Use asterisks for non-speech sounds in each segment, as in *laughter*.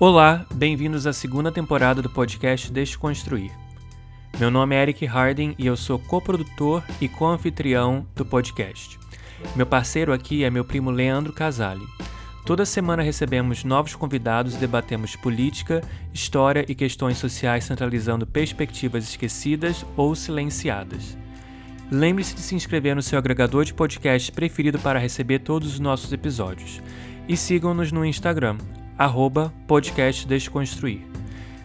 Olá, bem-vindos à segunda temporada do podcast Desconstruir. Meu nome é Eric Harding e eu sou coprodutor e co-anfitrião do podcast. Meu parceiro aqui é meu primo Leandro Casale. Toda semana recebemos novos convidados e debatemos política, história e questões sociais centralizando perspectivas esquecidas ou silenciadas. Lembre-se de se inscrever no seu agregador de podcast preferido para receber todos os nossos episódios. E sigam-nos no Instagram, arroba podcast Desconstruir.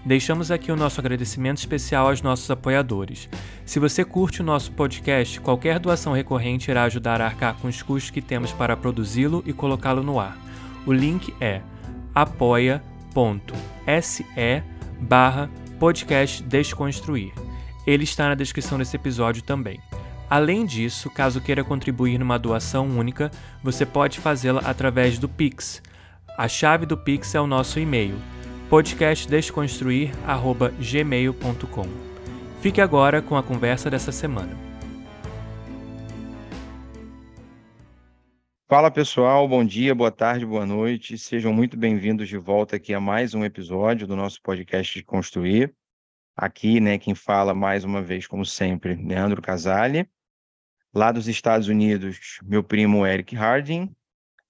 Deixamos aqui o nosso agradecimento especial aos nossos apoiadores. Se você curte o nosso podcast, qualquer doação recorrente irá ajudar a arcar com os custos que temos para produzi-lo e colocá-lo no ar. O link é apoia.se barra podcast Desconstruir. Ele está na descrição desse episódio também. Além disso, caso queira contribuir numa doação única, você pode fazê-la através do Pix, a chave do Pix é o nosso e-mail, podcastdesconstruir@gmail.com. Fique agora com a conversa dessa semana. Fala pessoal, bom dia, boa tarde, boa noite. Sejam muito bem-vindos de volta aqui a mais um episódio do nosso podcast de Construir. Aqui, né, quem fala mais uma vez, como sempre, Leandro Casale. Lá dos Estados Unidos, meu primo Eric Harding.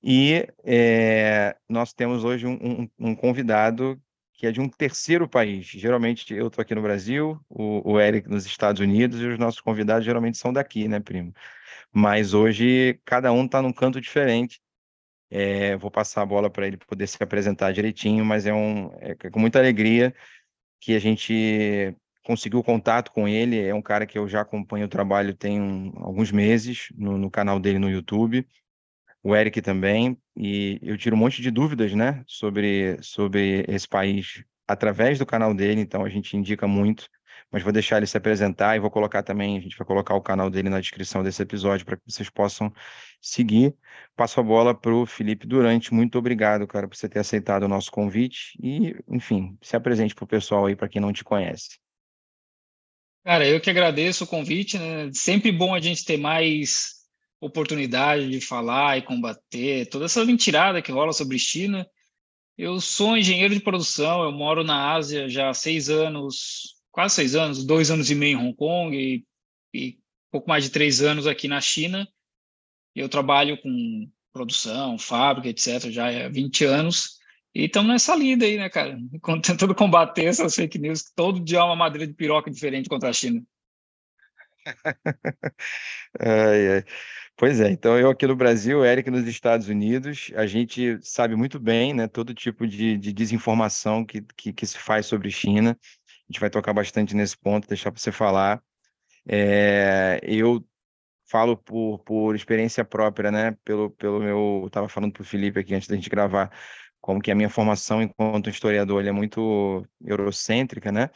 E é, nós temos hoje um, um, um, convidado que é de um terceiro país. Geralmente eu estou aqui no Brasil, o, o, Eric nos Estados Unidos, e os nossos convidados geralmente são daqui, né, primo? Mas hoje cada um está num canto diferente. É, vou passar a bola para ele poder se apresentar direitinho, mas é, um, é com muita alegria que a gente conseguiu contato com ele. É um cara que eu já acompanho o trabalho tem um, alguns meses no, no canal dele no YouTube o Eric também, e eu tiro um monte de dúvidas, né, sobre, sobre esse país através do canal dele, então a gente indica muito, mas vou deixar ele se apresentar e vou colocar também, a gente vai colocar o canal dele na descrição desse episódio para que vocês possam seguir. Passo a bola para o Felipe Durante, muito obrigado, cara, por você ter aceitado o nosso convite e, enfim, se apresente para o pessoal aí, para quem não te conhece. Cara, eu que agradeço o convite, né? Sempre bom a gente ter mais oportunidade de falar e combater toda essa mentirada que rola sobre China. Eu sou engenheiro de produção, eu moro na Ásia já há seis anos, quase seis anos, dois anos e meio em Hong Kong e, e pouco mais de três anos aqui na China. Eu trabalho com produção, fábrica, etc., já há 20 anos. E estamos nessa lida aí, né, cara? *laughs* Tentando combater essas fake news, que todo dia é uma madeira de piroca diferente contra a China. *laughs* ai, ai. Pois é, então eu aqui no Brasil, Eric nos Estados Unidos, a gente sabe muito bem, né, todo tipo de, de desinformação que, que, que, se faz sobre China. A gente vai tocar bastante nesse ponto, deixar para você falar. É, eu falo por, por experiência própria, né, pelo, pelo meu, estava falando para o Felipe aqui antes da gente gravar, como que a minha formação enquanto historiador é muito eurocêntrica, né?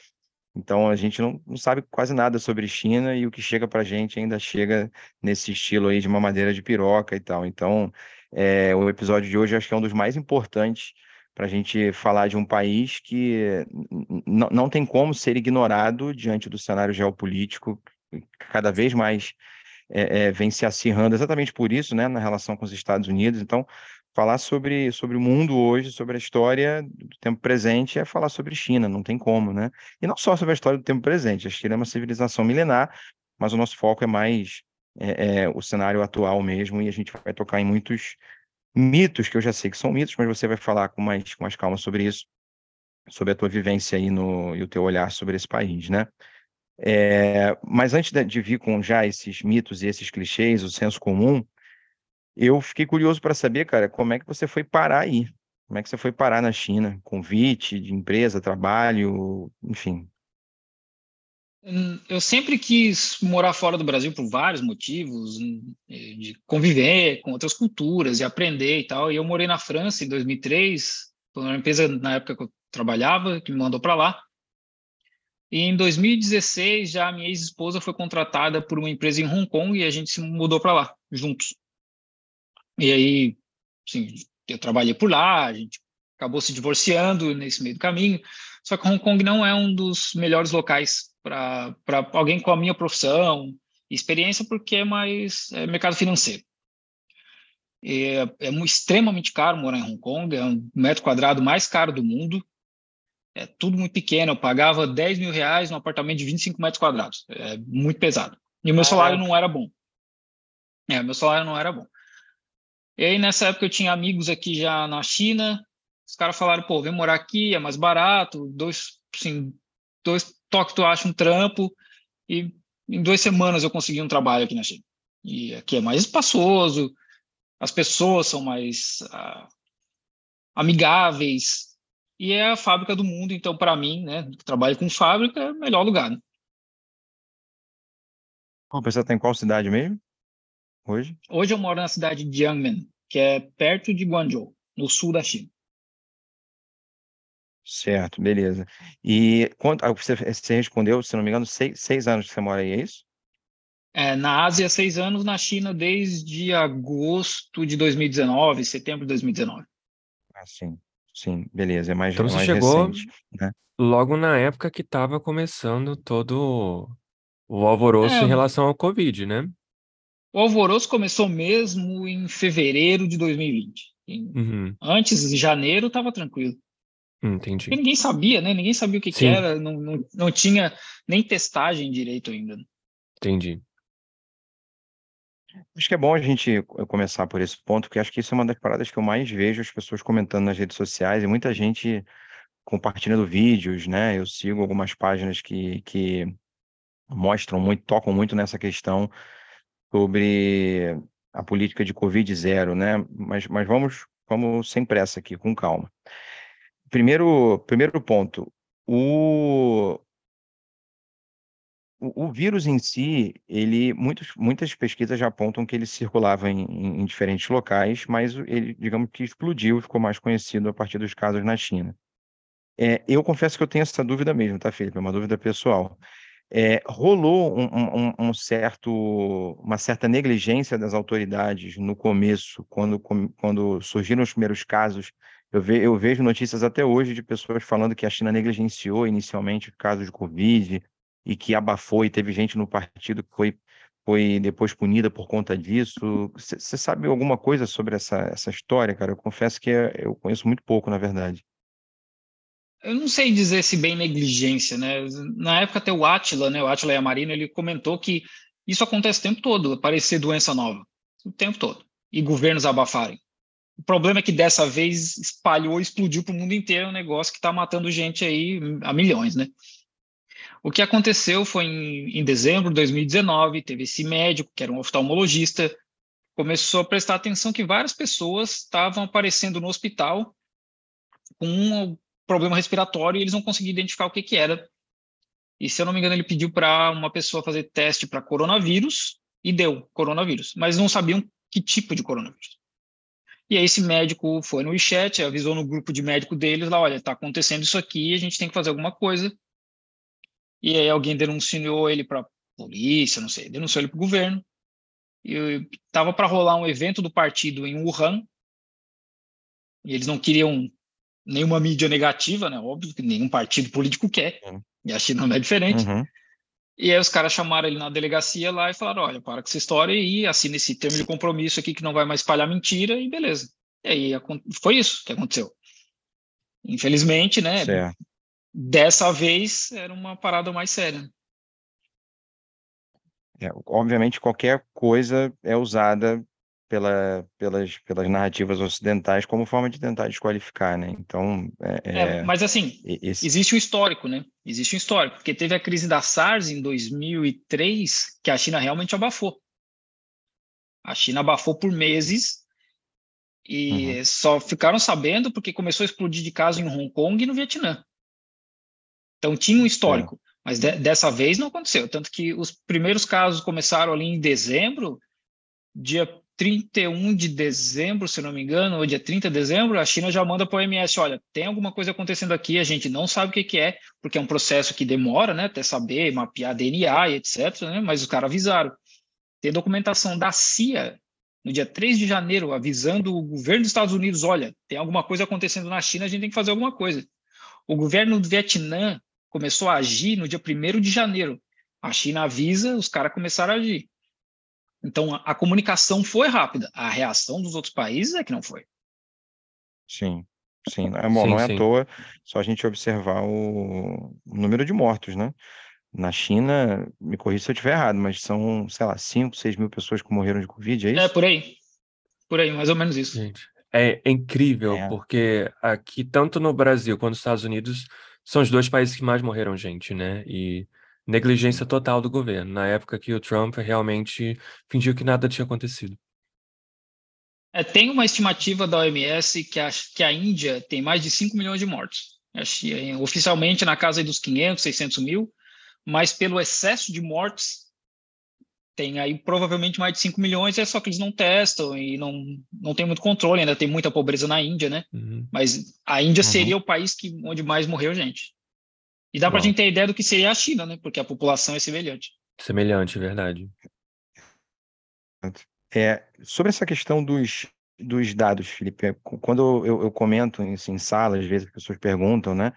Então a gente não, não sabe quase nada sobre China e o que chega para a gente ainda chega nesse estilo aí de uma madeira de piroca e tal. Então é, o episódio de hoje acho que é um dos mais importantes para a gente falar de um país que não tem como ser ignorado diante do cenário geopolítico cada vez mais é, é, vem se acirrando exatamente por isso, né, na relação com os Estados Unidos. Então, falar sobre, sobre o mundo hoje, sobre a história do tempo presente, é falar sobre China, não tem como, né? E não só sobre a história do tempo presente, a China é uma civilização milenar, mas o nosso foco é mais é, é, o cenário atual mesmo, e a gente vai tocar em muitos mitos, que eu já sei que são mitos, mas você vai falar com mais, com mais calma sobre isso, sobre a tua vivência aí no, e o teu olhar sobre esse país, né? É, mas antes de, de vir com já esses mitos e esses clichês, o senso comum, eu fiquei curioso para saber, cara, como é que você foi parar aí? Como é que você foi parar na China? Convite de empresa, trabalho, enfim. Hum, eu sempre quis morar fora do Brasil por vários motivos, hum, de conviver com outras culturas e aprender e tal. E eu morei na França em 2003, foi uma empresa na época que eu trabalhava que me mandou para lá. E em 2016 já a minha ex-esposa foi contratada por uma empresa em Hong Kong e a gente se mudou para lá juntos. E aí, assim, eu trabalhei por lá, a gente acabou se divorciando nesse meio do caminho. Só que Hong Kong não é um dos melhores locais para alguém com a minha profissão, experiência, porque é mais é mercado financeiro. É, é extremamente caro morar em Hong Kong, é um metro quadrado mais caro do mundo. É tudo muito pequeno. Eu pagava 10 mil reais num apartamento de 25 metros quadrados. É muito pesado. E o meu salário não era bom. É, meu salário não era bom. E aí, nessa época, eu tinha amigos aqui já na China. Os caras falaram, pô, vem morar aqui, é mais barato. Dois, assim, dois toques tu acha um trampo. E em duas semanas eu consegui um trabalho aqui na China. E aqui é mais espaçoso, as pessoas são mais ah, amigáveis, e é a fábrica do mundo, então, para mim, né, trabalho com fábrica, é o melhor lugar. Né? você está em qual cidade mesmo? Hoje? Hoje eu moro na cidade de Jiangmen, que é perto de Guangzhou, no sul da China. Certo, beleza. E quanto, ah, você, você respondeu, se não me engano, seis, seis anos que você mora aí, é isso? É, na Ásia, seis anos, na China, desde agosto de 2019, setembro de 2019. Ah, sim, sim, beleza, é mais, Então é você mais chegou recente, né? logo na época que estava começando todo o alvoroço em É, relação ao Covid, né? O alvoroço começou mesmo em fevereiro de 2020. Em- Uhum, antes, em janeiro, estava tranquilo. entendi. Porque ninguém sabia, né? Ninguém sabia o que, que era, não, não, não tinha nem testagem direito ainda. entendi. Acho que é bom a gente co- começar por esse ponto, porque acho que isso é uma das paradas que eu mais vejo as pessoas comentando nas redes sociais e muita gente compartilhando vídeos, né? Eu sigo algumas páginas que, que mostram muito, tocam muito nessa questão sobre a política de Covid zero, né? Mas, mas vamos, vamos sem pressa aqui, com calma. Primeiro, primeiro ponto, o, o, o vírus em si, ele, muitos, muitas pesquisas já apontam que ele circulava em, em, diferentes locais, mas ele, digamos que explodiu, ficou mais conhecido a partir dos casos na China. É, eu confesso que eu tenho essa dúvida mesmo, tá, Felipe? É uma dúvida pessoal. É, rolou um, um- um- certo, uma certa negligência das autoridades no começo, quando, quando surgiram os primeiros casos. Eu, ve, eu vejo notícias até hoje de pessoas falando que a China negligenciou inicialmente casos de Covid e que abafou e teve gente no partido que foi, foi depois punida por conta disso. Você sabe alguma coisa sobre essa, essa história, cara? Eu confesso que eu conheço muito pouco, na verdade. Eu não sei dizer se bem negligência, né? Na época até o Átila, né? O Átila e a Marina, ele comentou que isso acontece o tempo todo, aparecer doença nova, o tempo todo, e governos abafarem. O problema é que dessa vez espalhou, explodiu para o mundo inteiro um negócio que está matando gente aí a milhões, né? O que aconteceu foi em, em dezembro de 2019, teve esse médico, que era um oftalmologista, começou a prestar atenção que várias pessoas estavam aparecendo no hospital com problema respiratório e eles não conseguiam identificar o que, que era. E se eu não me engano, ele pediu para uma pessoa fazer teste para coronavírus e deu coronavírus, mas não sabiam que tipo de coronavírus. E aí esse médico foi no WeChat, avisou no grupo de médico deles lá, olha, está acontecendo isso aqui, a gente tem que fazer alguma coisa. E aí alguém denunciou ele para polícia, não sei, denunciou ele para o governo. E estava para rolar um evento do partido em Wuhan. E eles não queriam nenhuma mídia negativa, né? Óbvio que nenhum partido político quer. Uhum. E a China não é diferente. Uhum. E aí os caras chamaram ele na delegacia lá e falaram: olha, para com essa história aí, assina esse termo de compromisso aqui que não vai mais espalhar mentira e beleza. E aí foi isso que aconteceu. Infelizmente, né? Certo. Dessa vez era uma parada mais séria. É, obviamente, qualquer coisa é usada pela, pelas, pelas narrativas ocidentais como forma de tentar desqualificar, né? Então, é, É, é, mas assim, esse, existe um histórico, né? Existe um histórico, porque teve a crise da SARS em 2003, que a China realmente abafou. A China abafou por meses e só ficaram sabendo porque começou a explodir de casos em Hong Kong e no Vietnã. Então tinha um histórico, mas de- dessa vez não aconteceu. Tanto que os primeiros casos começaram ali em dezembro, dia 31 de dezembro, se não me engano, ou dia 30 de dezembro, a China já manda para o OMS, olha, tem alguma coisa acontecendo aqui, a gente não sabe o que, que é, porque é um processo que demora, né, até saber, mapear DNA e etc, né, mas os caras avisaram. Tem documentação da CIA, no dia 3 de janeiro, avisando o governo dos Estados Unidos, olha, tem alguma coisa acontecendo na China, a gente tem que fazer alguma coisa. O governo do Vietnã começou a agir no dia 1 de janeiro. A China avisa, os caras começaram a agir. Então, a, a comunicação foi rápida. A reação dos outros países é que não foi. sim, Sim, é bom, Sim, não é à sim. toa só a gente observar o, o número de mortos, né? Na China, me corrija se eu estiver errado, mas são, sei lá, 5, 6 mil pessoas que morreram de Covid, é É isso? por aí, por aí, mais ou menos isso. Gente, é incrível, É. porque aqui, tanto no Brasil quanto nos Estados Unidos, são os dois países que mais morreram gente, né? E negligência total do governo. Na época que o Trump realmente fingiu que nada tinha acontecido. É, tem uma estimativa da OMS que a, que a Índia tem mais de 5 milhões de mortos. Oficialmente na casa dos 500, 600 mil, mas pelo excesso de mortes, tem aí provavelmente mais de 5 milhões, é só que eles não testam e não, não tem muito controle, ainda tem muita pobreza na Índia, né? Uhum. Mas a Índia Uhum. seria o país que, onde mais morreu gente. E dá para a gente ter ideia do que seria a China, né? Porque a população é semelhante. Semelhante, verdade. É, sobre essa questão dos, dos dados, Felipe, é, quando eu, eu comento em, assim, em sala, às vezes as pessoas perguntam, né?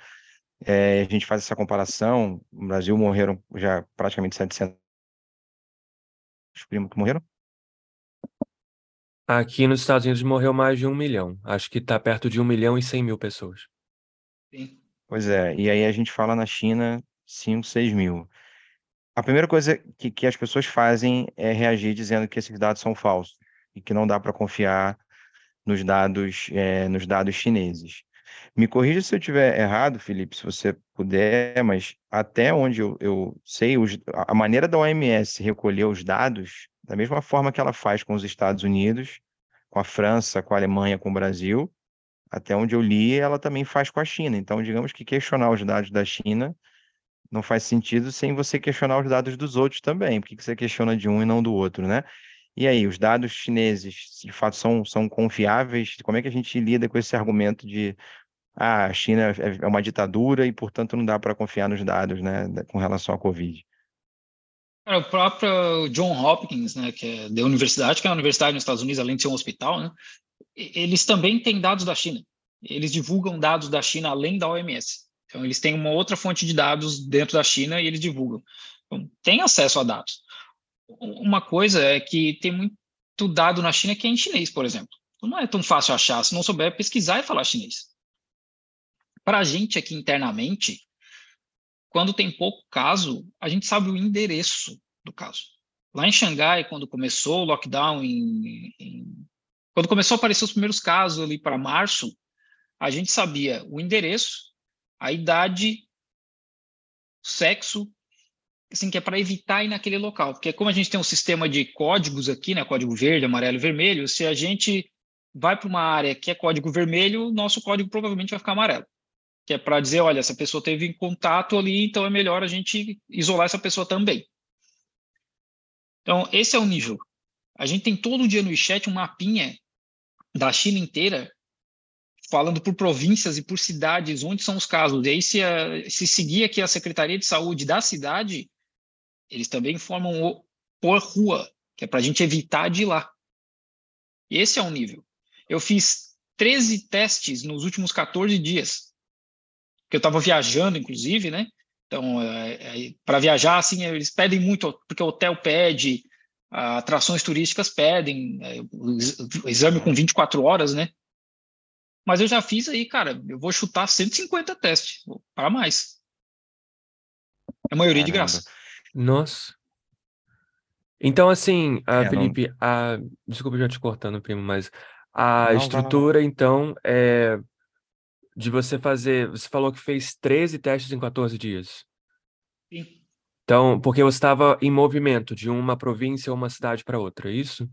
É, a gente faz essa comparação, no Brasil morreram já praticamente 700 primos que morreram? Aqui nos Estados Unidos morreu mais de um milhão. Acho que está perto de um milhão e cem mil pessoas. Sim. Pois é, e aí a gente fala na China 5, 6 mil. A primeira coisa que, que as pessoas fazem é reagir dizendo que esses dados são falsos e que não dá para confiar nos dados, eh, nos dados chineses. Me corrija se eu estiver errado, Felipe, se você puder, mas até onde eu, eu sei, os- a maneira da OMS recolher os dados, da mesma forma que ela faz com os Estados Unidos, com a França, com a Alemanha, com o Brasil, até onde eu li, ela também faz com a China. Então, digamos que questionar os dados da China não faz sentido sem você questionar os dados dos outros também. Por que você questiona de um e não do outro, né? E aí, os dados chineses, de fato, são, são confiáveis? Como é que a gente lida com esse argumento de ah, a China é é uma ditadura e, portanto, não dá para confiar nos dados, né, com relação à Covid? Cara, O próprio John Hopkins, né, que é da universidade, que é uma universidade nos Estados Unidos, além de ser um hospital, né, eles também têm dados da China. Eles divulgam dados da China além da OMS. Então, eles têm uma outra fonte de dados dentro da China e eles divulgam. Então, tem acesso a dados. Uma coisa é que tem muito dado na China que é em chinês, por exemplo. Então, não é tão fácil achar. Se não souber pesquisar e falar chinês. Para a gente aqui internamente, quando tem pouco caso, a gente sabe o endereço do caso. Lá em Xangai, quando começou o lockdown, em, em- quando começou a aparecer os primeiros casos ali para março, a gente sabia o endereço, a idade, o sexo, assim, que é para evitar ir naquele local. Porque como a gente tem um sistema de códigos aqui, né, código verde, amarelo e vermelho, se a gente vai para uma área que é código vermelho, nosso código provavelmente vai ficar amarelo que é para dizer, olha, essa pessoa teve contato ali, então é melhor a gente isolar essa pessoa também. Então, esse é o nível. A gente tem todo dia no chat um mapinha da China inteira falando por províncias e por cidades onde são os casos. E aí, se, a, se seguir aqui a Secretaria de Saúde da cidade, eles também informam o, por rua, que é para a gente evitar de ir lá. Esse é o nível. Eu fiz 13 testes nos últimos 14 dias que eu estava viajando, inclusive, né? Então, é, é, para viajar, assim, eles pedem muito, porque o hotel pede, atrações turísticas pedem, é, o, o exame com 24 horas, né? Mas eu já fiz aí, cara, eu vou chutar 150 testes, para mais. A maioria de Caramba. graça. Nossa. Então, assim, É, não- Felipe, a... desculpa já te cortando, primo, mas a Não, estrutura, então, é de você fazer. Você falou que fez 13 testes em 14 dias. Sim. Então, porque você estava em movimento de uma província ou uma cidade para outra, é isso?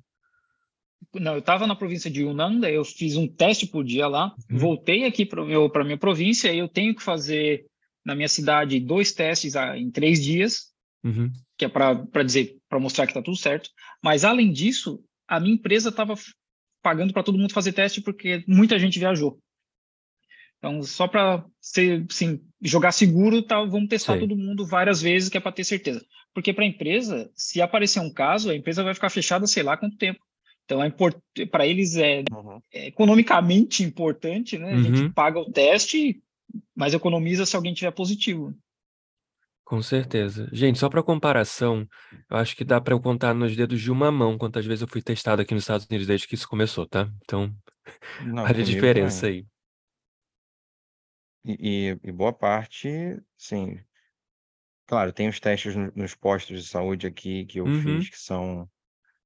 Não, eu estava na província de Yunnan, eu fiz um teste por dia lá, Uhum. voltei aqui para a minha província e eu tenho que fazer na minha cidade dois testes ah, em três dias, Uhum. que é para dizer, para mostrar que está tudo certo. Mas além disso, a minha empresa estava pagando para todo mundo fazer teste porque muita gente viajou. Então, só para assim, jogar seguro, tá, vamos testar Sei. todo mundo várias vezes, que é para ter certeza. Porque para a empresa, se aparecer um caso, a empresa vai ficar fechada sei lá quanto tempo. Então, é import... para eles é, Uhum. é economicamente importante, né? A Uhum. gente paga o teste, mas economiza se alguém tiver positivo. Com certeza. Gente, só para comparação, eu acho que dá para eu contar nos dedos de uma mão quantas vezes eu fui testado aqui nos Estados Unidos desde que isso começou, tá? Então, *laughs* Não, olha a diferença também. aí. E, e boa parte, sim. Claro, tem os testes no- nos postos de saúde aqui que eu Uhum. fiz que são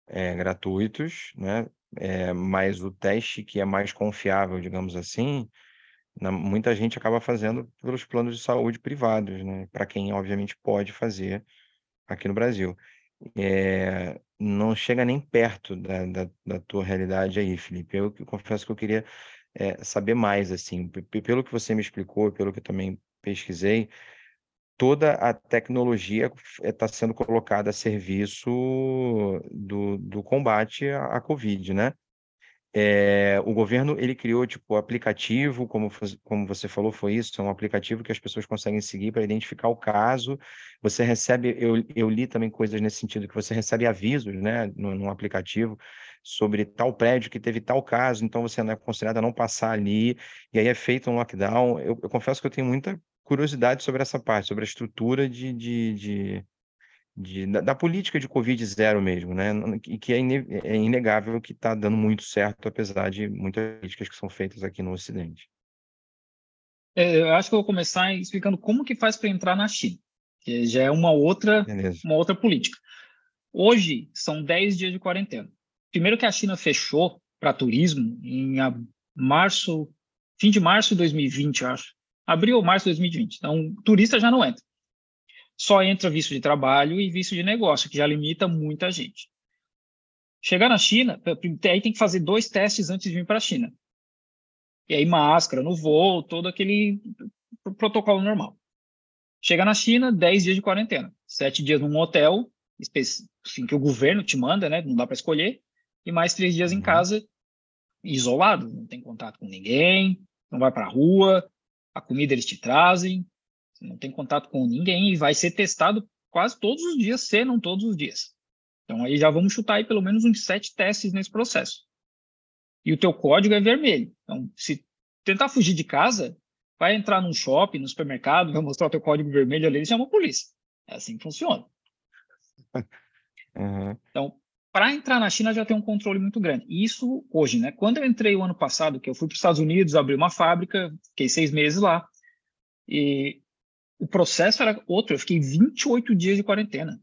é, gratuitos, né? É, mas o teste que é mais confiável, digamos assim, na- muita gente acaba fazendo pelos planos de saúde privados, né? Para quem, obviamente, pode fazer aqui no Brasil. É, não chega nem perto da, da, da tua realidade aí, Felipe. Eu, confesso que eu queria é, saber mais, assim, pelo que você me explicou, pelo que eu também pesquisei, toda a tecnologia está sendo colocada a serviço do, do combate à, à Covid, né? É, o governo ele criou tipo aplicativo, como, como você falou, foi isso, é um aplicativo que as pessoas conseguem seguir para identificar o caso. Você recebe, eu, eu li também coisas nesse sentido, que você recebe avisos, né, no, aplicativo sobre tal prédio que teve tal caso, então você não é considerado a não passar ali, e aí é feito um lockdown. Eu, eu confesso que eu tenho muita curiosidade sobre essa parte, sobre a estrutura de, de, de, de- da, da política de Covid zero mesmo, né? E que é, ine- é inegável que está dando muito certo, apesar de muitas críticas que são feitas aqui no Ocidente. É, eu acho que eu vou começar explicando como que faz para entrar na China, que já é uma outra, Beleza. uma outra política. Hoje são 10 dias de quarentena. Primeiro que a China fechou para turismo em março, fim de março de 2020, eu acho. Abril ou março de 2020. Então, turista já não entra. Só entra visto de trabalho e visto de negócio, que já limita muita gente. Chegar na China, aí tem que fazer dois testes antes de vir para a China. E aí máscara no voo, todo aquele protocolo normal. Chega na China, 10 dias de quarentena. Sete dias num hotel, assim, que o governo te manda, né? Não dá para escolher. E mais três dias em Uhum. casa, isolado. Não tem contato com ninguém, não vai para a rua, a comida eles te trazem, não tem contato com ninguém e vai ser testado quase todos os dias, se não todos os dias. Então aí já vamos chutar aí pelo menos uns sete testes nesse processo. E o teu código é vermelho. Então, se tentar fugir de casa, vai entrar num shopping, no supermercado, vai mostrar o teu código vermelho ali, eles chamam a polícia. É assim que funciona. *laughs* Uhum. Então, para entrar na China já tem um controle muito grande. E Isso hoje, né? Quando eu entrei o ano passado, que eu fui para os Estados Unidos, abri uma fábrica, fiquei seis meses lá, e o processo era outro. Eu fiquei 28 dias de quarentena.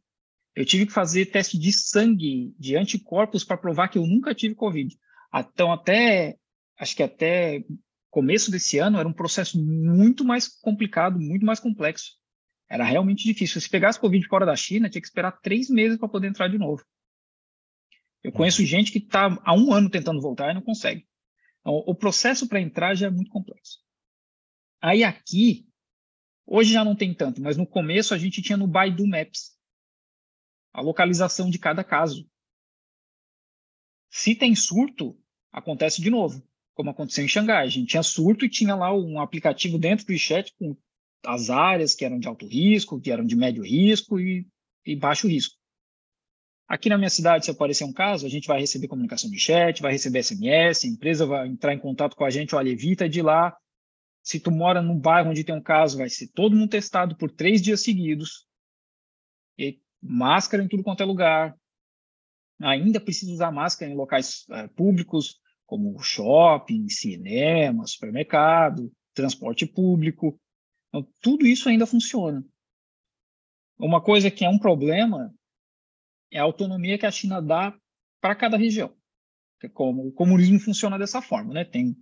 Eu tive que fazer teste de sangue, de anticorpos, para provar que eu nunca tive Covid. Então, até, acho que até começo desse ano, era um processo muito mais complicado, muito mais complexo. Era realmente difícil. Se pegasse Covid fora da China, tinha que esperar três meses para poder entrar de novo. Eu conheço gente que está há um ano tentando voltar e não consegue. Então, o processo para entrar já é muito complexo. Aí aqui, hoje já não tem tanto, mas no começo a gente tinha no Baidu Maps a localização de cada caso. Se tem surto, acontece de novo, como aconteceu em Xangai. A gente tinha surto e tinha lá um aplicativo dentro do WeChat com as áreas que eram de alto risco, que eram de médio risco e, e baixo risco. Aqui na minha cidade, se aparecer um caso, a gente vai receber comunicação de chat, vai receber SMS, a empresa vai entrar em contato com a gente, olha, evita de ir lá. Se tu mora num bairro onde tem um caso, vai ser todo mundo testado por três dias seguidos. E máscara em tudo quanto é lugar. Ainda precisa usar máscara em locais uh, públicos, como shopping, cinema, supermercado, transporte público. Então, tudo isso ainda funciona. Uma coisa que é um problema é a autonomia que a China dá para cada região. Como o comunismo funciona dessa forma, né? Tem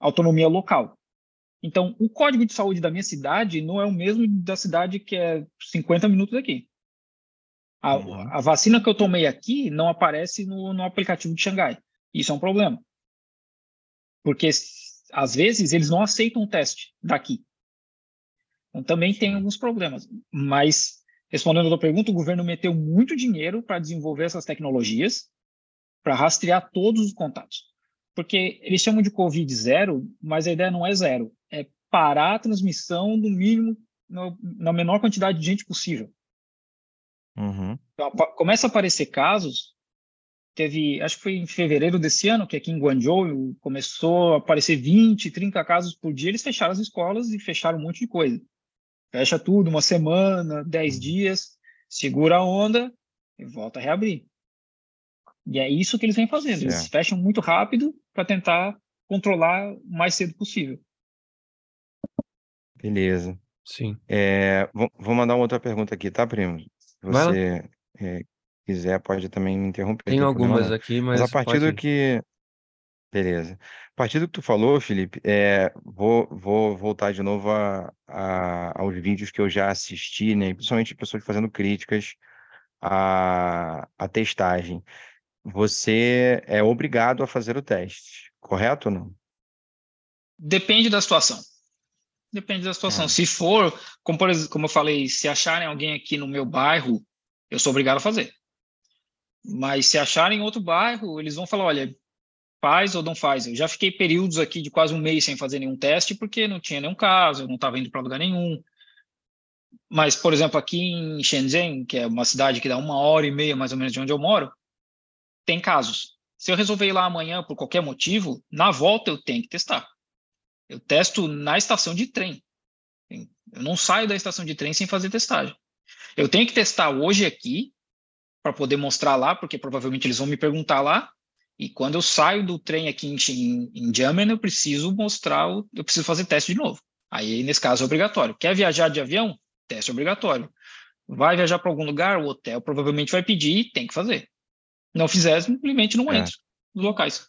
autonomia local. Então, o código de saúde da minha cidade não é o mesmo da cidade que é 50 minutos daqui. A, uhum. a vacina que eu tomei aqui não aparece no, no aplicativo de Xangai. Isso é um problema. Porque, às vezes, eles não aceitam o teste daqui. Então, também tem alguns problemas. Mas, respondendo a tua pergunta, o governo meteu muito dinheiro para desenvolver essas tecnologias, para rastrear todos os contatos. Porque eles chamam de Covid zero, mas a ideia não é zero. É parar a transmissão no mínimo, no, na menor quantidade de gente possível. Uhum. Então, começa a aparecer casos. Teve, acho que foi em fevereiro desse ano, que aqui em Guangzhou começou a aparecer 20, 30 casos por dia. Eles fecharam as escolas e fecharam um monte de coisa. Fecha tudo, uma semana, 10 dias, segura a onda e volta a reabrir. E é isso que eles vêm fazendo. Eles certo. fecham muito rápido para tentar controlar o mais cedo possível. Beleza. Sim. É, vou, vou mandar uma outra pergunta aqui, tá, primo? Se você é, quiser, pode também me interromper, Tem problema algumas não. aqui, Mas a mas partir pode do que. Beleza. A partir do que tu falou, Felipe, é, vou, vou voltar de novo a, a- aos vídeos que eu já assisti, né? Principalmente pessoas fazendo críticas à, à testagem. Você é obrigado a fazer o teste, correto ou não? Depende da situação. Depende da situação. Ah. Se for, como, como eu falei, se acharem alguém aqui no meu bairro, eu sou obrigado a fazer. Mas se acharem em outro bairro, eles vão falar, olha, faz ou não faz. Eu já fiquei períodos aqui de quase um mês sem fazer nenhum teste, porque não tinha nenhum caso, eu não estava indo para lugar nenhum. Mas, por exemplo, aqui em Shenzhen, que é uma cidade que dá uma hora e meia mais ou menos de onde eu moro, tem casos. Se eu resolver ir lá amanhã por qualquer motivo, na volta eu tenho que testar. Eu testo na estação de trem. Eu não saio da estação de trem sem fazer testagem. Eu tenho que testar hoje aqui para poder mostrar lá, porque provavelmente eles vão me perguntar lá. E quando eu saio do trem aqui em, em, eu preciso mostrar, o, eu preciso fazer teste de novo. Aí, nesse caso, é obrigatório. Quer viajar de avião? Teste obrigatório. Vai viajar para algum lugar? O hotel provavelmente vai pedir e tem que fazer. Não fizer, simplesmente não É. entra nos locais.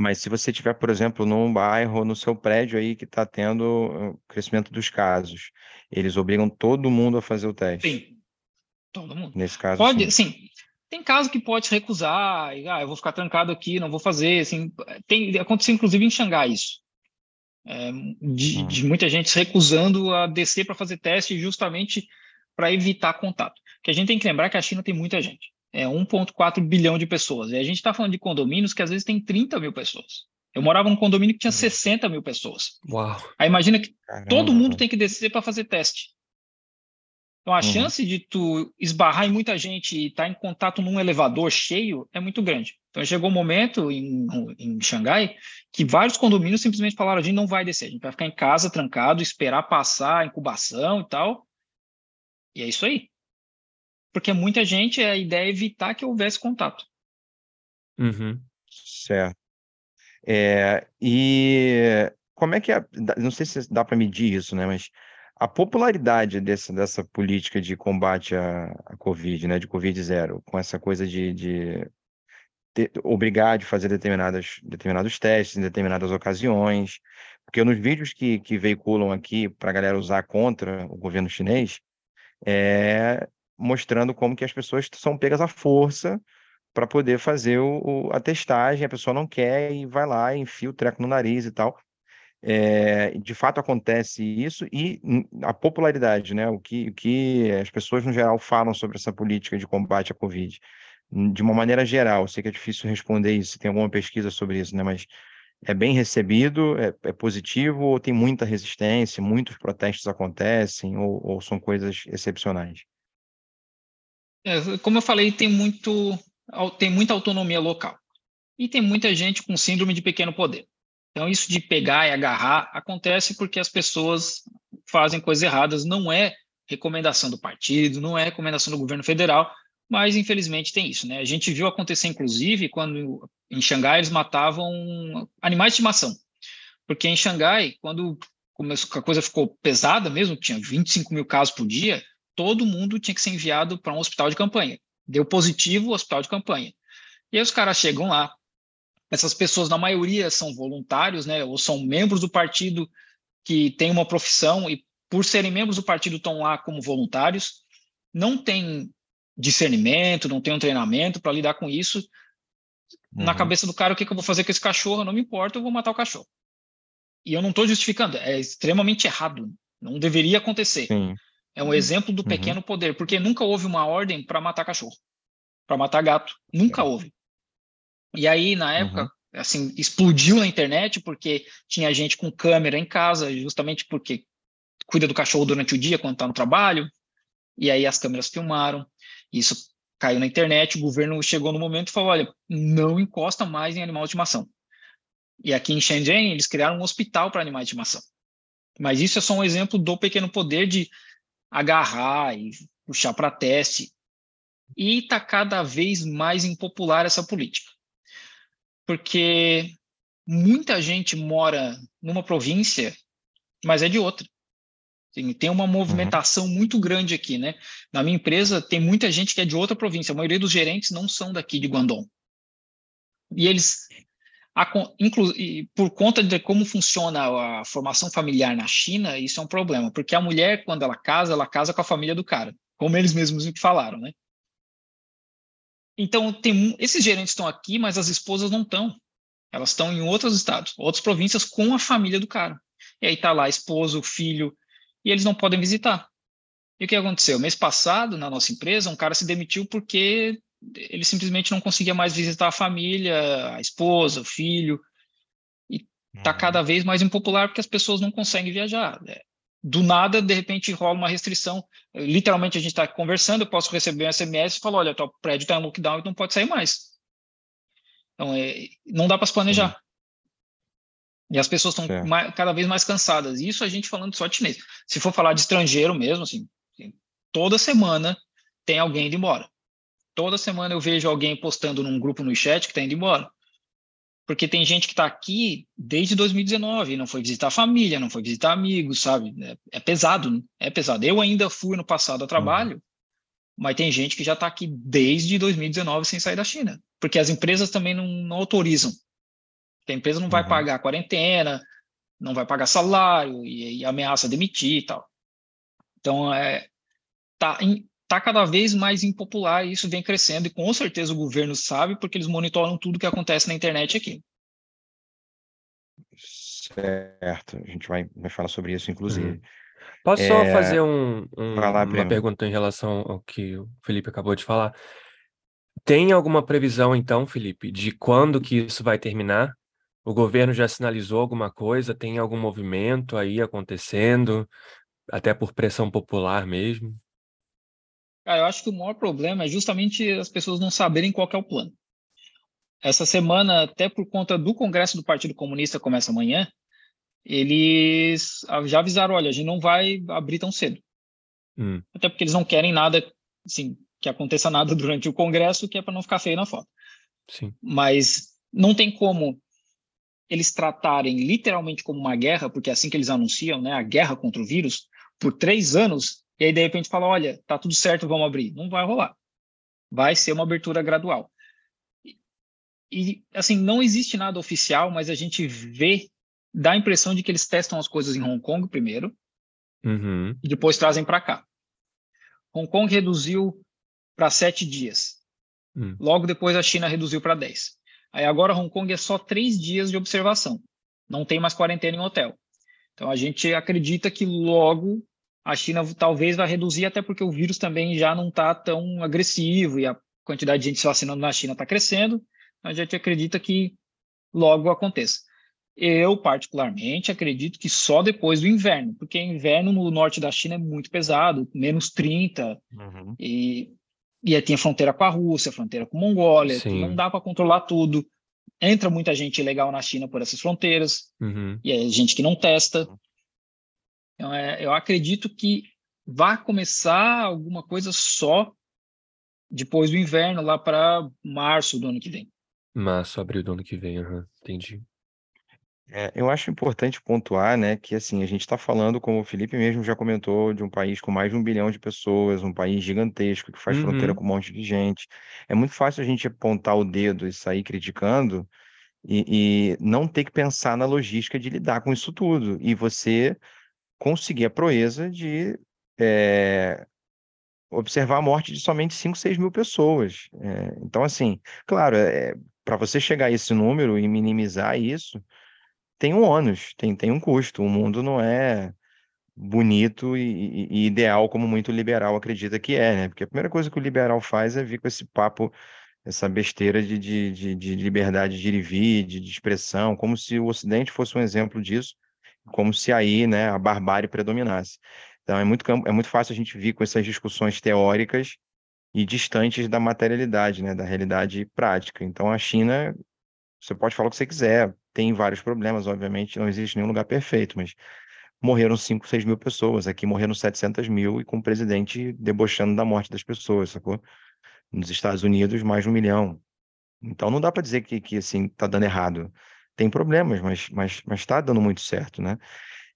Mas se você tiver, por exemplo, num bairro, no seu prédio aí que está tendo uh, crescimento dos casos, eles obrigam todo mundo a fazer o teste. Sim. Todo mundo. Nesse caso, Pode, sim. assim, tem caso que pode se recusar, e, ah, eu vou ficar trancado aqui, não vou fazer, assim, tem, aconteceu inclusive em Xangai isso, É, de, Hum. de muita gente se recusando a descer para fazer teste justamente para evitar contato. Porque a gente tem que lembrar que a China tem muita gente, é 1,4 bilhão de pessoas, e a gente está falando de condomínios que às vezes tem 30 mil pessoas. Eu morava num condomínio que tinha Hum. 60 mil pessoas. Uau. Aí imagina que todo Caramba. mundo tem que descer para fazer teste. Então, a Uhum. chance de tu esbarrar em muita gente e estar em contato num elevador cheio é muito grande. Então, chegou um momento em, em Xangai que vários condomínios simplesmente falaram: a gente não vai descer, a gente vai ficar em casa trancado, esperar passar a incubação e tal. E é isso aí. Porque muita gente, a ideia é evitar que houvesse contato. Uhum. Certo. É, e como é que é? Não sei se dá para medir isso, né? Mas a popularidade desse, dessa política de combate à, à Covid, né? De Covid zero, com essa coisa de, de ter- obrigar de fazer determinadas, determinados testes em determinadas ocasiões, porque nos vídeos que, que veiculam aqui para a galera usar contra o governo chinês, é mostrando como que as pessoas são pegas à força para poder fazer o, a testagem, a pessoa não quer e vai lá, enfia o treco no nariz e tal. É, de fato acontece isso e a popularidade, né? O que, o que as pessoas no geral falam sobre essa política de combate à Covid, de uma maneira geral, sei que é difícil responder isso, tem alguma pesquisa sobre isso, né? Mas é bem recebido, é, é positivo ou tem muita resistência, muitos protestos acontecem ou, ou são coisas excepcionais? É, como eu falei, tem, muito, tem muita autonomia local. E tem muita gente com síndrome de pequeno poder. Então, isso de pegar e agarrar acontece porque as pessoas fazem coisas erradas. Não é recomendação do partido, não é recomendação do governo federal, mas infelizmente tem isso. Né? A gente viu acontecer, inclusive, quando em Xangai eles matavam animais de estimação. Porque em Xangai, quando a coisa ficou pesada mesmo, tinha 25 mil casos por dia, todo mundo tinha que ser enviado para um hospital de campanha. Deu positivo, hospital de campanha. E aí os caras chegam lá, essas pessoas, na maioria, são voluntários, né, ou são membros do partido que têm uma profissão e, por serem membros do partido, estão lá como voluntários, não tem discernimento, não tem um treinamento para lidar com isso. Na Uhum. cabeça do cara, o que, que eu vou fazer com esse cachorro? Não me importa, eu vou matar o cachorro. E eu não estou justificando, é extremamente errado, não deveria acontecer. Sim. É um exemplo do Uhum. pequeno poder, porque nunca houve uma ordem para matar cachorro, para matar gato, nunca houve. E aí, na época, Uhum. assim, explodiu na internet porque tinha gente com câmera em casa, justamente porque cuida do cachorro durante o dia quando está no trabalho, e aí as câmeras filmaram, isso caiu na internet, o governo chegou no momento e falou, olha, não encosta mais em animal de estimação. E aqui em Shenzhen, eles criaram um hospital para animais de estimação. Mas isso é só um exemplo do pequeno poder de agarrar e puxar para teste. E está cada vez mais impopular essa política. Porque muita gente mora numa província mas é de outra. Tem uma movimentação uhum. muito grande aqui, né? Na minha empresa tem muita gente que é de outra província. A maioria dos gerentes não são daqui de Guangdong. E eles, a, inclu, por conta de como funciona a formação familiar na China, isso é um problema, porque a mulher quando ela casa, ela casa com a família do cara, como eles mesmos falaram, né? Então tem esses gerentes estão aqui, mas as esposas não estão. Elas estão em outros estados, outras províncias com a família do cara. E aí tá lá a esposa, o filho, e eles não podem visitar. E o que aconteceu? Mês passado, na nossa empresa, um cara se demitiu porque ele simplesmente não conseguia mais visitar a família, a esposa, o filho. E está uhum. cada vez mais impopular porque as pessoas não conseguem viajar. É, do nada, de repente, rola uma restrição. Literalmente, a gente está conversando, eu posso receber um SMS e falar: olha, o prédio está em lockdown e não pode sair mais. Então, é, não dá para se planejar. Uhum. E as pessoas estão cada vez mais cansadas. Isso a gente falando só de chinês. Se for falar de estrangeiro mesmo, assim, toda semana tem alguém indo embora. Toda semana eu vejo alguém postando num grupo no chat que está indo embora. Porque tem gente que está aqui desde 2019, não foi visitar a família, não foi visitar amigos, sabe? É, é pesado, né? é pesado. Eu ainda fui no passado a trabalho, uhum. mas tem gente que já está aqui desde 2019 sem sair da China. Porque as empresas também não, não autorizam a empresa não vai uhum. pagar quarentena, não vai pagar salário e, e, ameaça demitir e tal. Então, é, tá, tá cada vez mais impopular e isso vem crescendo e com certeza o governo sabe porque eles monitoram tudo que acontece na internet aqui. Certo, a gente vai, vai falar sobre isso, inclusive. Uhum. Posso é... só fazer um, um, lá, uma pergunta em relação ao que o Felipe acabou de falar? Tem alguma previsão, então, Felipe, de quando que isso vai terminar? O governo já sinalizou alguma coisa? Tem algum movimento aí acontecendo, até por pressão popular mesmo? Cara, eu acho que o maior problema é justamente as pessoas não saberem qual é o plano. Essa semana, até por conta do Congresso do Partido Comunista, começa amanhã, eles já avisaram, olha, a gente não vai abrir tão cedo. Hum. Até porque eles não querem nada, assim, que aconteça nada *laughs* durante o Congresso, que é para não ficar feio na foto. Sim. Mas não tem como eles tratarem literalmente como uma guerra, porque é assim que eles anunciam, né, a guerra contra o vírus, por três anos, e aí de repente fala, olha, tá tudo certo, vamos abrir. Não vai rolar. Vai ser uma abertura gradual. E, e assim, não existe nada oficial, mas a gente vê, dá a impressão de que eles testam as coisas em Hong Kong primeiro, uhum. e depois trazem para cá. Hong Kong reduziu para sete dias. Uhum. Logo depois a China reduziu para dez. Aí agora Hong Kong é só três dias de observação, não tem mais quarentena em hotel. Então a gente acredita que logo a China talvez vai reduzir, até porque o vírus também já não está tão agressivo e a quantidade de gente se vacinando na China está crescendo. A gente acredita que logo aconteça. Eu, particularmente, acredito que só depois do inverno, porque inverno no norte da China é muito pesado, menos 30, uhum. e e aí tinha fronteira com a Rússia, fronteira com a Mongólia, não dá para controlar tudo. Entra muita gente ilegal na China por essas fronteiras, uhum. e é gente que não testa. Então, é, eu acredito que vai começar alguma coisa só depois do inverno, lá para março do ano que vem. Março, abril do ano que vem, uhum. entendi. É, eu acho importante pontuar, né, que assim, a gente está falando, como o Felipe mesmo já comentou, de um país com mais de um bilhão de pessoas, um país gigantesco, que faz fronteira uhum. com um monte de gente. É muito fácil a gente apontar o dedo e sair criticando e, e não ter que pensar na logística de lidar com isso tudo. E você conseguir a proeza de é, observar a morte de somente 5, 6 mil pessoas. É, então, assim, claro, é, para você chegar a esse número e minimizar isso tem um ônus, tem, tem um custo. O mundo não é bonito e, e, ideal como muito liberal acredita que é, né? Porque a primeira coisa que o liberal faz é vir com esse papo, essa besteira de, de, de, de liberdade de ir e vir, de, de expressão, como se o Ocidente fosse um exemplo disso, como se aí, né, a barbárie predominasse. Então é muito, é muito fácil a gente vir com essas discussões teóricas e distantes da materialidade, né, da realidade prática. Então a China, você pode falar o que você quiser, tem vários problemas, obviamente, não existe nenhum lugar perfeito, mas morreram 5, 6 mil pessoas. Aqui morreram 700 mil e com o presidente debochando da morte das pessoas, sacou? Nos Estados Unidos, mais de um milhão. Então não dá para dizer que, que assim, tá dando errado. Tem problemas, mas mas mas está dando muito certo, né?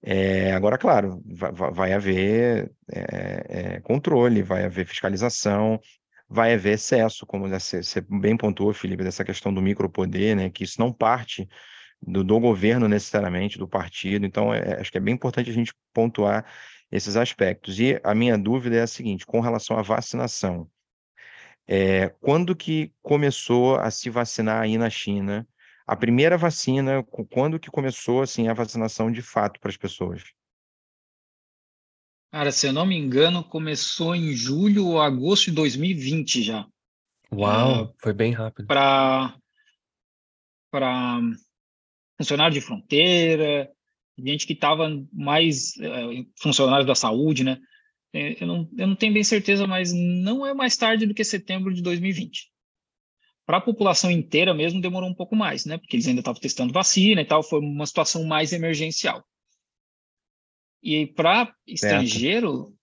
É, agora, claro, vai, vai haver é, é, controle, vai haver fiscalização, vai haver excesso, como você, você bem pontuou, Felipe, dessa questão do micropoder, né, que isso não parte do, do governo necessariamente, do partido. Então, é, acho que é bem importante a gente pontuar esses aspectos. E a minha dúvida é a seguinte, com relação à vacinação, é, quando que começou a se vacinar aí na China? A primeira vacina, quando que começou assim a vacinação de fato para as pessoas? Cara, se eu não me engano, começou em julho ou agosto de 2020 já. Uau, é, foi bem rápido. Para para funcionário de fronteira, gente que estava mais é, funcionários da saúde, né? É, eu não, eu não tenho bem certeza, mas não é mais tarde do que setembro de 2020. Para a população inteira mesmo demorou um pouco mais, né? Porque eles ainda estavam testando vacina e tal, foi uma situação mais emergencial. E para estrangeiro,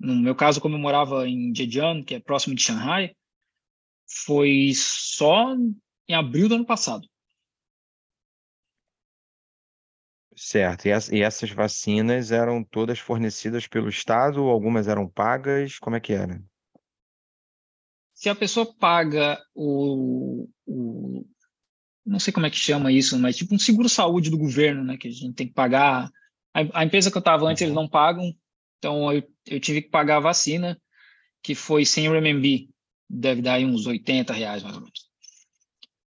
no meu caso, como eu morava em Zhejiang, que é próximo de Shanghai, foi só em abril do ano passado. Certo. E, e essas vacinas eram todas fornecidas pelo Estado algumas eram pagas? Como é que era? Se a pessoa paga o, o não sei como é que chama isso, mas tipo um seguro-saúde do governo, né? Que a gente tem que pagar. A, a empresa que eu estava antes, eles uhum. não pagam, então eu, eu tive que pagar a vacina, que foi 100 RMB, deve dar aí uns 80 reais mais ou menos.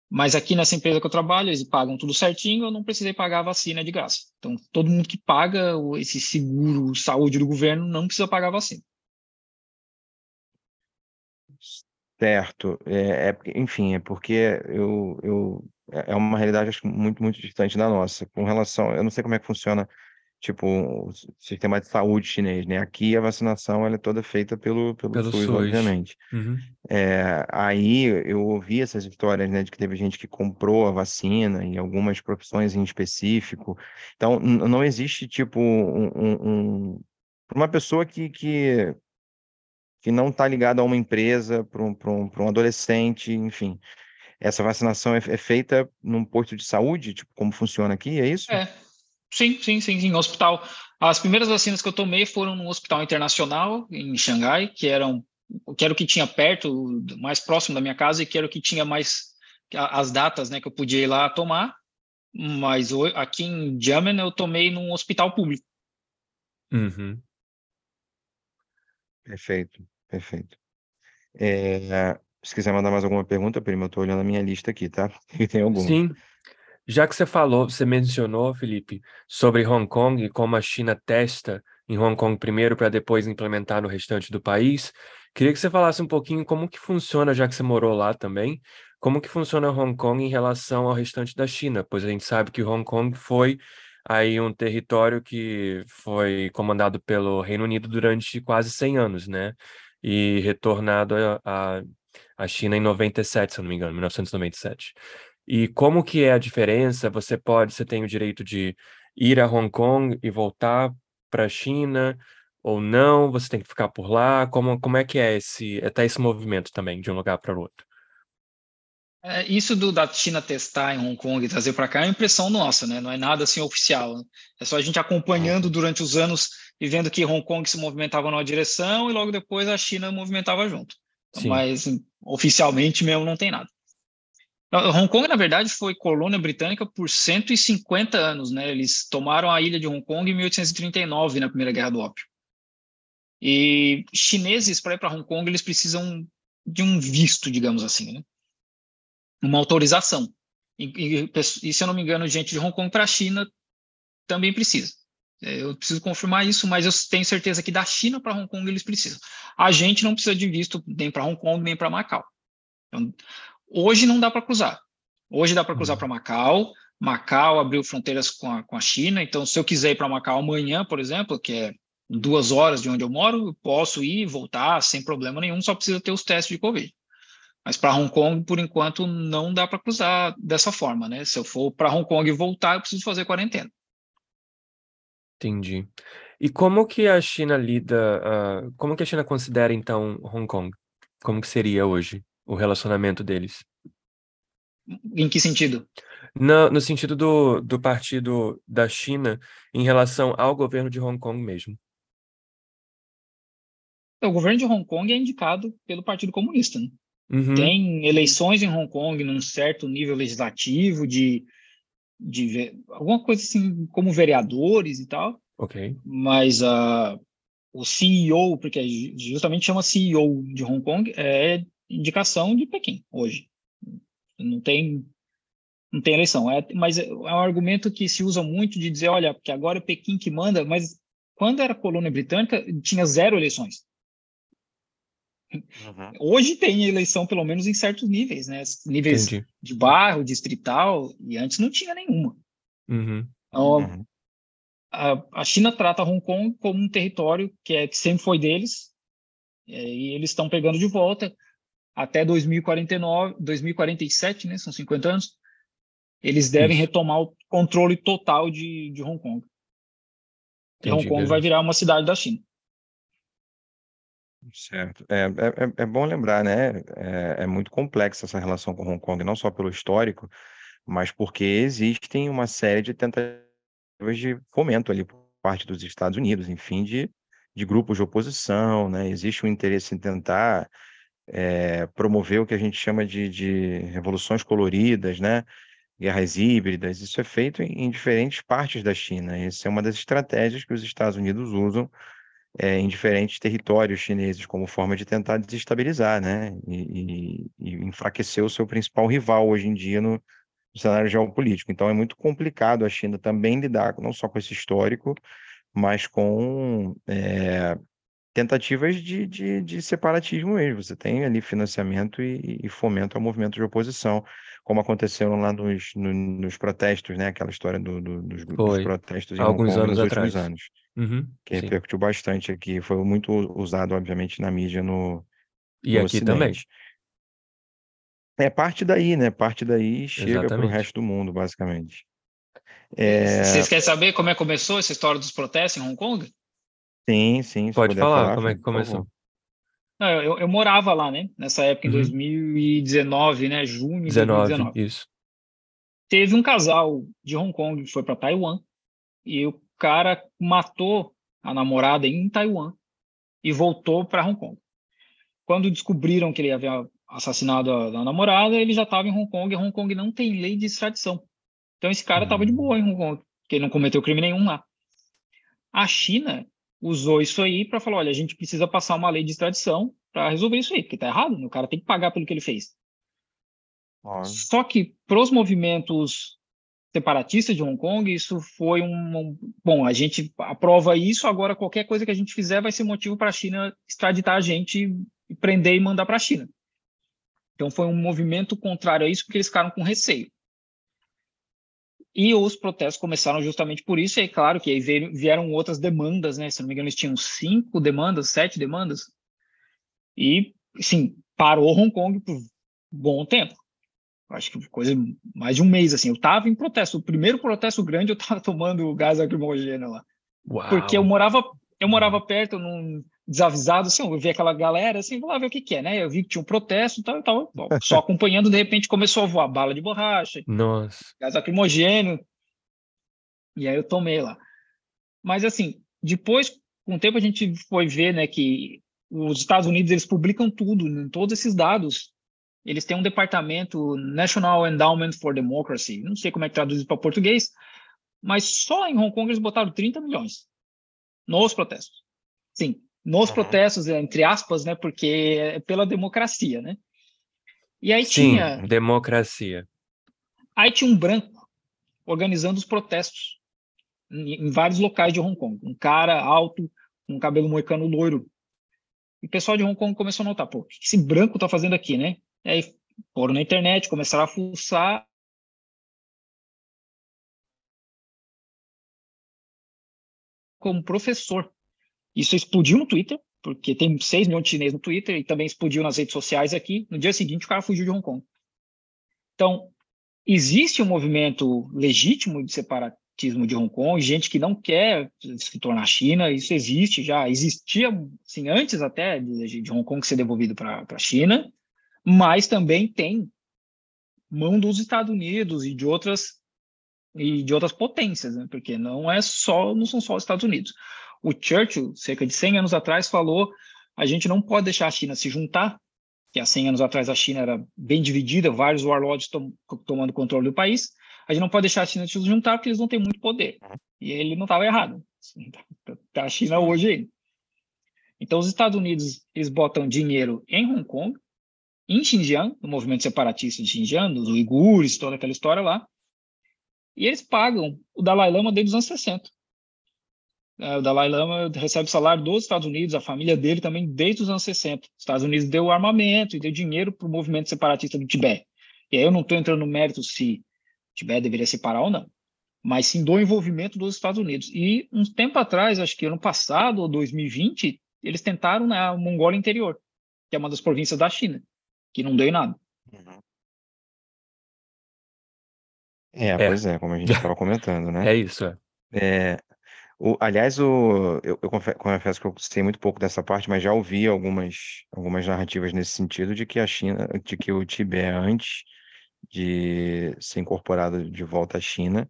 Mas aqui nessa empresa que eu trabalho, eles pagam tudo certinho, eu não precisei pagar a vacina de graça. Então, todo mundo que paga esse seguro saúde do governo não precisa pagar a vacina. Certo. É, é, enfim, é porque eu, eu, é, é uma realidade acho, muito, muito distante da nossa. Com relação, eu não sei como é que funciona tipo, o sistema de saúde chinês, né? Aqui a vacinação ela é toda feita pelo, pelo, pelo SUS, SUS. obviamente. Uhum. É, aí eu ouvi essas histórias, né, de que teve gente que comprou a vacina em algumas profissões em específico. Então, não existe, tipo, um, um, um uma pessoa que, que, que não está ligada a uma empresa, para um, um, um adolescente, enfim. Essa vacinação é, é feita num posto de saúde, tipo, como funciona aqui, é isso? É, Sim, sim, sim, sim. Hospital. As primeiras vacinas que eu tomei foram no hospital internacional em Xangai, que eram que era o que tinha perto, mais próximo da minha casa e que era o que tinha mais as datas, né, que eu podia ir lá tomar. Mas aqui em Jamen eu tomei num hospital público. Uhum. Perfeito, perfeito. É, se quiser mandar mais alguma pergunta, prima, eu estou olhando a minha lista aqui, tá? *laughs* Tem alguma. Sim, já que você falou, você mencionou, Felipe, sobre Hong Kong e como a China testa em Hong Kong primeiro para depois implementar no restante do país, queria que você falasse um pouquinho como que funciona, já que você morou lá também, como que funciona Hong Kong em relação ao restante da China, pois a gente sabe que Hong Kong foi aí um território que foi comandado pelo Reino Unido durante quase 100 anos, né? E retornado à China em 97, se não me engano, 1997. E como que é a diferença? Você pode, você tem o direito de ir a Hong Kong e voltar para a China ou não? Você tem que ficar por lá? Como, como é que é esse, até esse movimento também de um lugar para o outro? É, isso do, da China testar em Hong Kong e trazer para cá é impressão nossa, né? Não é nada assim oficial. Né? É só a gente acompanhando durante os anos e vendo que Hong Kong se movimentava numa direção e logo depois a China movimentava junto. Mas oficialmente mesmo não tem nada. Hong Kong, na verdade, foi colônia britânica por 150 anos, né? Eles tomaram a ilha de Hong Kong em 1839, na Primeira Guerra do Ópio. E chineses, para ir para Hong Kong, eles precisam de um visto, digamos assim, né? Uma autorização. E, e, e, se eu não me engano, gente de Hong Kong para a China também precisa. É, eu preciso confirmar isso, mas eu tenho certeza que da China para Hong Kong eles precisam. A gente não precisa de visto nem para Hong Kong, nem para Macau. Então, Hoje não dá para cruzar. Hoje dá para cruzar uhum. para Macau. Macau abriu fronteiras com a, com a China. Então, se eu quiser ir para Macau amanhã, por exemplo, que é duas horas de onde eu moro, eu posso ir e voltar sem problema nenhum, só precisa ter os testes de Covid. Mas para Hong Kong, por enquanto, não dá para cruzar dessa forma, né? Se eu for para Hong Kong e voltar, eu preciso fazer quarentena. Entendi. E como que a China lida, uh, como que a China considera, então, Hong Kong? Como que seria hoje? o relacionamento deles. Em que sentido? No, no sentido do, do partido da China em relação ao governo de Hong Kong mesmo. O governo de Hong Kong é indicado pelo Partido Comunista. Né? Uhum. Tem eleições em Hong Kong num certo nível legislativo, de, de alguma coisa assim, como vereadores e tal. Ok. Mas uh, o CEO, porque justamente chama CEO de Hong Kong, é indicação de Pequim hoje. Não tem não tem eleição. É, mas é um argumento que se usa muito de dizer, olha, que agora é Pequim que manda, mas quando era colônia britânica, tinha zero eleições. Uhum. Hoje tem eleição, pelo menos em certos níveis, né? Níveis Entendi. de bairro, distrital, e antes não tinha nenhuma. Uhum. Então, uhum. a, a, China trata Hong Kong como um território que, é, que sempre foi deles, é, e eles estão pegando de volta até 2049, 2047, né? São 50 anos. Eles devem Isso. retomar o controle total de, de Hong Kong. E Hong Kong vai virar uma cidade da China. Certo. É, é, é, bom lembrar, né? É, é muito complexa essa relação com Hong Kong, não só pelo histórico, mas porque existem uma série de tentativas de fomento ali por parte dos Estados Unidos, enfim, de, de grupos de oposição, né? Existe um interesse em tentar é, promover o que a gente chama de, de revoluções coloridas, né? Guerras híbridas. Isso é feito em, em diferentes partes da China. Essa é uma das estratégias que os Estados Unidos usam é, em diferentes territórios chineses como forma de tentar desestabilizar, né, e, e, e enfraquecer o seu principal rival hoje em dia no, no, cenário geopolítico. Então é muito complicado a China também lidar não só com esse histórico, mas com é, tentativas de, de, de, separatismo mesmo. Você tem ali financiamento e, e fomento ao movimento de oposição, como aconteceram lá nos, no, nos protestos, né, aquela história do, do, dos, dos, protestos em alguns Hong Kong anos nos atrás. últimos anos. Uhum, que sim. repercutiu bastante aqui. Foi muito usado, obviamente, na mídia no, e no aqui Ocidente. também. É parte daí, né? Parte daí chega para o resto do mundo, basicamente. É... Vocês querem saber como é que começou essa história dos protestos em Hong Kong? Sim, sim. Pode falar, falar, como é que começou. Não, eu, eu, morava lá, né? Nessa época, em uhum. 2019, né? Junho de 2019. Isso. Teve um casal de Hong Kong que foi para Taiwan e o cara matou a namorada em Taiwan e voltou para Hong Kong. Quando descobriram que ele havia assassinado a, a namorada, ele já estava em Hong Kong e Hong Kong não tem lei de extradição. Então esse cara estava de hum. boa em Hong Kong, porque ele não cometeu crime nenhum lá. A China usou isso aí para falar, olha, a gente precisa passar uma lei de extradição para resolver isso aí, porque está errado, né? o cara tem que pagar pelo que ele fez. Só que para os movimentos separatistas de Hong Kong, isso foi um, Bom, a gente aprova isso, agora qualquer coisa que a gente fizer vai ser motivo para a China extraditar a gente prender e mandar para a China. Então foi um movimento contrário a isso, porque eles ficaram com receio. E os protestos começaram justamente por isso, e é claro que aí vieram outras demandas, né? Se não me engano, eles tinham cinco demandas, sete demandas, e, sim, parou Hong Kong por bom tempo acho que coisa mais de um mês assim. Eu tava em protesto, o primeiro protesto grande eu tava *laughs* tomando gás lacrimogêneo lá. Uau. Porque eu morava eu morava perto num desavisado, assim, eu vi aquela galera assim, vou lá ver o que que é, né? Eu vi que tinha um protesto e tal, eu tava *laughs* só acompanhando, de repente começou a voar bala de borracha, Nossa. gás lacrimogênio. E aí eu tomei lá. Mas assim, depois com o tempo a gente foi ver, né, que os Estados Unidos eles publicam tudo, né, todos esses dados eles têm um departamento National Endowment for Democracy, não sei como é que traduz para português, mas só em Hong Kong eles botaram 30 milhões nos protestos. Sim, nos uhum. protestos, entre aspas, né, porque é pela democracia, né? E aí Sim, tinha democracia. Aí tinha um branco organizando os protestos em, em vários locais de Hong Kong, um cara alto, com um cabelo moicano loiro. E o pessoal de Hong Kong começou a notar, pô, o que esse branco tá fazendo aqui, né? E aí foram na internet, começaram a fuçar. Como professor. Isso explodiu no Twitter, porque tem 6 milhões de chineses no Twitter, e também explodiu nas redes sociais aqui. No dia seguinte, o cara fugiu de Hong Kong. Então, existe um movimento legítimo de separatismo de Hong Kong, gente que não quer se tornar China, isso existe já, existia assim, antes até de, de Hong Kong ser devolvido para a China, mas também tem mão dos Estados Unidos e de outras e de outras potências, né? Porque não é só, não são só os Estados Unidos. O Churchill, cerca de 100 anos atrás, falou: a gente não pode deixar a China se juntar, que há 100 anos atrás a China era bem dividida, vários warlords tom, tomando controle do país. A gente não pode deixar a China se juntar porque eles não têm muito poder. E ele não estava errado. Tá a China hoje. Então, os Estados Unidos eles botam dinheiro em Hong Kong, em Xinjiang, no movimento separatista de Xinjiang, dos uigures, toda aquela história lá, e eles pagam o Dalai Lama desde os anos 60. É, o Dalai Lama recebe salário dos Estados Unidos, a família dele também desde os anos 60. Os Estados Unidos deu armamento e deu dinheiro para o movimento separatista do Tibete. E aí eu não estou entrando no mérito se o Tibete deveria separar ou não, mas sim do envolvimento dos Estados Unidos. E um tempo atrás, acho que ano passado, ou 2020, eles tentaram na Mongólia Interior, que é uma das províncias da China, que não deu em nada. Uhum. É, É, pois é, como a gente *laughs* estava comentando, né? é isso. É. É, o, aliás, o, eu, eu confesso que eu sei muito pouco dessa parte, mas já ouvi algumas, algumas narrativas nesse sentido de que a China, de que o Tibete, antes de ser incorporado de volta à China,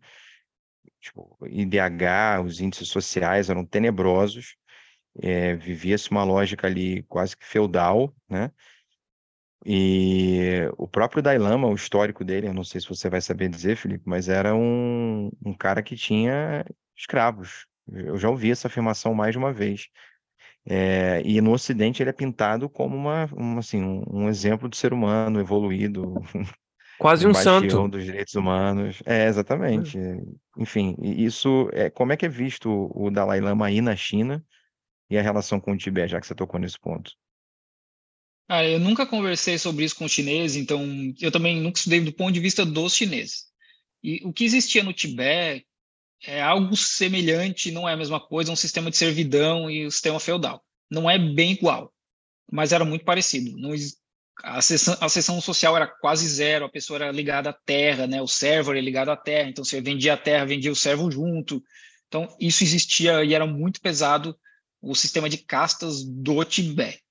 tipo, IDH, os índices sociais eram tenebrosos, é, vivia-se uma lógica ali quase que feudal, né? E o próprio Dalai Lama, o histórico dele, eu não sei se você vai saber dizer, Felipe, mas era um, um cara que tinha escravos. Eu já ouvi essa afirmação mais de uma vez. É, e no Ocidente ele é pintado como uma, uma assim, um, um, exemplo de ser humano evoluído, *laughs* quase um, santo dos direitos humanos. É, exatamente. Hum. Enfim, isso é como é que é visto o Dalai Lama aí na China e a relação com o Tibete, já que você tocou nesse ponto? Eu nunca conversei sobre isso com chineses, então eu também nunca estudei do ponto de vista dos chineses. E o que existia no Tibete é algo semelhante, não é a mesma coisa, um sistema de servidão e o sistema feudal. Não é bem igual, mas era muito parecido. Não, a, seção, a seção social era quase zero, a pessoa era ligada à terra, né? o servo era ligado à terra, então você vendia a terra, vendia o servo junto. Então isso existia e era muito pesado o sistema de castas do Tibete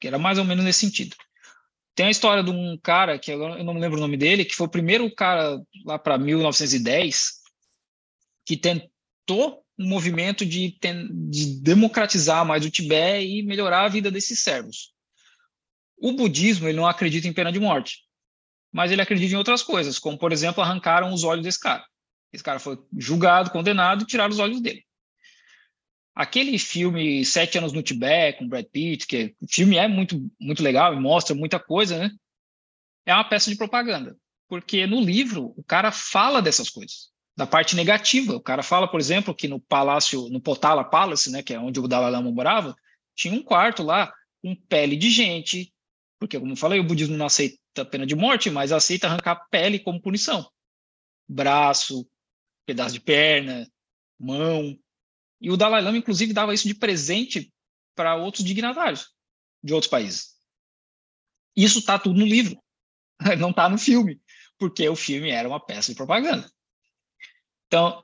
que era mais ou menos nesse sentido. Tem a história de um cara, que eu não me lembro o nome dele, que foi o primeiro cara lá para 1910 que tentou um movimento de, de democratizar mais o Tibete e melhorar a vida desses servos. O budismo ele não acredita em pena de morte, mas ele acredita em outras coisas, como, por exemplo, arrancaram os olhos desse cara. Esse cara foi julgado, condenado e tiraram os olhos dele. Aquele filme Sete Anos no Tibete, com Brad Pitt, que o filme é muito, muito legal e mostra muita coisa, né? É uma peça de propaganda. Porque no livro, o cara fala dessas coisas, da parte negativa. O cara fala, por exemplo, que no palácio, no Potala Palace, né, que é onde o Dalai Lama morava, tinha um quarto lá com pele de gente, porque, como eu falei, o budismo não aceita pena de morte, mas aceita arrancar pele como punição. Braço, pedaço de perna, mão. E o Dalai Lama, inclusive, dava isso de presente para outros dignatários de outros países. Isso está tudo no livro, *laughs* não está no filme, porque o filme era uma peça de propaganda. Então,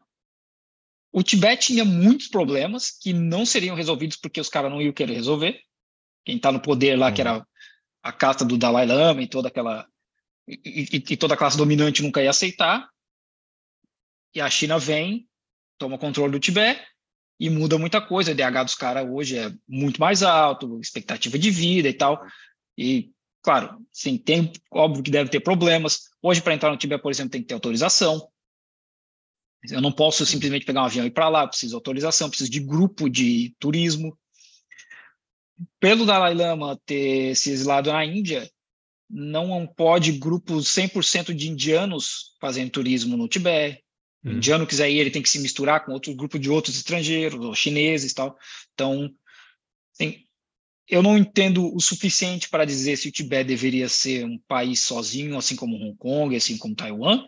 o Tibete tinha muitos problemas que não seriam resolvidos porque os caras não iam querer resolver. Quem está no poder lá, que era uhum. a casta do Dalai Lama e toda aquela e, e, e, toda a classe dominante nunca ia aceitar. E a China vem, toma controle do Tibete e muda muita coisa. O DH dos caras hoje é muito mais alto, expectativa de vida e tal. E, claro, sim, tem, óbvio que deve ter problemas. Hoje, para entrar no Tibete, por exemplo, tem que ter autorização. Eu não posso simplesmente pegar um avião e ir para lá, preciso de autorização, preciso de grupo de turismo. Pelo Dalai Lama ter se exilado na Índia, não pode grupos 100% de indianos fazendo turismo no Tibete. O uhum. indiano quiser ir, ele tem que se misturar com outro grupo de outros estrangeiros, ou chineses e tal. Então, assim, eu não entendo o suficiente para dizer se o Tibete deveria ser um país sozinho, assim como Hong Kong, assim como Taiwan.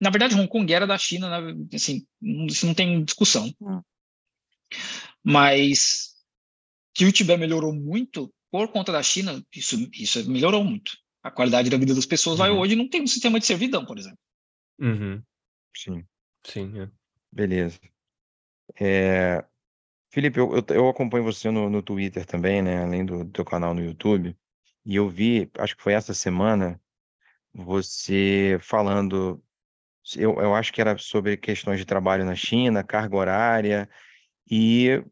Na verdade, Hong Kong era da China, né? assim, isso não tem discussão. Uhum. Mas que o Tibete melhorou muito por conta da China, isso, isso melhorou muito. A qualidade da vida das pessoas uhum. lá hoje não tem um sistema de servidão, por exemplo. Uhum. Sim. Sim, é. Beleza. É, Felipe, eu, eu, eu acompanho você no, no Twitter também, né? Além do teu canal no YouTube. E eu vi, acho que foi essa semana, você falando, eu, eu acho que era sobre questões de trabalho na China, carga horária, e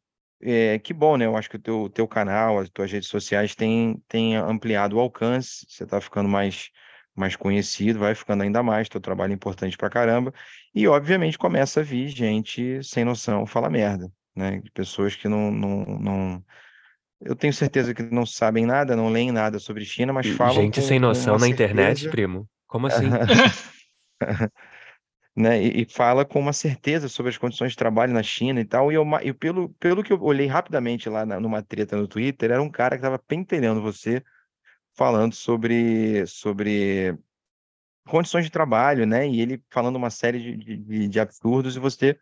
é, que bom, né? Eu acho que o teu, teu canal, as tuas redes sociais têm, têm ampliado o alcance, você está ficando mais, mais conhecido, vai ficando ainda mais, teu trabalho é importante pra caramba, e obviamente começa a vir gente sem noção, fala merda, né? Pessoas que não, não, não eu tenho certeza que não sabem nada, não leem nada sobre China, mas falam Gente com, sem noção na internet, primo. Como *laughs* assim? *laughs* né? E, e fala com uma certeza sobre as condições de trabalho na China e tal. E, eu, e pelo, pelo que eu olhei rapidamente lá na- numa treta no Twitter, era um cara que estava pentelhando você, falando sobre, sobre condições de trabalho, né? E ele falando uma série de, de, de- absurdos e você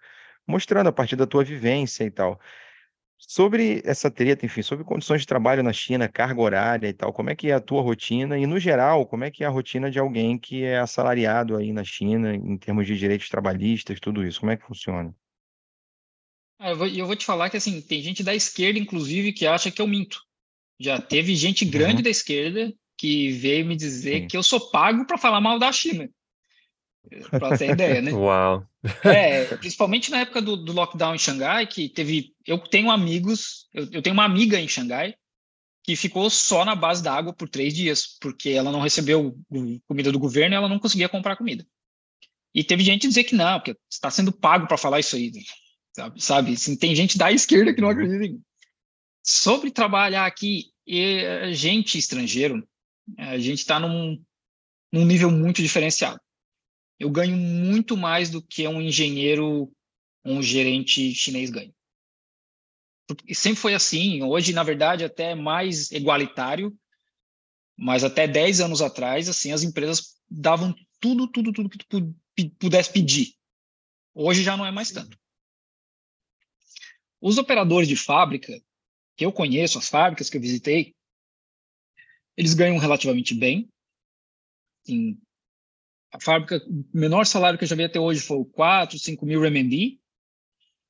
mostrando a partir da tua vivência e tal. Sobre essa treta, enfim, sobre condições de trabalho na China, carga horária e tal, como é que é a tua rotina? E, no geral, como é que é a rotina de alguém que é assalariado aí na China, em termos de direitos trabalhistas, tudo isso? Como é que funciona? Ah, eu vou, eu vou te falar que assim, tem gente da esquerda, inclusive, que acha que eu minto. Já teve gente grande Uhum, da esquerda que veio me dizer sim. que eu sou pago para falar mal da China, para ter ideia, né? *laughs* Uau. É, principalmente na época do, do lockdown em Xangai, que teve. Eu tenho amigos, eu, eu tenho uma amiga em Xangai que ficou só na base da água por três dias, porque ela não recebeu comida do governo e ela não conseguia comprar comida. E teve gente dizer que não, porque está sendo pago para falar isso aí, sabe? sabe? Assim, tem gente da esquerda que não acredita em. Sobre trabalhar aqui, e, gente estrangeiro, a gente está num, num nível muito diferenciado. Eu ganho muito mais do que um engenheiro, um gerente chinês ganha. E sempre foi assim. Hoje, na verdade, até é mais igualitário, mas até 10 anos atrás, assim, as empresas davam tudo, tudo, tudo que tu pudesse pedir. Hoje já não é mais tanto. Os operadores de fábrica, que eu conheço, as fábricas que eu visitei, eles ganham relativamente bem. Em a fábrica, o menor salário que eu já vi até hoje foi 4, 5 mil RMB,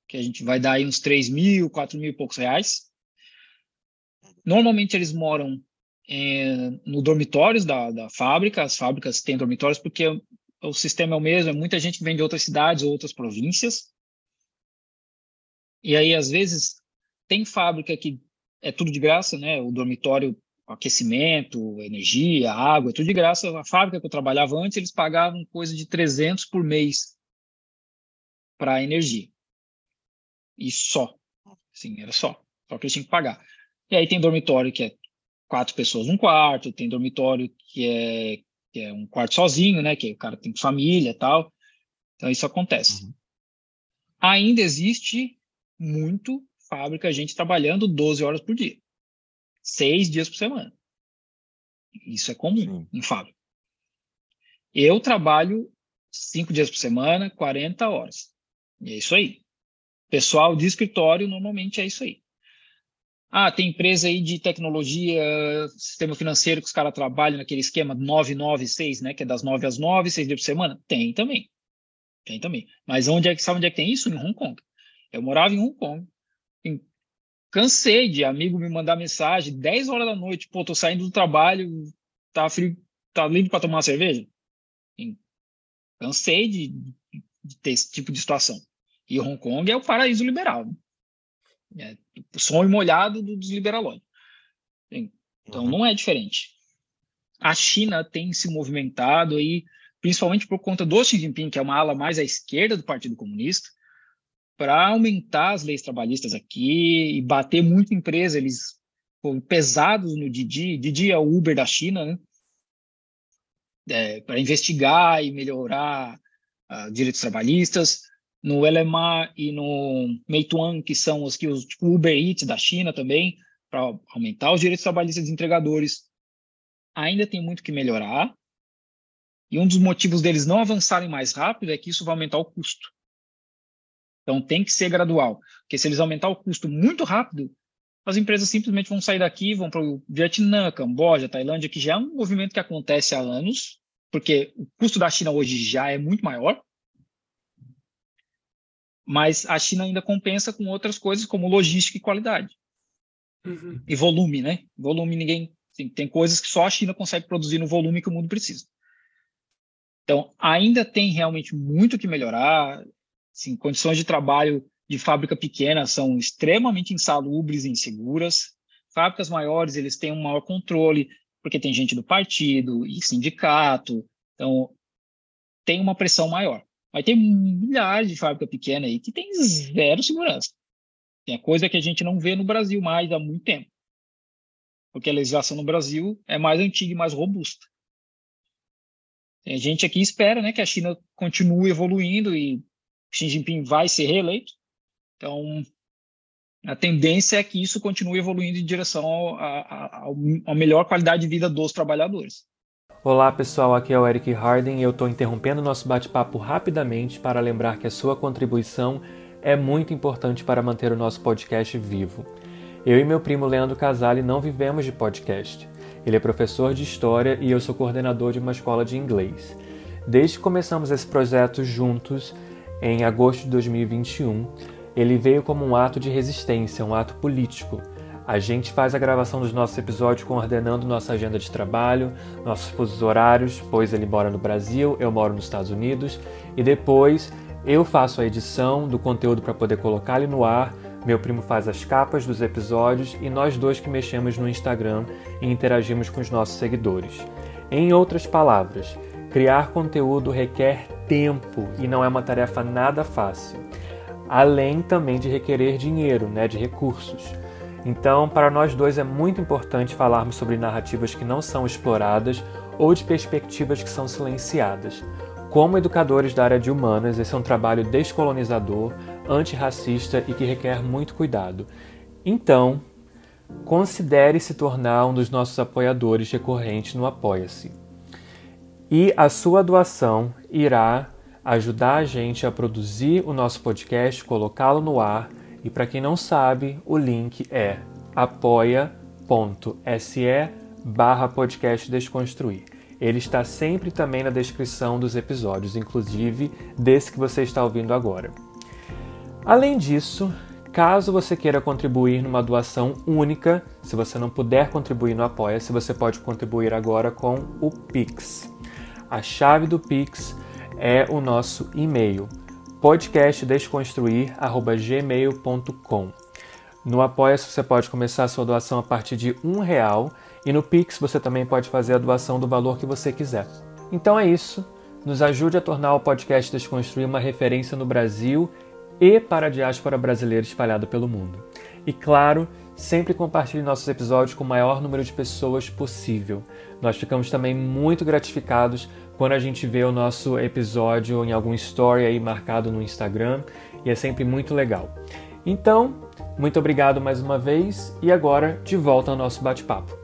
que a gente vai dar aí uns 3 mil, 4 mil e poucos reais. Normalmente eles moram eh, no dormitórios da, da fábrica, as fábricas têm dormitórios porque o, sistema é o mesmo, é muita gente vem de outras cidades ou outras províncias. E aí, às vezes, tem fábrica que é tudo de graça, né? O dormitório, aquecimento, energia, água, tudo de graça. A fábrica que eu trabalhava antes, eles pagavam coisa de 300 por mês para energia. E só. Sim, era só. Só que eles tinham que pagar. E aí tem dormitório que é quatro pessoas num quarto, tem dormitório que é, que é um quarto sozinho, né? Que o cara tem família e tal. Então isso acontece. uhum. Ainda existe muito fábrica, gente trabalhando 12 horas por dia. Seis dias por semana. Isso é comum Sim. em fábrica. Eu trabalho cinco dias por semana, 40 horas. E é isso aí. Pessoal de escritório, normalmente é isso aí. Ah, tem empresa aí de tecnologia, sistema financeiro que os caras trabalham naquele esquema 996, né? Que é das 9 às 9, seis dias por semana? Tem também. Tem também. Mas onde é que sabe onde é que tem isso? Em Hong Kong. Eu morava em Hong Kong. Cansei de amigo me mandar mensagem 10 horas da noite, pô, tô saindo do trabalho, tá frio, tá livre para tomar uma cerveja? Cansei de, de ter esse tipo de situação. E Hong Kong é o paraíso liberal. né? É o sonho molhado do- dos liberalões. Então Uhum. não é diferente. A China tem se movimentado aí, principalmente por conta do Xi Jinping, que é uma ala mais à esquerda do Partido Comunista, para aumentar as leis trabalhistas aqui e bater muito em empresa. Eles foram pesados no Didi. Didi é o Uber da China, né? É, para investigar e melhorar ah, direitos trabalhistas. No LMA e no Meituan, que são os que os tipo Uber Eats da China também, para aumentar os direitos trabalhistas dos entregadores. Ainda tem muito que melhorar. E um dos motivos deles não avançarem mais rápido é que isso vai aumentar o custo. Então tem que ser gradual, porque se eles aumentar o custo muito rápido, as empresas simplesmente vão sair daqui, vão para o Vietnã, Camboja, Tailândia, que já é um movimento que acontece há anos, porque o custo da China hoje já é muito maior, mas a China ainda compensa com outras coisas como logística e qualidade Uhum. e volume, né? Volume ninguém assim, tem coisas que só a China consegue produzir no volume que o mundo precisa. Então, ainda tem realmente muito que melhorar. Assim, condições de trabalho de fábrica pequena são extremamente insalubres e inseguras. Fábricas maiores, eles têm um maior controle, porque tem gente do partido e sindicato. Então, tem uma pressão maior. Mas tem milhares de fábrica pequena aí que tem zero segurança. Tem coisa que a gente não vê no Brasil mais há muito tempo. Porque a legislação no Brasil é mais antiga e mais robusta. A gente aqui espera né, que a China continue evoluindo e Xi Jinping vai ser reeleito. Então, a tendência é que isso continue evoluindo em direção à melhor qualidade de vida dos trabalhadores. Olá pessoal, aqui é o Eric Harden e eu estou interrompendo nosso bate-papo rapidamente para lembrar que a sua contribuição é muito importante para manter o nosso podcast vivo. Eu e meu primo Leandro Casale não vivemos de podcast. Ele é professor de História e eu sou coordenador de uma escola de inglês. Desde que começamos esse projeto juntos, em agosto de 2021, ele veio como um ato de resistência, um ato político. A gente faz a gravação dos nossos episódios coordenando nossa agenda de trabalho, nossos fusos horários, pois ele mora no Brasil, eu moro nos Estados Unidos, e depois eu faço a edição do conteúdo para poder colocar ele no ar meu primo faz as capas dos episódios e nós dois que mexemos no Instagram e interagimos com os nossos seguidores. Em outras palavras, criar conteúdo requer tempo e não é uma tarefa nada fácil. Além também de requerer dinheiro, né, de recursos. Então, para nós dois é muito importante falarmos sobre narrativas que não são exploradas ou de perspectivas que são silenciadas. Como educadores da área de humanas, esse é um trabalho descolonizador, antirracista e que requer muito cuidado. Então, considere se tornar um dos nossos apoiadores recorrentes no Apoia-se. E a sua doação irá ajudar a gente a produzir o nosso podcast, colocá-lo no ar. E para quem não sabe, o link é apoia.se barra podcast desconstruir. Ele está sempre também na descrição dos episódios, inclusive desse que você está ouvindo agora. Além disso, caso você queira contribuir numa doação única, se você não puder contribuir no Apoia-se, você pode contribuir agora com o Pix. A chave do Pix é o nosso e-mail podcastdesconstruir@gmail.com. No Apoia-se você pode começar a sua doação a partir de um real e no Pix você também pode fazer a doação do valor que você quiser. Então é isso. Nos ajude a tornar o podcast Desconstruir uma referência no Brasil e para a diáspora brasileira espalhada pelo mundo. E claro, sempre compartilhe nossos episódios com o maior número de pessoas possível. Nós ficamos também muito gratificados quando a gente vê o nosso episódio em algum story aí marcado no Instagram e é sempre muito legal. Então, muito obrigado mais uma vez e agora de volta ao nosso bate-papo.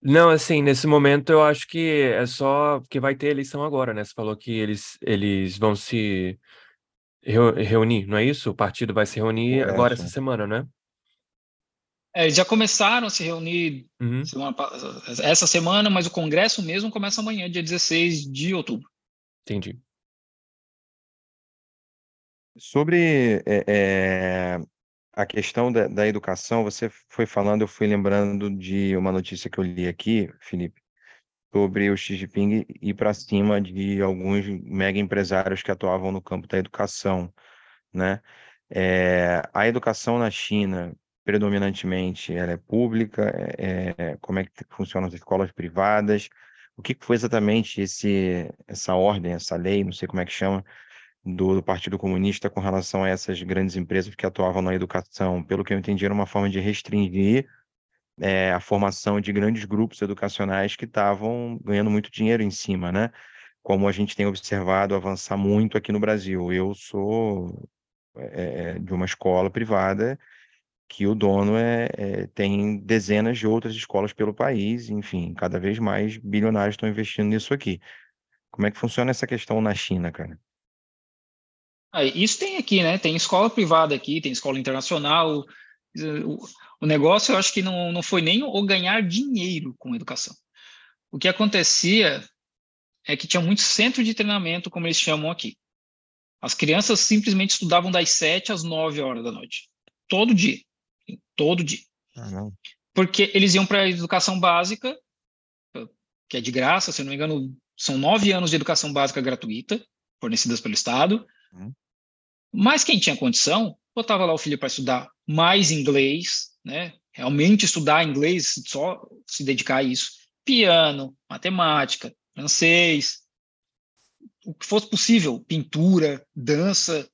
Não, assim, nesse momento eu acho que é só que vai ter eleição agora, né? Você falou que eles, eles vão se reunir, não é isso? O partido vai se reunir agora essa semana, né? É, já começaram a se reunir uhum. semana, essa semana, mas o Congresso mesmo começa amanhã, dia 16 de outubro. Entendi. Sobre é, é, a questão da, da educação, você foi falando, eu fui lembrando de uma notícia que eu li aqui, Felipe, sobre o Xi Jinping ir para cima de alguns mega empresários que atuavam no campo da educação, né? É, a educação na China, predominantemente, ela é pública, é, é como é que funcionam as escolas privadas, o que foi exatamente esse, essa ordem, essa lei, não sei como é que chama, do, do, Partido Comunista com relação a essas grandes empresas que atuavam na educação. Pelo que eu entendi, era uma forma de restringir é, a formação de grandes grupos educacionais que estavam ganhando muito dinheiro em cima, né? Como a gente tem observado avançar muito aqui no Brasil. Eu sou é, de uma escola privada que o dono é, é, tem dezenas de outras escolas pelo país, enfim, cada vez mais bilionários estão investindo nisso aqui. Como é que funciona essa questão na China, cara? isso tem aqui, né? Tem escola privada aqui, tem escola internacional. O, o negócio, eu acho que não, não foi nem o ganhar dinheiro com educação. O que acontecia é que tinha muito centro de treinamento, como eles chamam aqui. As crianças simplesmente estudavam das 7 às 9 horas da noite. Todo dia. Todo dia. Ah, Porque eles iam para a educação básica, que é de graça, se não me engano, são nove anos de educação básica gratuita, fornecidas pelo Estado. Uhum. Mas quem tinha condição, botava lá o filho para estudar mais inglês, né? Realmente estudar inglês, só se dedicar a isso. Piano, matemática, francês, o que fosse possível, pintura, dança,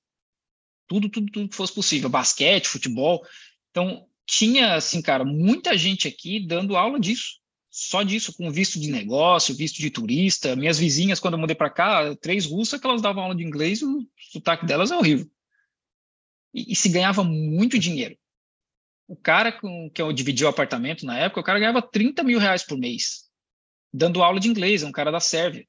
tudo, tudo, tudo que fosse possível, basquete, futebol. Então, tinha, assim, cara, muita gente aqui dando aula disso só disso, com visto de negócio, visto de turista. Minhas vizinhas, quando eu mudei para cá, três russas, que elas davam aula de inglês, o sotaque delas é horrível. E, e se ganhava muito dinheiro. O cara com que eu dividi o apartamento na época, o cara ganhava 30 mil reais por mês, dando aula de inglês, é um cara da Sérvia.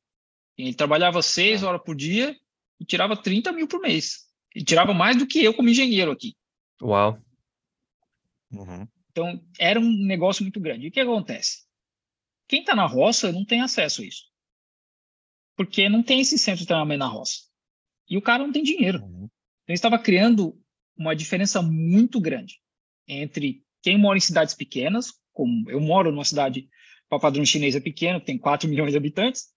Ele trabalhava seis horas por dia e tirava 30 mil por mês. E tirava mais do que eu como engenheiro aqui. Uau! Uhum. Então, era um negócio muito grande. E o que acontece? Quem está na roça não tem acesso a isso. Porque não tem esse centro de treinamento na roça. E o cara não tem dinheiro. Uhum. Então, estava criando uma diferença muito grande entre quem mora em cidades pequenas, como eu moro numa cidade para padrão chinês é pequeno, que tem 4 milhões de habitantes,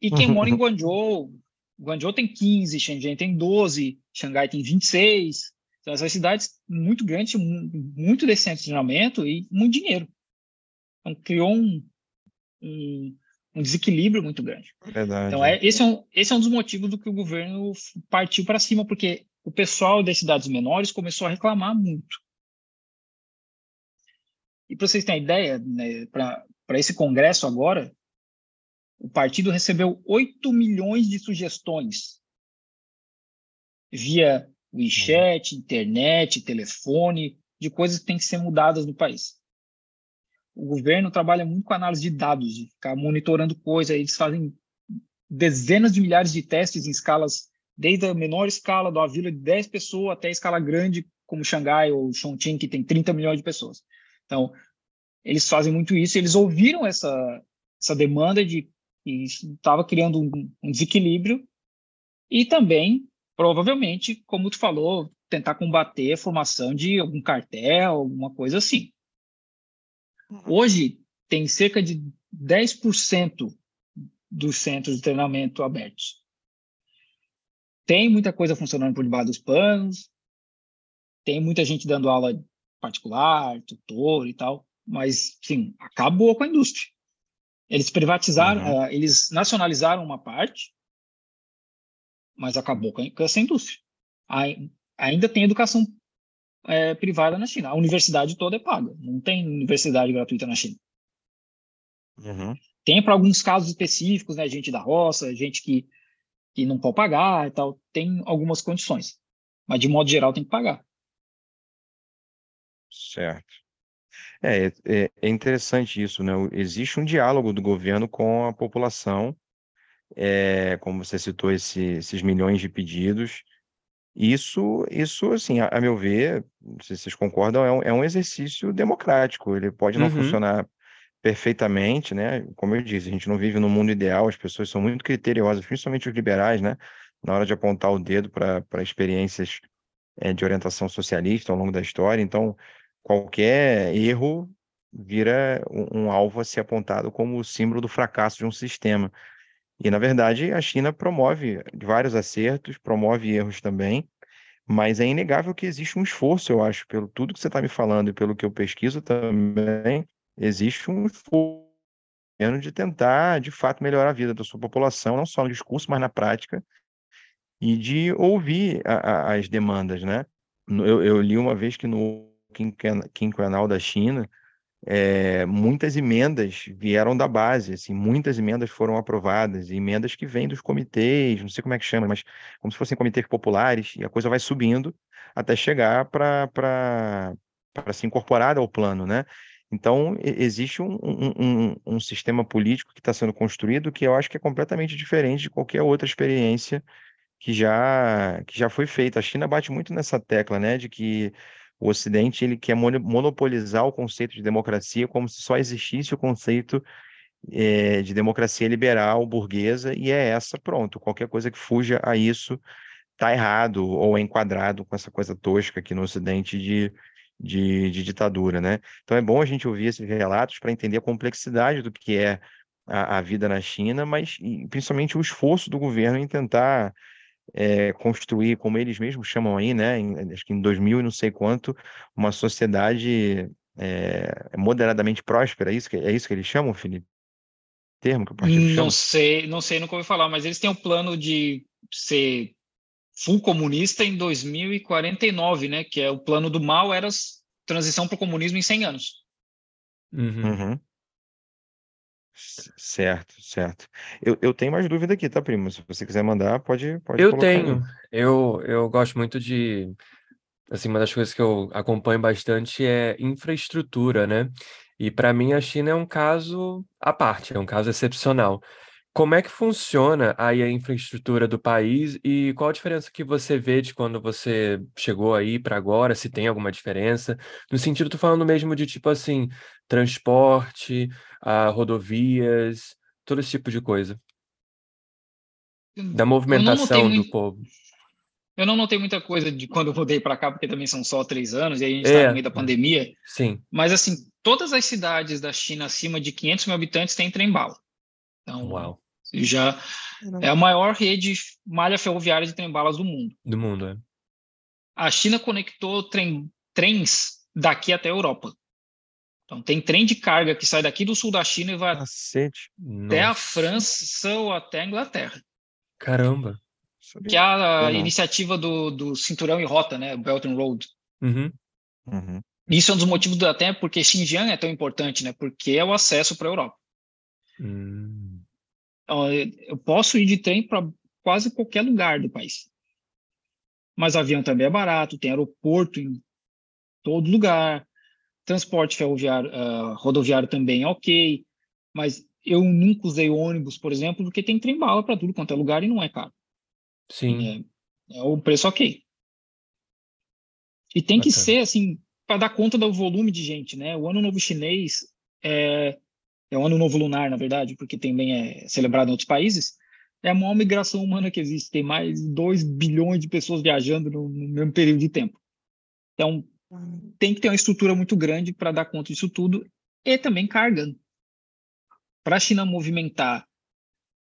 e quem *laughs* mora em Guangzhou. Guangzhou tem 15, Shenzhen tem 12, Xangai tem 26. Então, essas cidades muito grandes, muito desse centro de treinamento e muito dinheiro. Então, criou um, um, um desequilíbrio muito grande. Verdade. Então, é, esse, é um, esse é um dos motivos do que o governo partiu para cima, porque o pessoal das cidades menores começou a reclamar muito. E para vocês terem ideia, né, para esse congresso agora, o partido recebeu 8 milhões de sugestões via WeChat, uhum. internet, telefone, de coisas que têm que ser mudadas no país o governo trabalha muito com análise de dados, de ficar monitorando coisas. Eles fazem dezenas de milhares de testes em escalas, desde a menor escala uma vila de 10 pessoas até a escala grande, como Xangai ou Chongqing, que tem 30 milhões de pessoas. Então, eles fazem muito isso. Eles ouviram essa, essa demanda de estava criando um, um desequilíbrio e também, provavelmente, como tu falou, tentar combater a formação de algum cartel, alguma coisa assim. Hoje, tem cerca de 10% dos centros de treinamento abertos. Tem muita coisa funcionando por debaixo dos panos, tem muita gente dando aula particular, tutor e tal, mas, sim, acabou com a indústria. Eles privatizaram, uhum. uh, eles nacionalizaram uma parte, mas acabou com essa indústria. Ainda tem educação é, privada na China. A universidade toda é paga. Não tem universidade gratuita na China. Uhum. Tem para alguns casos específicos, né? Gente da roça, gente que, que não pode pagar e tal. Tem algumas condições. Mas, de modo geral, tem que pagar. Certo. É, é, é interessante isso, né? Existe um diálogo do governo com a população, é, como você citou, esse, esses milhões de pedidos, isso, isso assim, a, a meu ver, se vocês concordam, é um, é um exercício democrático. Ele pode não Uhum. funcionar perfeitamente, né? Como eu disse, a gente não vive no mundo ideal, as pessoas são muito criteriosas, principalmente os liberais, né? Na hora de apontar o dedo para para experiências é, de orientação socialista ao longo da história. Então, qualquer erro vira um, um alvo a ser apontado como o símbolo do fracasso de um sistema. E, na verdade, a China promove vários acertos, promove erros também, mas é inegável que existe um esforço, eu acho, pelo tudo que você está me falando e pelo que eu pesquiso também, existe um esforço de tentar, de fato, melhorar a vida da sua população, não só no discurso, mas na prática, e de ouvir a, a, as demandas, né? Eu, eu, li uma vez que no quinquenal da China, é, muitas emendas vieram da base, assim, muitas emendas foram aprovadas, emendas que vêm dos comitês, não sei como é que chama, mas como se fossem comitês populares, e a coisa vai subindo até chegar para se incorporar ao plano, né? Então, existe um, um, um, um sistema político que está sendo construído que eu acho que é completamente diferente de qualquer outra experiência que já, que já foi feita. A China bate muito nessa tecla, né, de que o Ocidente ele quer monopolizar o conceito de democracia como se só existisse o conceito é, de democracia liberal burguesa e é essa, pronto. Qualquer coisa que fuja a isso está errado ou é enquadrado com essa coisa tosca aqui no Ocidente de, de, de ditadura, né? Então é bom a gente ouvir esses relatos para entender a complexidade do que é a, a vida na China, mas principalmente o esforço do governo em tentar é, construir, como eles mesmos chamam aí, né? Em, acho que em 2000 e não sei quanto, uma sociedade é, moderadamente próspera. É isso que, é isso que eles chamam, Felipe? Termo que o partido não chama? sei, não sei, nunca ouvi falar, mas eles têm um plano de ser full comunista em 2049, né? Que é o plano do mal era transição para o comunismo em 100 anos. Uhum. Uhum. Certo, certo. Eu, eu tenho mais dúvida aqui, tá, primo? Se você quiser mandar, pode, pode Eu aí. tenho. Eu, eu gosto muito de. Assim, uma das coisas que eu acompanho bastante é infraestrutura, né? E para mim a China é um caso à parte, é um caso excepcional. Como é que funciona aí a infraestrutura do país e qual a diferença que você vê de quando você chegou aí para agora, se tem alguma diferença? No sentido, tô falando mesmo de tipo assim, transporte, ah, rodovias, todo esse tipo de coisa. Da movimentação do povo. Eu não notei muita coisa de quando eu mudei para cá, porque também são só três anos e a gente está é, no meio da pandemia. Sim. Mas, assim, todas as cidades da China acima de 500 mil habitantes têm trem-bala. Então, Uau. já é a maior rede malha ferroviária de trem-balas do mundo. Do mundo, é. A China conectou trem, trens daqui até a Europa. Então, tem trem de carga que sai daqui do sul da China e vai Cacete. até Nossa. a França ou até a Inglaterra. Caramba. Que é a iniciativa do, do Cinturão e Rota, né? Belt and Road. Uhum. Uhum. Isso é um dos motivos até porque Xinjiang é tão importante, né? Porque é o acesso para a Europa. Hum. Eu posso ir de trem para quase qualquer lugar do país. Mas avião também é barato, tem aeroporto em todo lugar transporte ferroviário, uh, rodoviário também é ok, mas eu nunca usei ônibus, por exemplo, porque tem trem bala para tudo quanto é lugar e não é caro. Sim. É, é o preço ok. E tem Bacana. que ser assim para dar conta do volume de gente, né? O Ano Novo Chinês é, é o Ano Novo Lunar, na verdade, porque também é celebrado em outros países. É a maior migração humana que existe. Tem mais de 2 bilhões de pessoas viajando no, no mesmo período de tempo. Então, tem que ter uma estrutura muito grande para dar conta disso tudo e também carga. Para a China movimentar,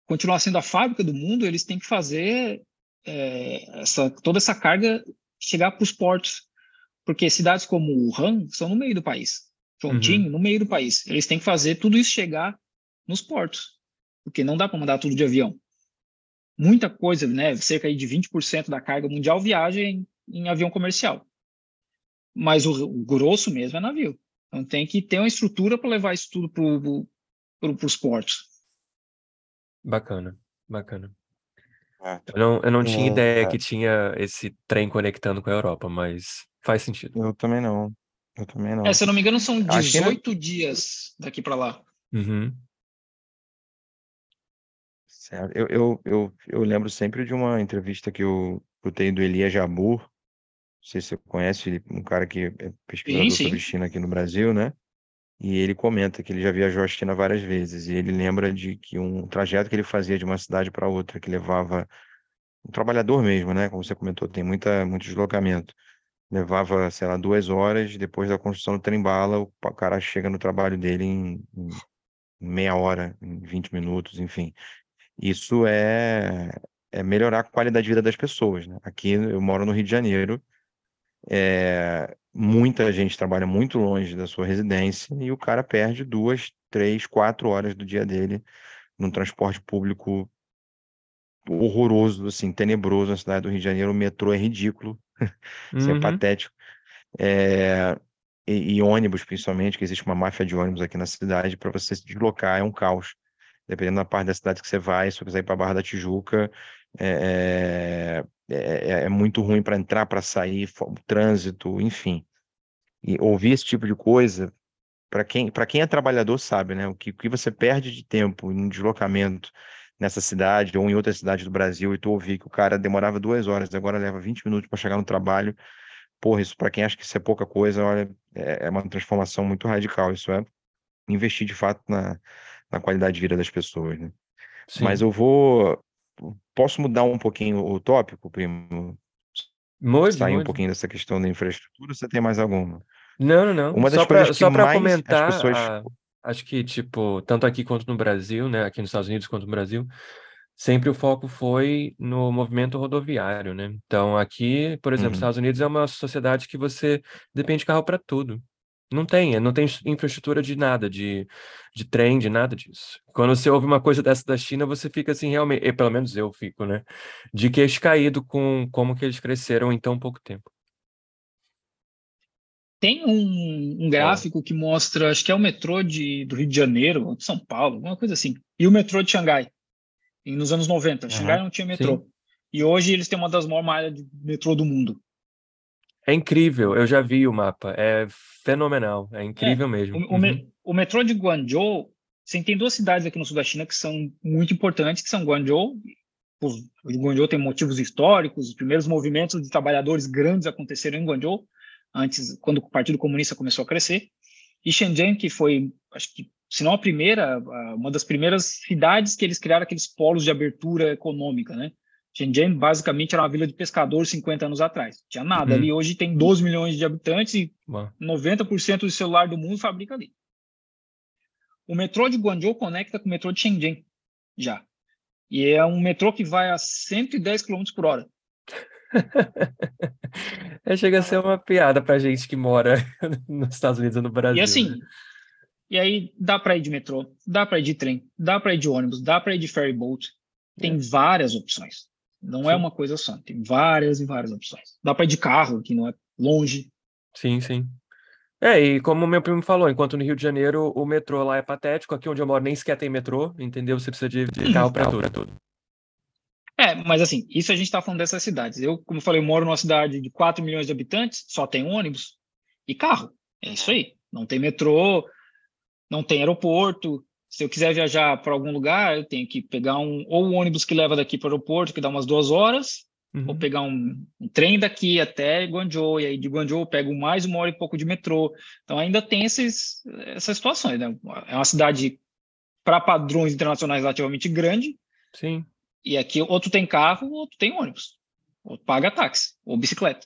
continuar sendo a fábrica do mundo, eles têm que fazer é, essa, toda essa carga chegar para os portos. Porque cidades como Wuhan são no meio do país. Chongqing, uhum. no meio do país. Eles têm que fazer tudo isso chegar nos portos. Porque não dá para mandar tudo de avião. Muita coisa, né? Cerca de 20% da carga mundial viaja em, em avião comercial mas o, o, grosso mesmo é navio. Então tem que ter uma estrutura para levar isso tudo para os portos. Bacana, bacana. É. Eu não, eu não tinha é, ideia é. que tinha esse trem conectando com a Europa, mas faz sentido. Eu também não. Eu também não. É, se eu não me engano, são 18 Aqui... dias daqui para lá. Uhum. Certo. Eu, eu, eu, eu lembro sempre de uma entrevista que eu, eu tenho do Elia Jabur, sei se você conhece, um cara que é pesquisador sim, sim. sobre China aqui no Brasil, né? E ele comenta que ele já viajou à China várias vezes. E ele lembra de que um trajeto que ele fazia de uma cidade para outra, que levava um trabalhador mesmo, né? Como você comentou, tem muita, muito deslocamento. Levava, sei lá, duas horas. Depois da construção do trem-bala, o cara chega no trabalho dele em, em meia hora, em 20 minutos, enfim. Isso é, é melhorar a qualidade de vida das pessoas, né? Aqui eu moro no Rio de Janeiro é, muita gente trabalha muito longe da sua residência e o cara perde duas, três, quatro horas do dia dele num transporte público horroroso, assim, tenebroso na cidade do Rio de Janeiro. O metrô é ridículo, isso *laughs* é uhum. é patético. É, e, e, ônibus, principalmente, que existe uma máfia de ônibus aqui na cidade, para você se deslocar é um caos. Dependendo da parte da cidade que você vai, se você quiser ir para Barra da Tijuca, é, é, é, é muito ruim para entrar, para sair, trânsito, enfim. E ouvir esse tipo de coisa, para quem, quem é trabalhador sabe, né? O que, o que você perde de tempo em deslocamento nessa cidade ou em outra cidade do Brasil e tu ouvir que o cara demorava duas horas, agora leva 20 minutos para chegar no trabalho. Porra, isso para quem acha que isso é pouca coisa, olha, é, é uma transformação muito radical. Isso é investir de fato na, na qualidade de vida das pessoas, né? Mas eu vou Posso mudar um pouquinho o tópico, primo? Mude, sair um pouquinho dessa questão da infraestrutura, você tem mais alguma? Não, não, não. Uma das Só para coisas que só para mais as comentar, pessoas. a- acho que, tipo, tanto aqui quanto no Brasil, né, aqui nos Estados Unidos quanto no Brasil, sempre o foco foi no movimento rodoviário, né? Então, aqui, por exemplo, Uhum. Estados Unidos é uma sociedade que você depende de carro para tudo. Não tem, não tem infraestrutura de nada, de, de trem, de nada disso. Quando você ouve uma coisa dessa da China, você fica assim, realmente, e pelo menos eu fico, né? De queixo caído com como que eles cresceram em tão pouco tempo. Tem um, um gráfico que mostra, acho que é o metrô de, do Rio de Janeiro, ou de São Paulo, alguma coisa assim, e o metrô de Xangai, nos anos 90. Xangai não tinha metrô. E hoje eles têm uma das maiores malhas de metrô do mundo. É incrível, eu já vi o mapa, é fenomenal, é incrível mesmo. O, Uhum. o metrô de Guangzhou, você tem duas cidades aqui no sul da China que são muito importantes, que são Guangzhou. Os- O Guangzhou tem motivos históricos, os primeiros movimentos de trabalhadores grandes aconteceram em Guangzhou, antes, quando o Partido Comunista começou a crescer. E Shenzhen, que foi, acho que, se não a primeira, uma das primeiras cidades que eles criaram aqueles polos de abertura econômica, né? Shenzhen, basicamente, era uma vila de pescadores 50 anos atrás. Tinha nada Uhum. ali. Hoje tem 12 milhões de habitantes e Uau. 90% do celular do mundo fabrica ali. O metrô de Guangzhou conecta com o metrô de Shenzhen, já. E é um metrô que vai a 110 km por hora. *laughs* É, chega a ser uma piada pra gente que mora *laughs* nos Estados Unidos ou no Brasil. E assim, e aí dá para ir de metrô, dá para ir de trem, dá para ir de ônibus, dá para ir de ferry boat. Tem várias opções. Não é Sim. uma coisa só, tem várias e várias opções. Dá para ir de carro, que não é longe. Sim, sim. É, e como meu primo falou, enquanto no Rio de Janeiro o metrô lá é patético, aqui onde eu moro nem sequer tem metrô, entendeu? Você precisa de, de carro pra tudo. É, mas assim, isso a gente está falando dessas cidades. Eu, como eu falei, eu moro numa cidade de 4 milhões de habitantes, só tem ônibus e carro. É isso aí. Não tem metrô, não tem aeroporto. Se eu quiser viajar para algum lugar, eu tenho que pegar um ou um ônibus que leva daqui para o aeroporto, que dá umas duas horas, Uhum. ou pegar um, um trem daqui até Guangzhou, e aí de Guangzhou eu pego mais uma hora e pouco de metrô. Então ainda tem esses, essas situações. Né? É uma cidade, para padrões internacionais, relativamente grande, Sim. e aqui outro tem carro, outro tem ônibus, outro paga táxi ou bicicleta.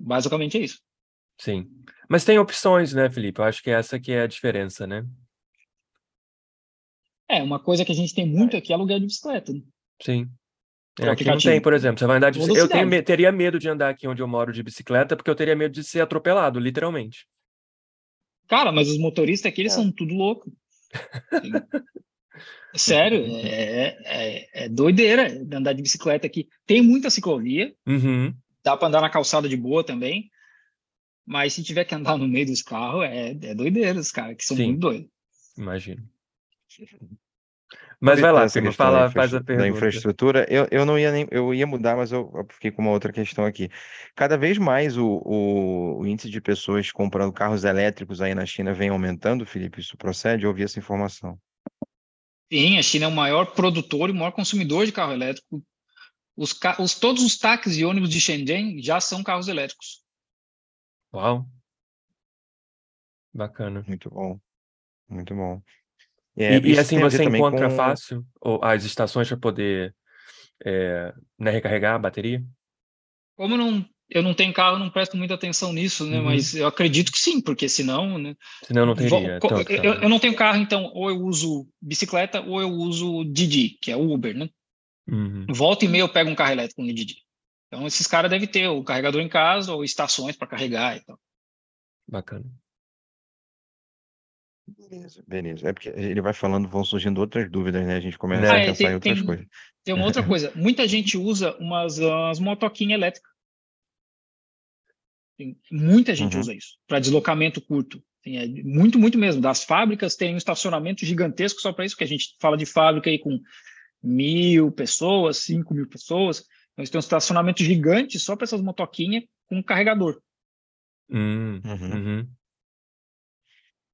Basicamente é isso. Sim. Mas tem opções, né, Felipe? Eu acho que essa que é a diferença, né? É, uma coisa que a gente tem muito aqui é aluguel de bicicleta. Né? Sim. Por É, aqui não tem, por exemplo, você vai andar de bicicleta. Eu tenho, teria medo de andar aqui onde eu moro de bicicleta, porque eu teria medo de ser atropelado, literalmente. Cara, mas os motoristas aqui, eles É. são tudo louco. *laughs* Sério, é, é, é doideira andar de bicicleta aqui. Tem muita ciclovia, Uhum. dá para andar na calçada de boa também, mas se tiver que andar no meio dos carros, é, é doideira os caras, que são Sim. muito doidos. Imagino. Mas vai lá, fala, faz a infraestru- Da pergunta. infraestrutura, eu, eu não ia nem, eu ia mudar, mas eu, eu fiquei com uma outra questão aqui. Cada vez mais o, o, o índice de pessoas comprando carros elétricos aí na China vem aumentando, Felipe, isso procede? Eu ouvi essa informação. Sim, a China é o maior produtor e o maior consumidor de carro elétrico. Os, os- todos os táxis e ônibus de Shenzhen já são carros elétricos. Uau. Bacana. Muito bom, muito bom. E, É, e isso assim você encontra com- fácil as estações para poder é, né, recarregar a bateria? Como eu não, eu não tenho carro, eu não presto muita atenção nisso, né? Uhum. Mas eu acredito que sim, porque senão, né? Senão não teria co- tanto eu, carro. eu não tenho carro, então ou eu uso bicicleta ou eu uso Didi, que é o Uber, né? Uhum. Volta e meia eu pego um carro elétrico no Didi. Então esses caras devem ter o carregador em casa ou estações para carregar e tal. Bacana. Beleza, beleza. É porque ele vai falando, vão surgindo outras dúvidas, né? A gente começa a Ah, é, pensar tem- em outras tem- coisas. Tem uma outra coisa, muita gente usa umas, umas motoquinhas elétricas. Tem- muita gente Uhum. usa isso para deslocamento curto. Tem, é muito, muito mesmo. Das fábricas tem um estacionamento gigantesco só para isso, que a gente fala de fábrica aí com mil pessoas, cinco mil pessoas. Então, eles têm um estacionamento gigante só para essas motoquinhas com um carregador. Hum, Uhum. uhum.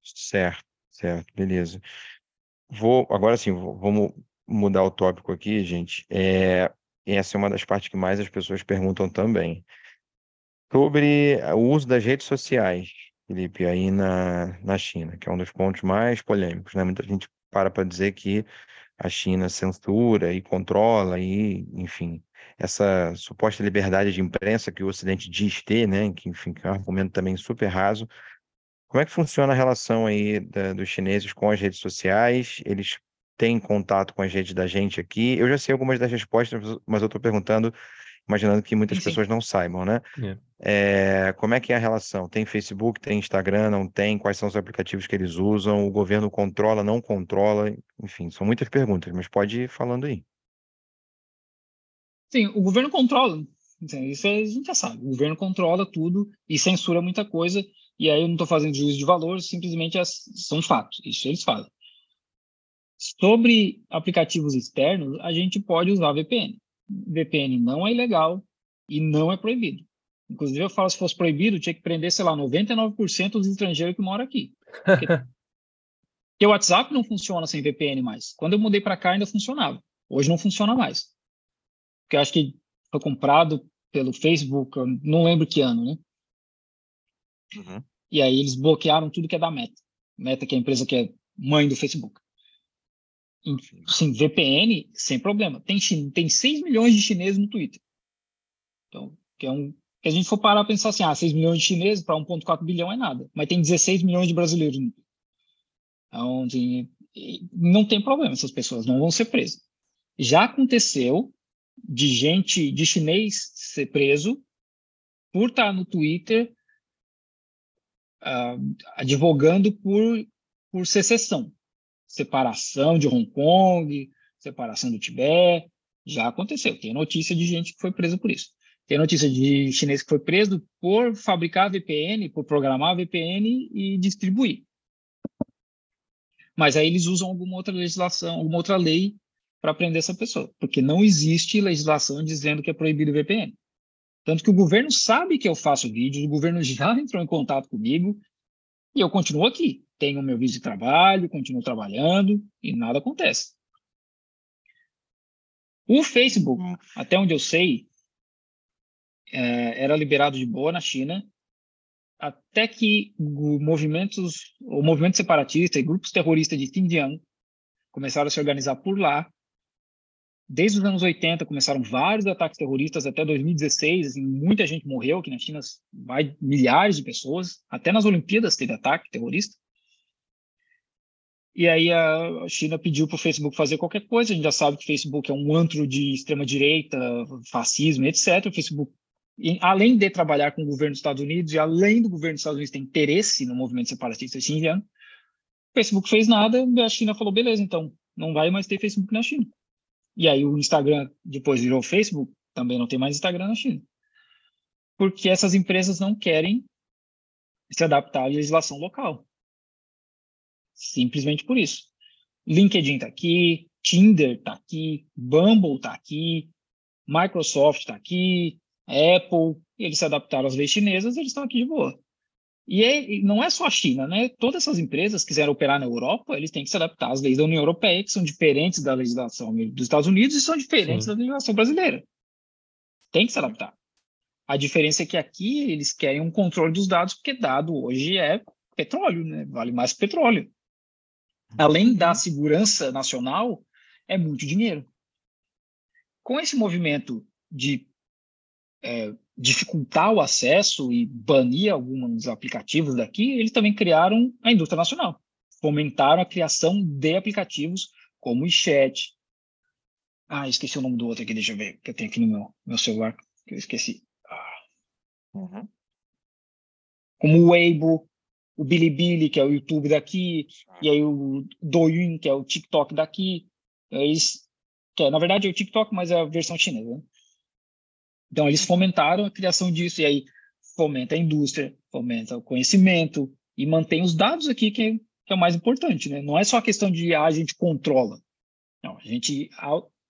Certo, certo, beleza. Vou, agora sim, vamos mudar o tópico aqui, gente. É, essa é uma das partes que mais as pessoas perguntam também. Sobre o uso das redes sociais, Felipe, aí na, na China, que é um dos pontos mais polêmicos, né? Muita gente para para dizer que a China censura e controla e, enfim. essa suposta liberdade de imprensa que o Ocidente diz ter, né, que enfim, é um argumento também super raso. Como é que funciona a relação aí da, dos chineses com as redes sociais? Eles têm contato com as redes da gente aqui? Eu já sei algumas das respostas, mas eu estou perguntando, imaginando que muitas sim, pessoas não saibam, né? É. É, como é que é a relação? Tem Facebook, tem Instagram, não tem? Quais são os aplicativos que eles usam? O governo controla, não controla? Enfim, são muitas perguntas, mas pode ir falando aí. Sim, o governo controla. Isso a gente já sabe. O governo controla tudo e censura muita coisa. E aí eu não estou fazendo juízo de valor, simplesmente são fatos. Isso eles falam. Sobre aplicativos externos, a gente pode usar VPN. VPN não é ilegal e não é proibido. Inclusive, eu falo, se fosse proibido, tinha que prender, sei lá, 99% dos estrangeiros que moram aqui. Porque, *laughs* porque o WhatsApp não funciona sem VPN mais. Quando eu mudei para cá, ainda funcionava. Hoje não funciona mais. Porque eu acho que foi comprado pelo Facebook, não lembro que ano, né? Uhum. E aí eles bloquearam tudo que é da Meta. Meta, que é a empresa que é mãe do Facebook. Sim, VPN, sem problema. Tem, tem 6 milhões de chineses no Twitter. Então, que é um. Que a gente for parar a pensar assim, ah, 6 milhões de chineses para 1,4 bilhão é nada. Mas tem 16 milhões de brasileiros no Twitter. Então, assim, não tem problema, essas pessoas não vão ser presas. Já aconteceu de gente, de chinês ser preso por estar no Twitter uh, advogando por, por secessão, separação de Hong Kong, separação do Tibete, já aconteceu. Tem notícia de gente que foi presa por isso. Tem notícia de chinês que foi preso por fabricar VPN, por programar VPN e distribuir. Mas aí eles usam alguma outra legislação, alguma outra lei para prender essa pessoa, porque não existe legislação dizendo que é proibido VPN. Tanto que o governo sabe que eu faço vídeos, o governo *laughs* já entrou em contato comigo e eu continuo aqui. Tenho meu visto de trabalho, continuo trabalhando e nada acontece. O Facebook, hum. até onde eu sei, é, era liberado de boa na China, até que movimentos, o movimento separatista e grupos terroristas de Xinjiang começaram a se organizar por lá Desde os anos 80 começaram vários ataques terroristas até 2016, assim, muita gente morreu aqui na China, vai milhares de pessoas, até nas Olimpíadas teve ataque terrorista. E aí a China pediu para o Facebook fazer qualquer coisa. A gente já sabe que o Facebook é um antro de extrema direita, fascismo, etc. O Facebook, além de trabalhar com o governo dos Estados Unidos e além do governo dos Estados Unidos ter interesse no movimento separatista Xinjiang, o Facebook fez nada. A China falou beleza, então não vai mais ter Facebook na China. E aí o Instagram depois virou Facebook, também não tem mais Instagram na China. Porque essas empresas não querem se adaptar à legislação local. Simplesmente por isso. LinkedIn está aqui, Tinder está aqui, Bumble está aqui, Microsoft está aqui, Apple, eles se adaptaram às leis chinesas, eles estão aqui de boa. E, é, e não é só a China, né? Todas essas empresas que quiserem operar na Europa, eles têm que se adaptar às leis da União Europeia, que são diferentes da legislação dos Estados Unidos e são diferentes Sim. da legislação brasileira. Tem que se adaptar. A diferença é que aqui eles querem um controle dos dados, porque dado hoje é petróleo, né? Vale mais que petróleo. Além da uhum. segurança nacional, é muito dinheiro. Com esse movimento de é, dificultar o acesso e banir alguns aplicativos daqui, eles também criaram a indústria nacional. Fomentaram a criação de aplicativos como o WeChat. Ah, esqueci o nome do outro aqui, deixa eu ver, que eu tenho aqui no meu, meu celular, que eu esqueci. Ah. Uhum. Como o Weibo, o Bilibili, que é o YouTube daqui, e aí o Douyin, que é o TikTok daqui. Eles, que é, na verdade é o TikTok, mas é a versão chinesa. Né? Então, eles fomentaram a criação disso, e aí fomenta a indústria, fomenta o conhecimento e mantém os dados aqui, que é, que é o mais importante. Né? Não é só a questão de ah, a gente controla. Não, a gente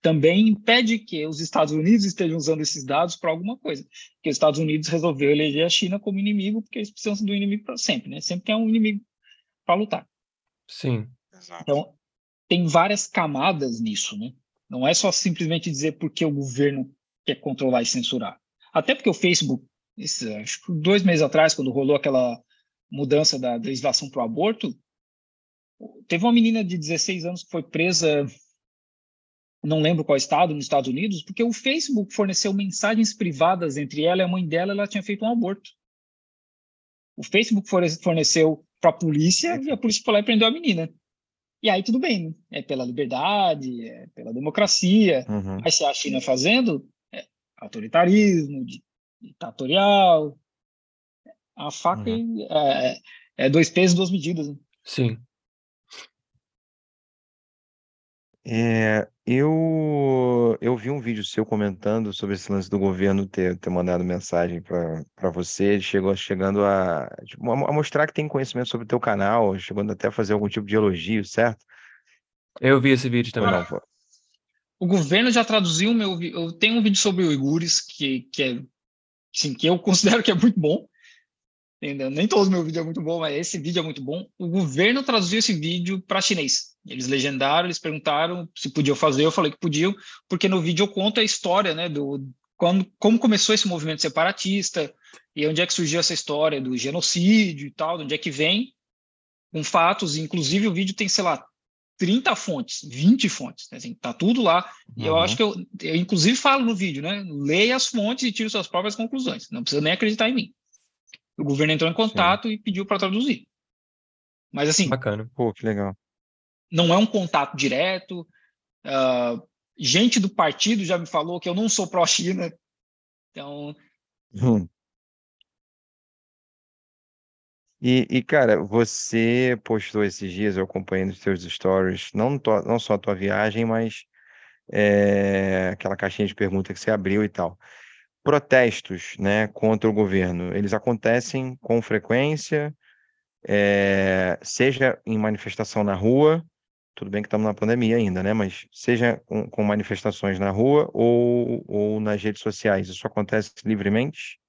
também impede que os Estados Unidos estejam usando esses dados para alguma coisa. Porque os Estados Unidos resolveu eleger a China como inimigo, porque eles precisam do inimigo para sempre, né? Sempre tem um inimigo para lutar. Sim. Então, tem várias camadas nisso, né? Não é só simplesmente dizer porque o governo quer controlar e censurar. Até porque o Facebook, esse, acho que dois meses atrás, quando rolou aquela mudança da legislação para o aborto, teve uma menina de 16 anos que foi presa não lembro qual estado, nos Estados Unidos, porque o Facebook forneceu mensagens privadas entre ela e a mãe dela, ela tinha feito um aborto. O Facebook forneceu para a polícia e a polícia foi lá e prendeu a menina. E aí tudo bem, né? é pela liberdade, é pela democracia. Uhum. Aí se a China fazendo é autoritarismo, ditatorial. A faca uhum. é, é, dois pesos, duas medidas. Né? Sim. É, eu, eu vi um vídeo seu comentando sobre esse lance do governo ter, ter mandado mensagem para você. Ele chegou chegando a, tipo, a mostrar que tem conhecimento sobre o teu canal, chegando até a fazer algum tipo de elogio, certo? Eu vi esse vídeo também. Não, o governo já traduziu meu. Eu tenho um vídeo sobre uigures que, que é assim, que eu *laughs* considero que é muito bom. Nem todos os meus vídeos é muito bom, mas esse vídeo é muito bom. O governo traduziu esse vídeo para chinês. Eles legendaram, eles perguntaram se podiam fazer, eu falei que podiam, porque no vídeo eu conto a história, né, do quando, como começou esse movimento separatista e onde é que surgiu essa história do genocídio e tal, de onde é que vem, com fatos, inclusive o vídeo tem, sei lá, 30 fontes, 20 fontes, né? assim, tá tudo lá. E uhum. eu acho que eu, eu, inclusive, falo no vídeo, né? Leia as fontes e tire suas próprias conclusões. Não precisa nem acreditar em mim. O governo entrou em contato Sim. e pediu para traduzir. Mas assim. Bacana. Pô, que legal. Não é um contato direto. Uh, gente do partido já me falou que eu não sou pró-China. Então. Hum. E, e, cara, você postou esses dias, eu acompanhei nos seus stories, não, to, não só a tua viagem, mas é, aquela caixinha de pergunta que você abriu e tal protestos né, contra o governo, eles acontecem com frequência, é, seja em manifestação na rua, tudo bem que estamos na pandemia ainda, né? Mas seja com, com, manifestações na rua ou, ou nas redes sociais, isso acontece livremente?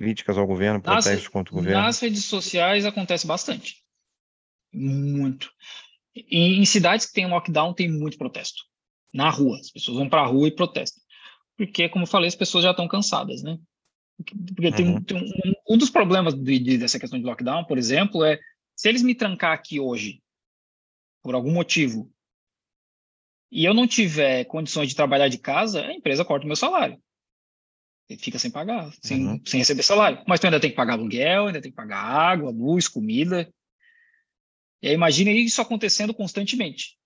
Críticas ao governo, protestos nas, contra o governo? Nas redes sociais acontece bastante. Muito. Em, em cidades que tem lockdown, tem muito protesto. Na rua. As pessoas vão para a rua e protestam porque, como eu falei, as pessoas já estão cansadas, né? Porque tem, uhum. tem um, um, dos problemas de, de, dessa questão de lockdown, por exemplo, é se eles me trancar aqui hoje, por algum motivo, e eu não tiver condições de trabalhar de casa, a empresa corta o meu salário. Fica sem pagar, sem, uhum. sem receber salário. Mas tu ainda tem que pagar aluguel, ainda tem que pagar água, luz, comida. E aí imagine isso acontecendo constantemente.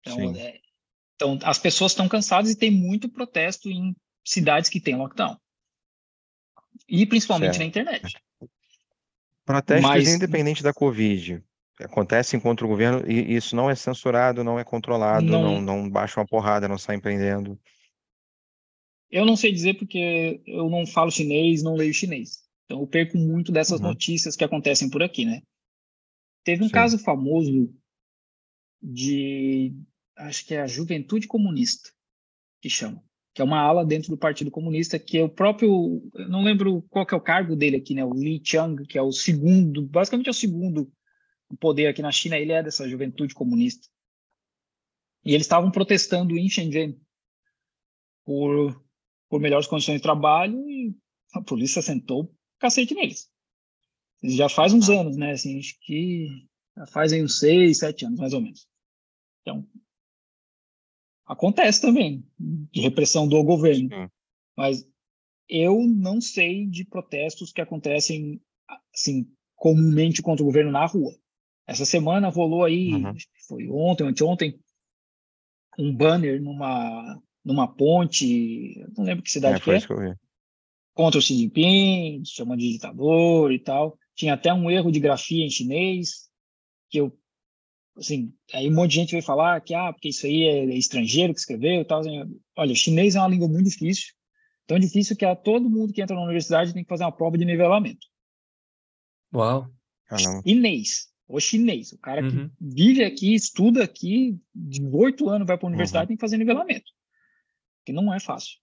Então, é, então, as pessoas estão cansadas e tem muito protesto em cidades que têm lockdown. E principalmente certo. na internet. Protestos Mas, independente da Covid acontecem contra o governo e isso não é censurado, não é controlado, não, não, não baixa uma porrada, não sai empreendendo. Eu não sei dizer porque eu não falo chinês, não leio chinês. Então eu perco muito dessas uhum. notícias que acontecem por aqui, né? Teve um Sim. caso famoso de acho que é a Juventude Comunista, que chama, que é uma ala dentro do Partido Comunista, que é o próprio, não lembro qual que é o cargo dele aqui, né, o Li Chang, que é o segundo, basicamente é o segundo poder aqui na China, ele é dessa Juventude Comunista. E eles estavam protestando em Shenzhen por, por melhores condições de trabalho e a polícia sentou cacete neles. Já faz uns anos, né? Assim, acho que já fazem uns seis, sete anos, mais ou menos. Então, acontece também, de repressão do governo. Sim. Mas eu não sei de protestos que acontecem assim comumente contra o governo na rua. Essa semana rolou aí, uhum. foi ontem, anteontem, um banner numa numa ponte, não lembro que cidade é, que é, que contra o Xi Jinping, chamando de ditador e tal. Tinha até um erro de grafia em chinês, que eu assim, aí um monte de gente veio falar que, ah, porque isso aí é estrangeiro que escreveu e tal. Assim, olha, o chinês é uma língua muito difícil, tão difícil que a todo mundo que entra na universidade tem que fazer uma prova de nivelamento. Uau! Chinês, o chinês, o cara uhum. que vive aqui, estuda aqui, de oito anos vai para a universidade uhum. tem que fazer nivelamento, que não é fácil.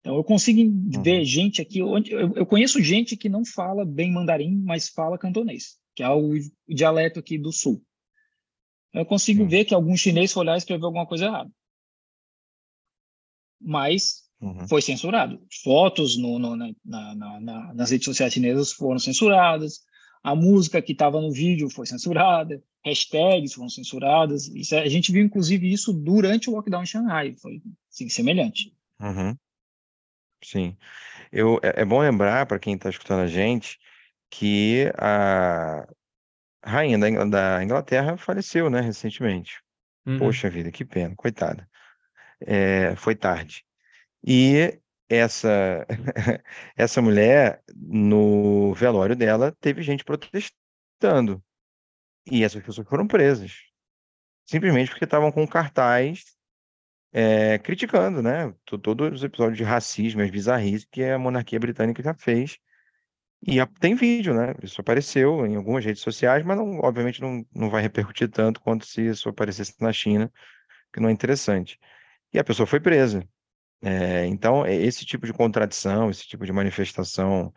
Então eu consigo uhum. ver gente aqui, onde eu, eu, conheço gente que não fala bem mandarim, mas fala cantonês, que é o, o dialeto aqui do sul eu consigo uhum. ver que algum chinês foi lá e escreveu alguma coisa errada. Mas uhum. foi censurado. Fotos no, no, na, na, na, nas redes sociais chinesas foram censuradas, a música que estava no vídeo foi censurada, hashtags foram censuradas. Isso, é, a gente viu, inclusive, isso durante o lockdown em Xangai, foi assim, semelhante. Uhum. Sim. Eu, é, é bom lembrar, para quem está escutando a gente, que a rainha da, da Inglaterra faleceu, né, recentemente. Uhum. Poxa vida, que pena, coitada. É, foi tarde. E essa *laughs* essa mulher, no velório dela, teve gente protestando. E essas pessoas foram presas. Simplesmente porque estavam com cartaz é, criticando, né? Todos os episódios de racismo, as bizarrices que a monarquia britânica já fez. E tem vídeo, né? Isso apareceu em algumas redes sociais, mas não, obviamente não, não vai repercutir tanto quanto se isso aparecesse na China, que não é interessante. E a pessoa foi presa. É, então, é esse tipo de contradição, esse tipo de manifestação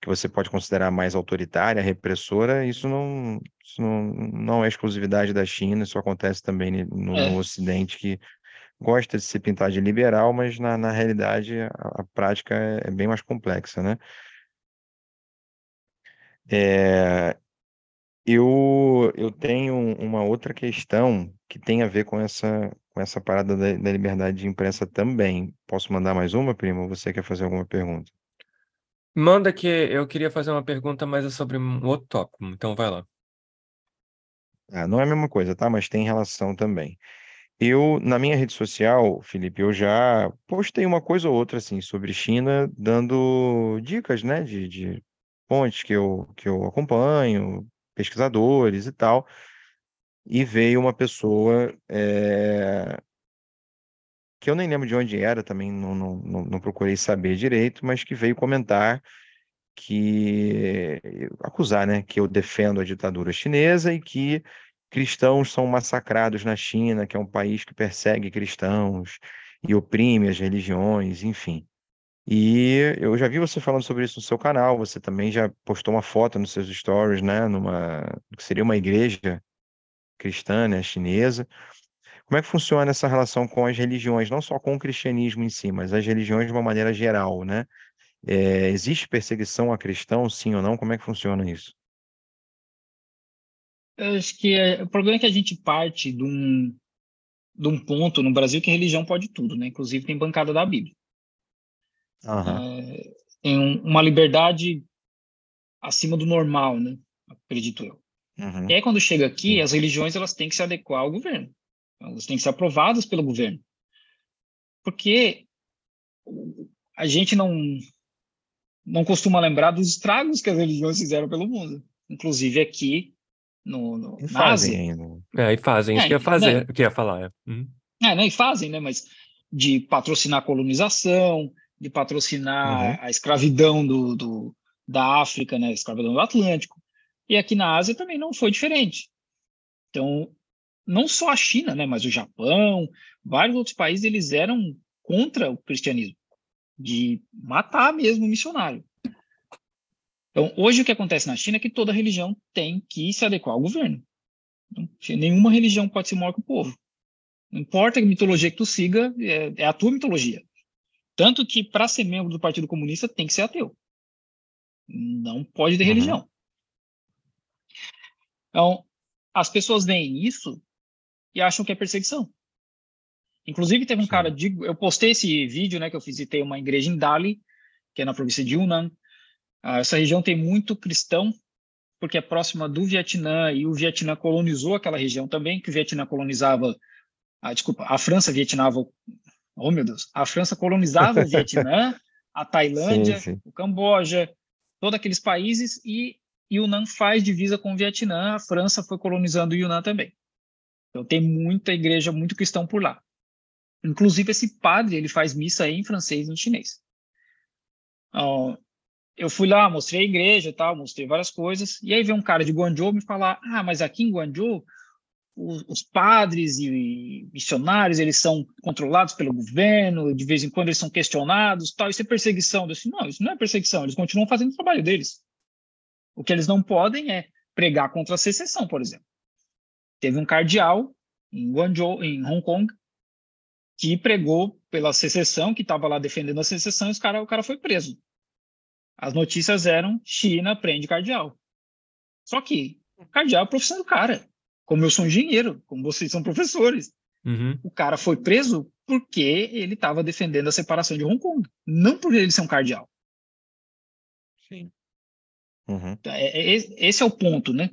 que você pode considerar mais autoritária, repressora, isso não, isso não, não é exclusividade da China, isso acontece também no, é. no Ocidente, que gosta de se pintar de liberal, mas na, na realidade a, a prática é, é, bem mais complexa, né? É, eu, eu tenho uma outra questão que tem a ver com essa, com essa parada da, da liberdade de imprensa também. Posso mandar mais uma, primo? Você quer fazer alguma pergunta? Manda que eu queria fazer uma pergunta, mas é sobre um outro tópico, então vai lá. Ah, não é a mesma coisa, tá? Mas tem relação também. Eu, na minha rede social, Felipe, eu já postei uma coisa ou outra, assim, sobre China, dando dicas, né, de, de fontes que eu, que eu acompanho, pesquisadores e tal. E veio uma pessoa é, que eu nem lembro de onde era, também não, não, não, procurei saber direito, mas que veio comentar que acusar, né, que eu defendo a ditadura chinesa e que cristãos são massacrados na China, que é um país que persegue cristãos e oprime as religiões, enfim. E eu já vi você falando sobre isso no seu canal, você também já postou uma foto nos seus stories, né, numa que seria uma igreja cristã, né, chinesa. Como é que funciona essa relação com as religiões, não só com o cristianismo em si, mas as religiões de uma maneira geral, né? É, existe perseguição a cristãos, sim ou não? Como é que funciona isso? Eu acho que é, o problema é que a gente parte de um, de um ponto no Brasil que a religião pode tudo, né? Inclusive tem bancada da Bíblia. Uhum. É, tem um, uma liberdade acima do normal, né? Acredito eu. Uhum. E aí quando chega aqui, as religiões elas têm que se adequar ao governo. Elas têm que ser aprovadas pelo governo. Porque a gente não não costuma lembrar dos estragos que as religiões fizeram pelo mundo. Inclusive aqui no, no e fazem ainda. É, e fazem, isso é, que ia fazer, né? que ia falar. É. Uhum. é, né, e fazem, né, mas de patrocinar a colonização, de patrocinar uhum. a escravidão do, do, da África, né, a escravidão do Atlântico, e aqui na Ásia também não foi diferente. Então, não só a China, né, mas o Japão, vários outros países, eles eram contra o cristianismo, de matar mesmo o missionário. Então, hoje o que acontece na China é que toda religião tem que se adequar ao governo. Então, nenhuma religião pode ser maior que o povo. Não importa a mitologia que tu siga, é, é a tua mitologia. Tanto que, para ser membro do Partido Comunista, tem que ser ateu. Não pode ter uhum. religião. Então, as pessoas veem isso e acham que é perseguição. Inclusive, teve um Sim. cara, de, eu postei esse vídeo, né, que eu visitei uma igreja em Dali, que é na província de Yunnan, ah, essa região tem muito cristão, porque é próxima do Vietnã, e o Vietnã colonizou aquela região também, que o Vietnã colonizava, ah, desculpa, a França vietnava, oh meu Deus, a França colonizava o *laughs* Vietnã, a Tailândia, sim, sim. o Camboja, todos aqueles países, e Yunnan faz divisa com o Vietnã, a França foi colonizando Yunnan também. Então tem muita igreja, muito cristão por lá. Inclusive esse padre, ele faz missa em francês e em chinês. Eu fui lá, mostrei a igreja e tal, mostrei várias coisas, e aí veio um cara de Guangzhou me falar, ah, mas aqui em Guangzhou, os, os, padres e missionários, eles são controlados pelo governo, de vez em quando eles são questionados, tal, isso é perseguição. Eu disse, não, isso não é perseguição, eles continuam fazendo o trabalho deles. O que eles não podem é pregar contra a secessão, por exemplo. Teve um cardeal em Guangzhou, em Hong Kong, que pregou pela secessão, que estava lá defendendo a secessão, e cara, o cara foi preso. As notícias eram China prende cardeal. Só que cardeal é a profissão do cara. Como eu sou engenheiro, como vocês são professores. Uhum. O cara foi preso porque ele estava defendendo a separação de Hong Kong, não por ele ser um cardeal. Uhum. É, é, esse é o ponto, né?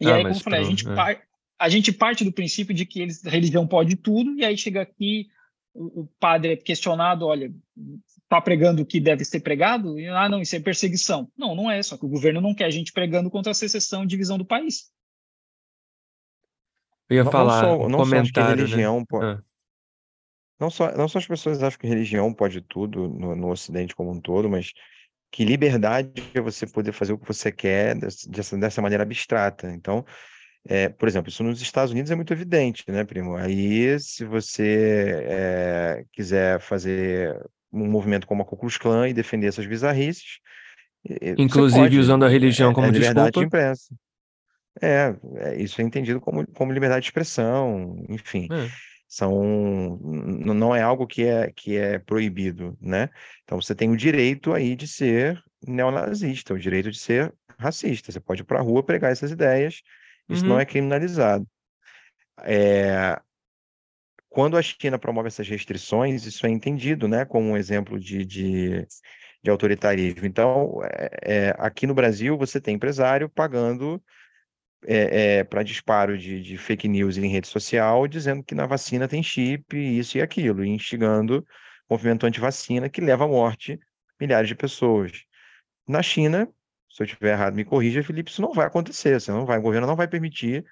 E Ah, aí, como eu falei, a gente, é. par- a gente parte do princípio de que eles, a religião pode tudo, e aí chega aqui, o, o padre é questionado, olha, tá pregando o que deve ser pregado? E, ah, não, isso é perseguição. Não, não é, só que o governo não quer a gente pregando contra a secessão e divisão do país. Eu ia Não, falar não só, um não só acho que comentário, né? religião pode, Ah, não só, não só as pessoas acham que religião pode tudo no, no Ocidente como um todo, mas que liberdade é você poder fazer o que você quer dessa, dessa, maneira abstrata. Então, é, por exemplo, isso nos Estados Unidos é muito evidente, né, primo? Aí, se você é, quiser fazer um movimento como a Ku Klux Klan e defender essas bizarrices, Inclusive pode. usando a religião É, como é liberdade de desculpa. imprensa. É, é, isso é entendido como, como liberdade de expressão, enfim É. são não é algo que é que é proibido, né? Então você tem o direito aí de ser neonazista, o direito de ser racista. Você pode ir para a rua pregar essas ideias, isso não Uhum. é criminalizado. É, quando a China promove essas restrições, isso é entendido, né, como um exemplo de, de, de autoritarismo. Então, é, é, aqui no Brasil, você tem empresário pagando para disparo de, de fake news em rede social, dizendo que na vacina tem chip, isso e aquilo, e instigando movimento anti-vacina que leva à morte milhares de pessoas. Na China, se eu estiver errado, me corrija, Felipe, isso não vai acontecer. Você não vai, o governo não vai permitir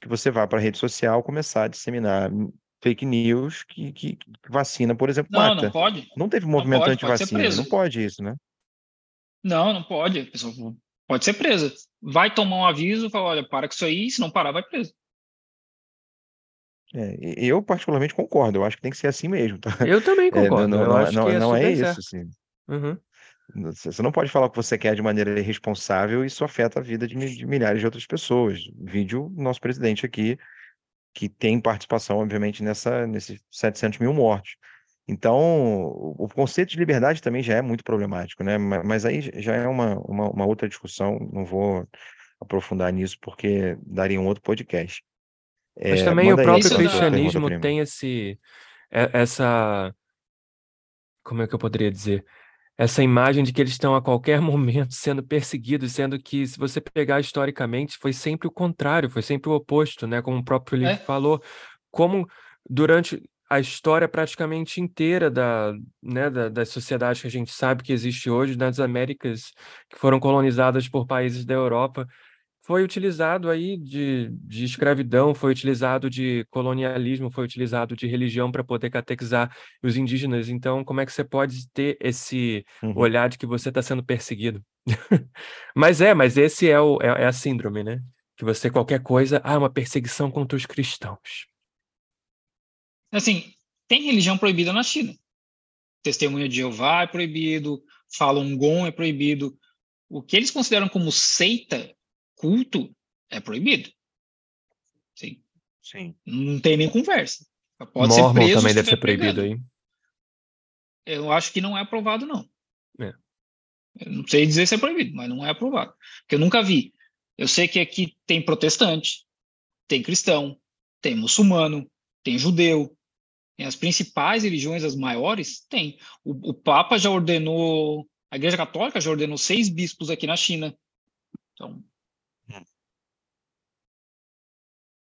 que você vá para a rede social começar a disseminar fake news que, que, que vacina, por exemplo, Não, mata. não pode. Não teve movimento anti-vacina, não pode isso, né? Não, não pode. A pessoa pode ser presa. Vai tomar um aviso, fala, olha, para com isso aí, se não parar, vai preso. É, e- eu particularmente concordo, eu acho que tem que ser assim mesmo, tá? Eu também *laughs* É, não, concordo. não, Eu não, é- acho não, que é não é super isso, assim. Uhum. Você não pode falar o que você quer de maneira irresponsável e isso afeta a vida de, de milhares de outras pessoas. Vídeo nosso presidente aqui, que tem participação, obviamente, nessa, nesses 700 mil mortos. Então, o, conceito de liberdade também já é muito problemático, né? Ma- Mas, aí já é uma, uma, uma outra discussão, não vou aprofundar nisso porque daria um outro podcast. Mas É, também o próprio Isso cristianismo tem esse, é- essa, como é que eu poderia dizer? Essa imagem de que eles estão a qualquer *laughs* momento sendo perseguidos, sendo que, se você pegar historicamente, foi sempre o contrário, foi sempre o oposto, né? Como o próprio livro É. falou, como durante a história praticamente inteira da, né, da, das sociedades que a gente sabe que existe hoje, nas Américas, que foram colonizadas por países da Europa, foi utilizado aí de, de escravidão, foi utilizado de colonialismo, foi utilizado de religião para poder catequizar os indígenas. Então, como é que você pode ter esse Uhum. olhar de que você está sendo perseguido? *laughs* Mas é, mas esse é, o, é, é a síndrome, né? Que você, qualquer coisa, ah, uma perseguição contra os cristãos. Assim, tem religião proibida na China. Testemunha de Jeová é proibido, Falun Gong é proibido. O que eles consideram como seita, culto, é proibido. Sim, Sim. não tem nem conversa. Pode ser Mormon preso também se deve ser proibido pregando. aí. Eu acho que não é aprovado, não. É. Eu não sei dizer se é proibido, mas não é aprovado. Porque eu nunca vi. Eu sei que aqui tem protestante, tem cristão, tem muçulmano, tem judeu. As principais religiões, as maiores, tem. O, o Papa já ordenou, a Igreja Católica já ordenou seis bispos aqui na China. Então,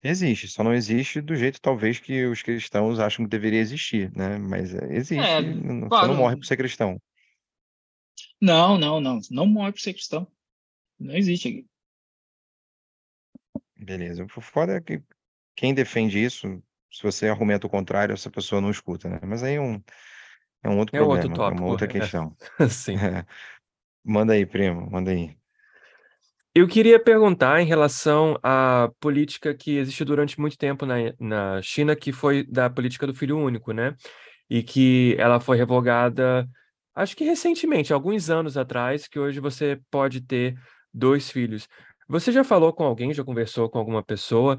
Existe, só não existe do jeito talvez que os cristãos acham que deveria existir, né? Mas é, existe, É, você claro. não morre por ser cristão. não, não, não. Não morre por ser cristão. Não existe aqui. Beleza. O foda é que quem defende isso, se você argumenta o contrário, essa pessoa não escuta, né? Mas aí é um, é um outro É outro problema, é uma tópico, outra *laughs* é. questão. Sim. Manda aí, primo, manda aí. Eu queria perguntar em relação à política que existe durante muito tempo na, na China, que foi da política do filho único, né? E que ela foi revogada, acho que recentemente, alguns anos atrás, que hoje você pode ter dois filhos. Você já falou com alguém, já conversou com alguma pessoa,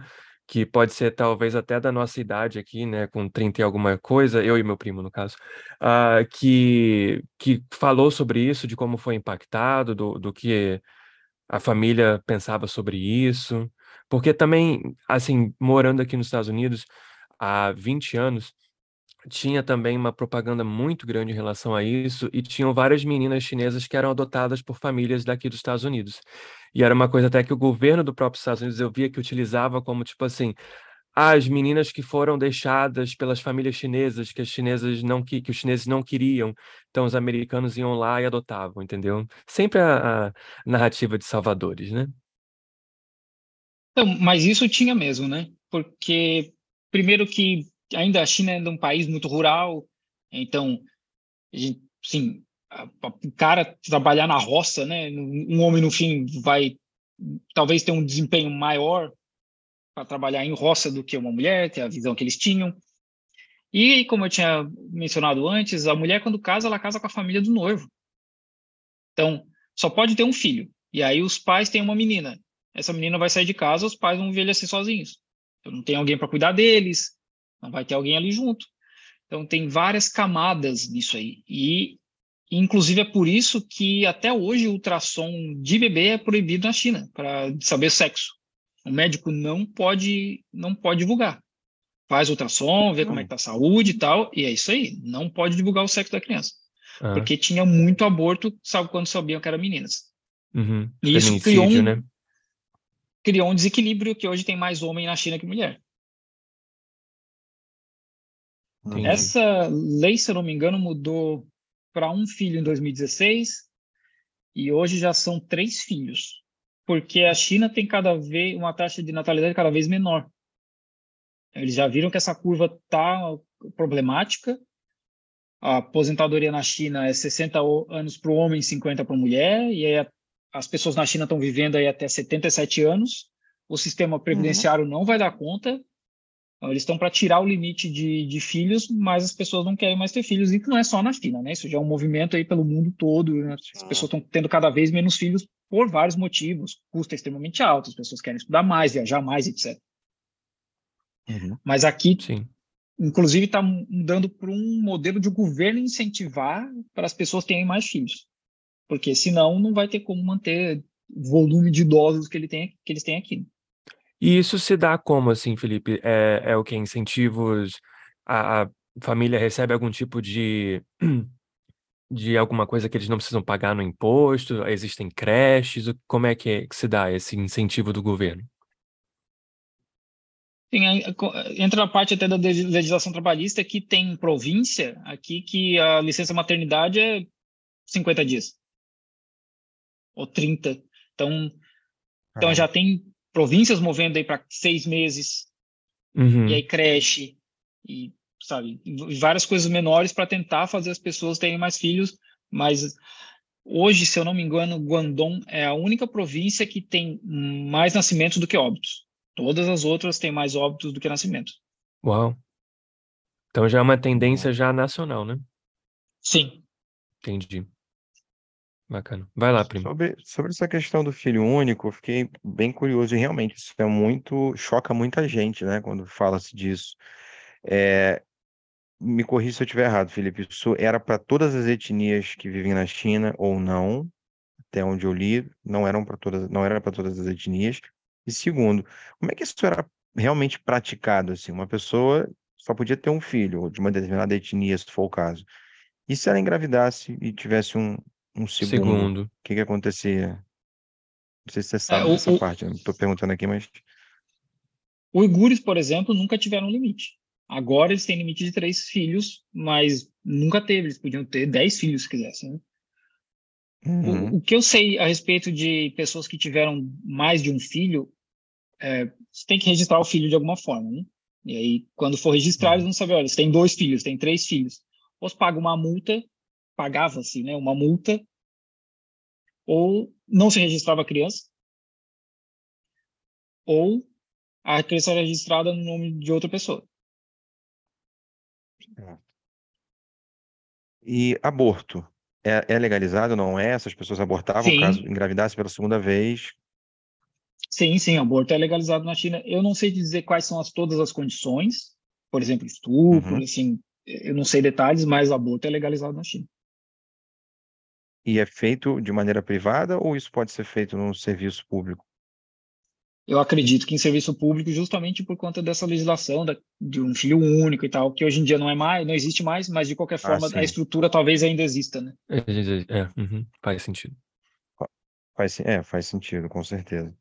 que pode ser talvez até da nossa idade aqui, né, com 30 e alguma coisa, eu e meu primo, no caso, ah, que, que falou sobre isso, de como foi impactado, do, do que a família pensava sobre isso? Porque também, assim, morando aqui nos Estados Unidos há 20 anos, tinha também uma propaganda muito grande em relação a isso, e tinham várias meninas chinesas que eram adotadas por famílias daqui dos Estados Unidos. E era uma coisa até que o governo do próprio Estados Unidos eu via que utilizava como tipo assim, as meninas que foram deixadas pelas famílias chinesas, que as chinesas não que, que os chineses não queriam, então os americanos iam lá e adotavam, entendeu? Sempre a, a narrativa de salvadores, né? Então, mas isso tinha mesmo, né? Porque primeiro que ainda a China é um país muito rural, então, gente, sim, o cara trabalhar na roça, né? Um homem no fim vai talvez ter um desempenho maior para trabalhar em roça do que uma mulher, é a visão que eles tinham. E como eu tinha mencionado antes, a mulher quando casa, ela casa com a família do noivo. Então, só pode ter um filho. E aí os pais têm uma menina. Essa menina vai sair de casa, os pais vão envelhecer sozinhos. Então, não tem alguém para cuidar deles, vai ter alguém ali junto. Então tem várias camadas nisso aí. E inclusive é por isso que até hoje o ultrassom de bebê é proibido na China para saber sexo. O médico não pode não pode divulgar. Faz ultrassom, vê como é que tá a saúde e tal, e é isso aí. Não pode divulgar o sexo da criança. Ah. Porque tinha muito aborto, sabe quando sabiam que eram meninas. Uhum. E isso criou um, né? criou um desequilíbrio que hoje tem mais homem na China que mulher. Entendi. Essa lei, se eu não me engano, mudou para um filho em 2016 e hoje já são três filhos, porque a China tem cada vez uma taxa de natalidade cada vez menor. Eles já viram que essa curva está problemática. A aposentadoria na China é 60 anos para o homem, 50 para a mulher, e aí as pessoas na China estão vivendo aí até 77 anos. O sistema previdenciário uhum. não vai dar conta, eles estão para tirar o limite de, de, filhos, mas as pessoas não querem mais ter filhos, e não é só na China, né? Isso já é um movimento aí pelo mundo todo. Né? As ah. pessoas estão tendo cada vez menos filhos por vários motivos. Custo é extremamente alto, as pessoas querem estudar mais, viajar mais, etc. Uhum. Mas aqui, Sim. inclusive, está mudando para um modelo de governo incentivar para as pessoas terem mais filhos. Porque senão não vai ter como manter o volume de idosos que, ele tem, que eles têm aqui. E isso se dá como, assim, Felipe? É, é o que? Incentivos? A, a família recebe algum tipo de, *clears throat* de alguma coisa que eles não precisam pagar no imposto? Existem creches? Como é que, é que se dá esse incentivo do governo? Sim, entra na parte até da legislação trabalhista que tem província aqui que a licença maternidade é 50 dias ou 30. Então, então ah. já tem províncias movendo aí para seis meses, uhum. e aí creche, e sabe, várias coisas menores para tentar fazer as pessoas terem mais filhos, mas hoje, se eu não me engano, Guangdong é a única província que tem mais nascimentos do que óbitos. Todas as outras têm mais óbitos do que nascimentos. Uau. Então já é uma tendência já nacional, né? Sim. Entendi. Bacana. Vai lá, primo. Sobre, sobre essa questão do filho único, eu fiquei bem curioso e realmente isso é muito, choca muita gente, né, quando fala-se disso. É, me corrija se eu estiver errado, Felipe, isso era para todas as etnias que vivem na China ou não? Até onde eu li, não eram para todas, não era para todas as etnias. E segundo, como é que isso era realmente praticado assim? Uma pessoa só podia ter um filho de uma determinada etnia, se for o caso. E se ela engravidasse e tivesse um, um segundo. Segundo. O que que acontecia? Não sei se você é, sabe é, dessa o, parte, estou perguntando aqui, mas. Uigures, por exemplo, nunca tiveram limite. Agora eles têm limite de três filhos, mas nunca teve. Eles podiam ter dez filhos se quisessem. Né? Uhum. O, o, que eu sei a respeito de pessoas que tiveram mais de um filho, é, você tem que registrar o filho de alguma forma, né? E aí, quando for registrar, uhum. eles vão saber, olha, você tem dois filhos, tem três filhos. Ou você paga uma multa pagava-se né, uma multa, ou não se registrava a criança, ou a criança era registrada no nome de outra pessoa. E aborto? É, é legalizado ou não é? Essas pessoas abortavam sim. caso engravidasse pela segunda vez? Sim, sim, aborto é legalizado na China. Eu não sei dizer quais são as, todas as condições, por exemplo, estupro, uhum. assim, eu não sei detalhes, mas aborto é legalizado na China. E é feito de maneira privada ou isso pode ser feito num serviço público? Eu acredito que em serviço público, justamente por conta dessa legislação da, de um filho único e tal, que hoje em dia não é mais, não existe mais, mas de qualquer forma ah, a estrutura talvez ainda exista, né? É, é uhum, faz sentido. Faz, é, faz sentido, com certeza.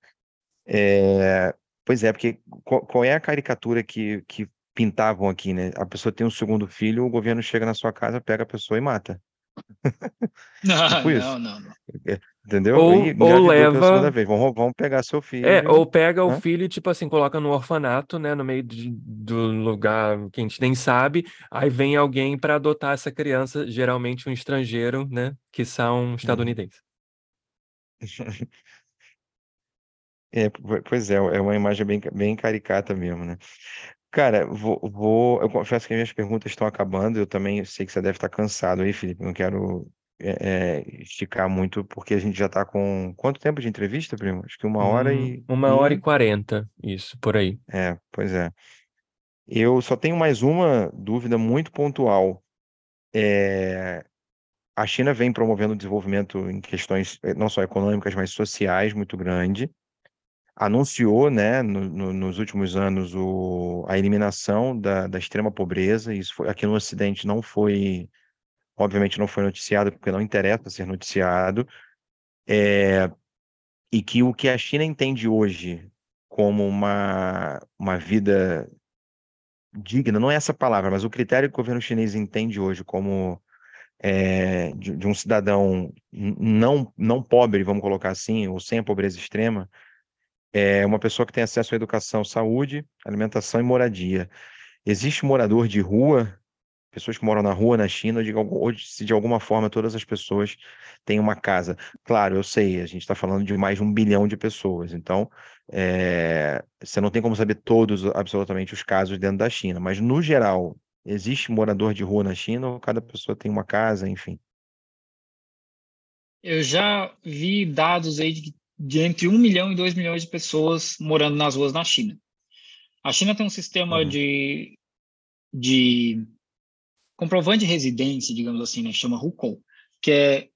É, pois é, porque qual, qual, é a caricatura que, que pintavam aqui, né? A pessoa tem um segundo filho, o governo chega na sua casa, pega a pessoa e mata. *laughs* Não, tipo não, não, não. É, entendeu? Ou, e, ou leva. Vez. Vamos, vamos pegar seu filho. É, ou pega Hã? o filho e, tipo assim, coloca no orfanato, né? No meio de, do lugar que a gente nem sabe. Aí vem alguém para adotar essa criança, geralmente um estrangeiro, né? Que são estadunidenses. *laughs* É, pois é, é uma imagem bem, bem caricata mesmo, né? Cara, vou, vou, eu confesso que as minhas perguntas estão acabando. Eu também sei que você deve estar cansado aí, Felipe. Não quero é, é, esticar muito, porque a gente já está com quanto tempo de entrevista, primo? Acho que uma hora e. Hum, uma hora e quarenta, isso, por aí. É, pois é. Eu só tenho mais uma dúvida muito pontual. É, a China vem promovendo desenvolvimento em questões eh, não só econômicas, mas sociais muito grande anunciou, né, no, no, nos últimos anos o, a eliminação da, da extrema pobreza. Isso foi, aqui no Ocidente não foi, obviamente não foi noticiado porque não interessa ser noticiado. É, e que o que a China entende hoje como uma, uma vida digna, não é essa palavra, mas o critério que o governo chinês entende hoje como é, de, de, um cidadão não, não pobre, vamos colocar assim, ou sem a pobreza extrema, é uma pessoa que tem acesso à educação, saúde, alimentação e moradia. Existe morador de rua, pessoas que moram na rua na China, ou, de, se de alguma forma todas as pessoas têm uma casa. Claro, eu sei, a gente está falando de mais de um bilhão de pessoas, então é, você não tem como saber todos, absolutamente, os casos dentro da China, mas no geral, existe morador de rua na China ou cada pessoa tem uma casa, enfim? Eu já vi dados aí de que de entre 1 milhão e 2 milhões de pessoas morando nas ruas na China. A China tem um sistema uhum. de, de comprovante de residência, digamos assim, né, chama Hukou, que é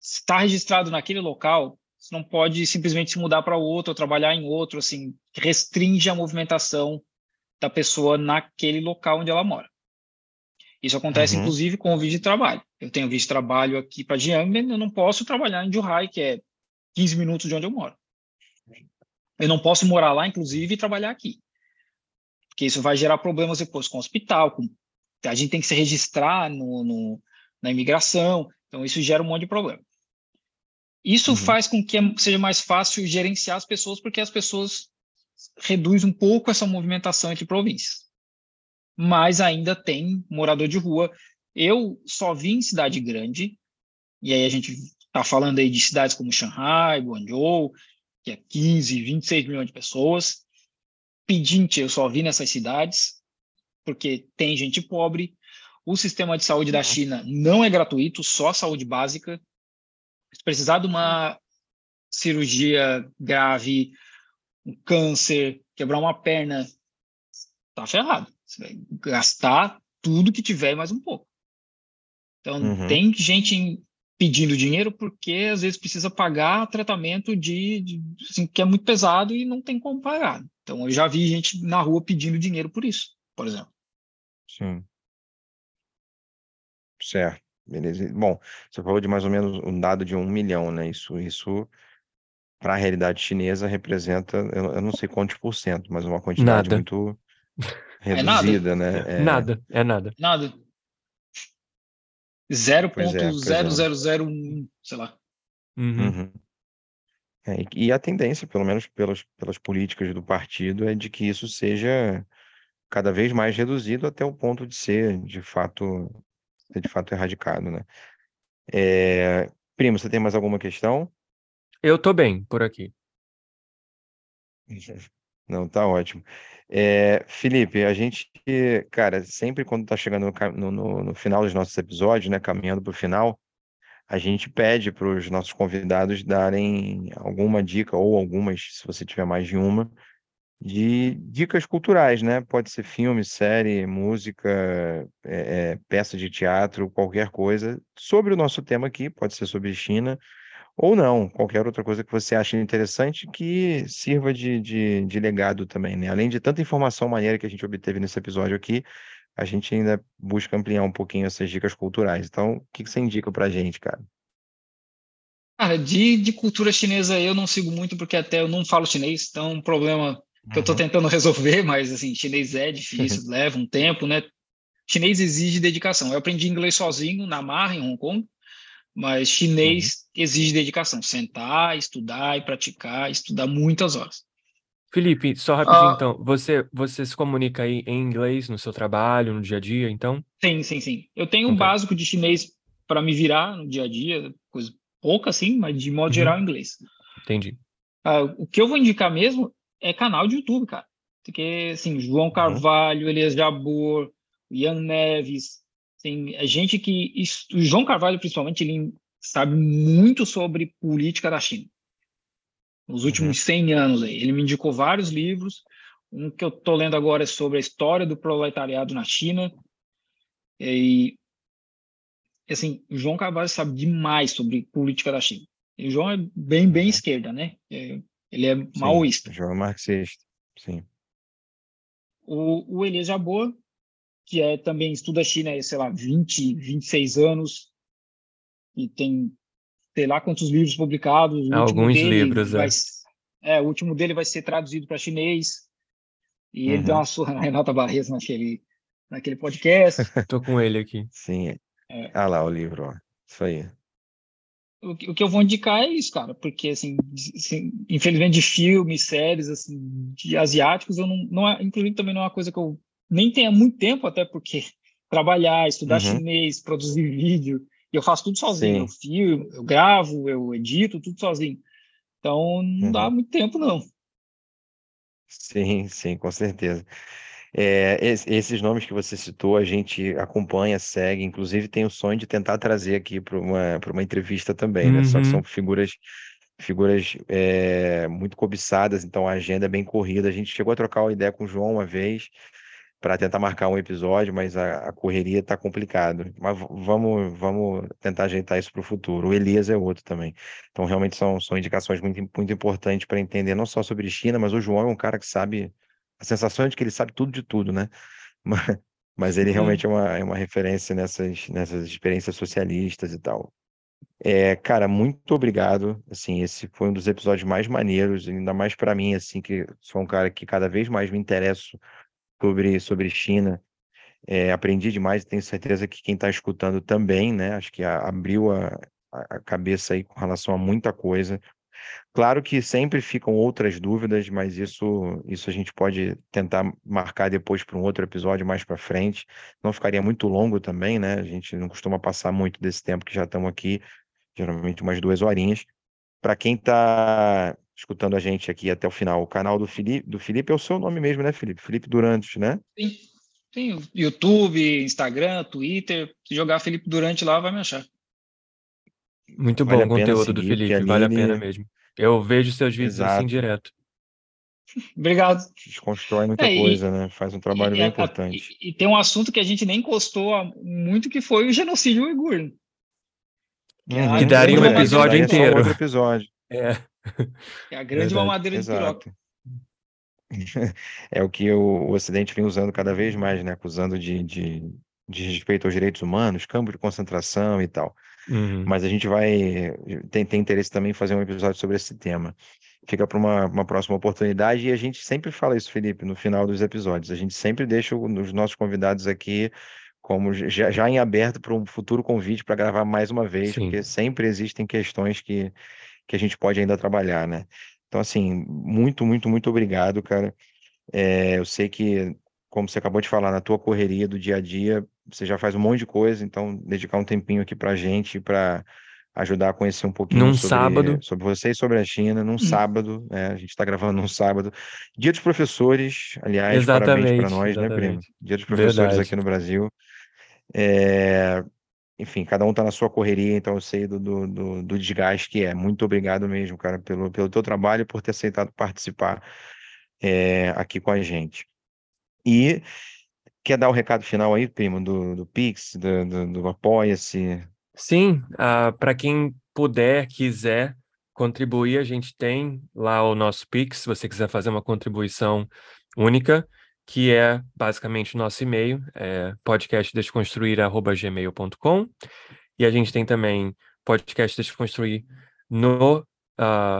está registrado naquele local, você não pode simplesmente se mudar para outro ou trabalhar em outro, assim, restringe a movimentação da pessoa naquele local onde ela mora. Isso acontece, uhum. inclusive, com o vídeo de trabalho. Eu tenho visto trabalho aqui para Jiangmen, eu não posso trabalhar em Zhuhai, que é 15 minutos de onde eu moro. Eu não posso morar lá, inclusive, e trabalhar aqui. Porque isso vai gerar problemas depois com o hospital, com... a gente tem que se registrar no, no, na imigração, então isso gera um monte de problema. Isso uhum. faz com que seja mais fácil gerenciar as pessoas, porque as pessoas reduzem um pouco essa movimentação entre províncias. Mas ainda tem morador de rua. Eu só vi em cidade grande, e aí a gente Está falando aí de cidades como Shanghai, Guangzhou, que é 15, 26 milhões de pessoas. Pedinte eu só vi nessas cidades, porque tem gente pobre. O sistema de saúde da China não é gratuito, só saúde básica. Se precisar de uma cirurgia grave, um câncer, quebrar uma perna, tá ferrado. Você vai gastar tudo que tiver mais um pouco. Então, uhum. tem gente pedindo dinheiro porque às vezes precisa pagar tratamento de, de assim, que é muito pesado e não tem como pagar. Então eu já vi gente na rua pedindo dinheiro por isso, por exemplo. Sim. Certo. Beleza. Bom, você falou de mais ou menos um dado de um milhão, né? Isso, isso para a realidade chinesa representa, eu, eu, não sei quantos por cento, mas uma quantidade nada. muito reduzida, é nada. né? É... Nada, é nada. Nada. 0.00001, é, é. sei lá. Uhum. Uhum. É, e a tendência, pelo menos pelas, pelas políticas do partido, é de que isso seja cada vez mais reduzido até o ponto de ser, de fato, ser de fato erradicado, né? É... Primo, você tem mais alguma questão? Eu tô bem por aqui. *laughs* Não, tá ótimo. É, Felipe, a gente, cara, sempre quando tá chegando no, no, no final dos nossos episódios, né, caminhando para o final, a gente pede para os nossos convidados darem alguma dica ou algumas, se você tiver mais de uma, de dicas culturais, né? Pode ser filme, série, música, é, é, peça de teatro, qualquer coisa sobre o nosso tema aqui, pode ser sobre China ou não, qualquer outra coisa que você ache interessante que sirva de, de, de legado também, né? Além de tanta informação maneira que a gente obteve nesse episódio aqui, a gente ainda busca ampliar um pouquinho essas dicas culturais. Então, o que, que você indica pra gente, cara? Cara, de, de cultura chinesa eu não sigo muito porque até eu não falo chinês, então é um problema que eu estou tentando *laughs* resolver, mas assim, chinês é difícil, *laughs* leva um tempo, né? Chinês exige dedicação. Eu aprendi inglês sozinho na marra em Hong Kong, mas chinês uhum. exige dedicação, sentar, estudar e praticar, estudar muitas horas. Felipe, só rapidinho ah, então, você você se comunica aí em inglês no seu trabalho, no dia a dia, então? Sim, sim, sim. Eu tenho okay. um básico de chinês para me virar no dia a dia, coisa pouca assim, mas de modo uhum. geral inglês. Entendi. Ah, o que eu vou indicar mesmo é canal de YouTube, cara. Porque, assim, João uhum. Carvalho, Elias Jabor, Ian Neves, tem é gente que... O João Carvalho, principalmente, ele sabe muito sobre política da China. Nos últimos uhum. 100 anos aí. Ele me indicou vários livros. Um que eu tô lendo agora é sobre a história do proletariado na China. E, assim, o João Carvalho sabe demais sobre política da China. E o João é bem, bem uhum. esquerda, né? É, ele é sim, maoísta. João marxista, sim. O, o Elias Jabor, que é, também estuda China, sei lá, 20, 26 anos, e tem sei lá quantos livros publicados. Alguns livros, vai, é. é. O último dele vai ser traduzido para chinês. E uhum. ele deu uma surra na Renata Barreto naquele, naquele podcast. *laughs* Tô com ele aqui. Sim. É. Ah lá o livro, ó. Isso aí o, o que eu vou indicar é isso, cara, porque assim, assim, infelizmente de filmes, séries, assim, de asiáticos, eu não, não é, inclusive também não é uma coisa que eu nem tenho muito tempo, até porque *laughs* trabalhar, estudar uhum. chinês, produzir vídeo, e eu faço tudo sozinho, eu filmo, eu gravo, eu edito, tudo sozinho. Então não uhum. dá muito tempo, não. Sim, sim, com certeza. É, esses nomes que você citou, a gente acompanha, segue, inclusive tem o sonho de tentar trazer aqui para uma, uma entrevista também, né? Só que são uhum. figuras figuras é, muito cobiçadas, então a agenda é bem corrida. A gente chegou a trocar uma ideia com o João uma vez para tentar marcar um episódio, mas a, a correria está complicado. Mas vamos, vamos tentar ajeitar isso para o futuro. O Elias é outro também. Então, realmente são, são indicações muito, muito importantes para entender não só sobre China, mas o João é um cara que sabe a sensação é de que ele sabe tudo de tudo, né? *laughs* Mas, mas ele realmente é uma, é uma referência nessas, nessas experiências socialistas e tal. É, cara, muito obrigado. Assim, esse foi um dos episódios mais maneiros, ainda mais para mim, assim, que sou um cara que cada vez mais me interesso sobre, sobre China. É, aprendi demais, tenho certeza que quem está escutando também, né? Acho que a, abriu a, a cabeça aí com relação a muita coisa. Claro que sempre ficam outras dúvidas, mas isso, isso a gente pode tentar marcar depois para um outro episódio mais para frente. Não ficaria muito longo também, né? A gente não costuma passar muito desse tempo que já estamos aqui, geralmente umas duas horinhas. Para quem está escutando a gente aqui até o final, o canal do Felipe, do Felipe é o seu nome mesmo, né, Felipe? Felipe Durantes, né? Sim. Tem YouTube, Instagram, Twitter. Se jogar Felipe Durante lá, vai me achar. Muito bom o conteúdo do Felipe, vale a pena mesmo. Eu vejo seus vídeos assim direto. *laughs* Obrigado. Desconstrói muita é, coisa, né? Faz um trabalho e, bem importante. E, e, tem um assunto que a gente nem encostou muito, que foi o genocídio uigur. Que, uhum. que daria um episódio inteiro. Outro episódio. É. É a grande Verdade. mamadeira de piroca. *laughs* É o que o, o Ocidente vem usando cada vez mais, né? Acusando de, de, de respeito aos direitos humanos, campo de concentração e tal. Uhum. Mas a gente vai. Tem, tem interesse também em fazer um episódio sobre esse tema. Fica para uma, uma próxima oportunidade e a gente sempre fala isso, Felipe, no final dos episódios. A gente sempre deixa os nossos convidados aqui como já, já em aberto para um futuro convite para gravar mais uma vez, Sim. porque sempre existem questões que, que a gente pode ainda trabalhar, né? Então, assim, muito, muito, muito obrigado, cara. É, eu sei que, como você acabou de falar, na tua correria do dia a dia, você já faz um monte de coisa, então dedicar um tempinho aqui para a gente, para ajudar a conhecer um pouquinho num sobre, sábado. sobre você e sobre a China, num hum. sábado, né? A gente está gravando num sábado. Dia dos professores, aliás, exatamente, parabéns para nós, exatamente. né, primo? Dia dos professores Verdade. aqui no Brasil. É... Enfim, cada um está na sua correria, então eu sei do, do, do, do, desgaste que é. Muito obrigado mesmo, cara, pelo, pelo teu trabalho e por ter aceitado participar é, aqui com a gente. E quer dar o recado final aí, primo, do, do Pix, do, do, do Apoia-se? Sim, uh, ah, para quem puder, quiser contribuir, a gente tem lá o nosso Pix, se você quiser fazer uma contribuição única, que é basicamente o nosso e-mail, é podcastdesconstruir.gmail.com. E a gente tem também podcast Desconstruir no uh,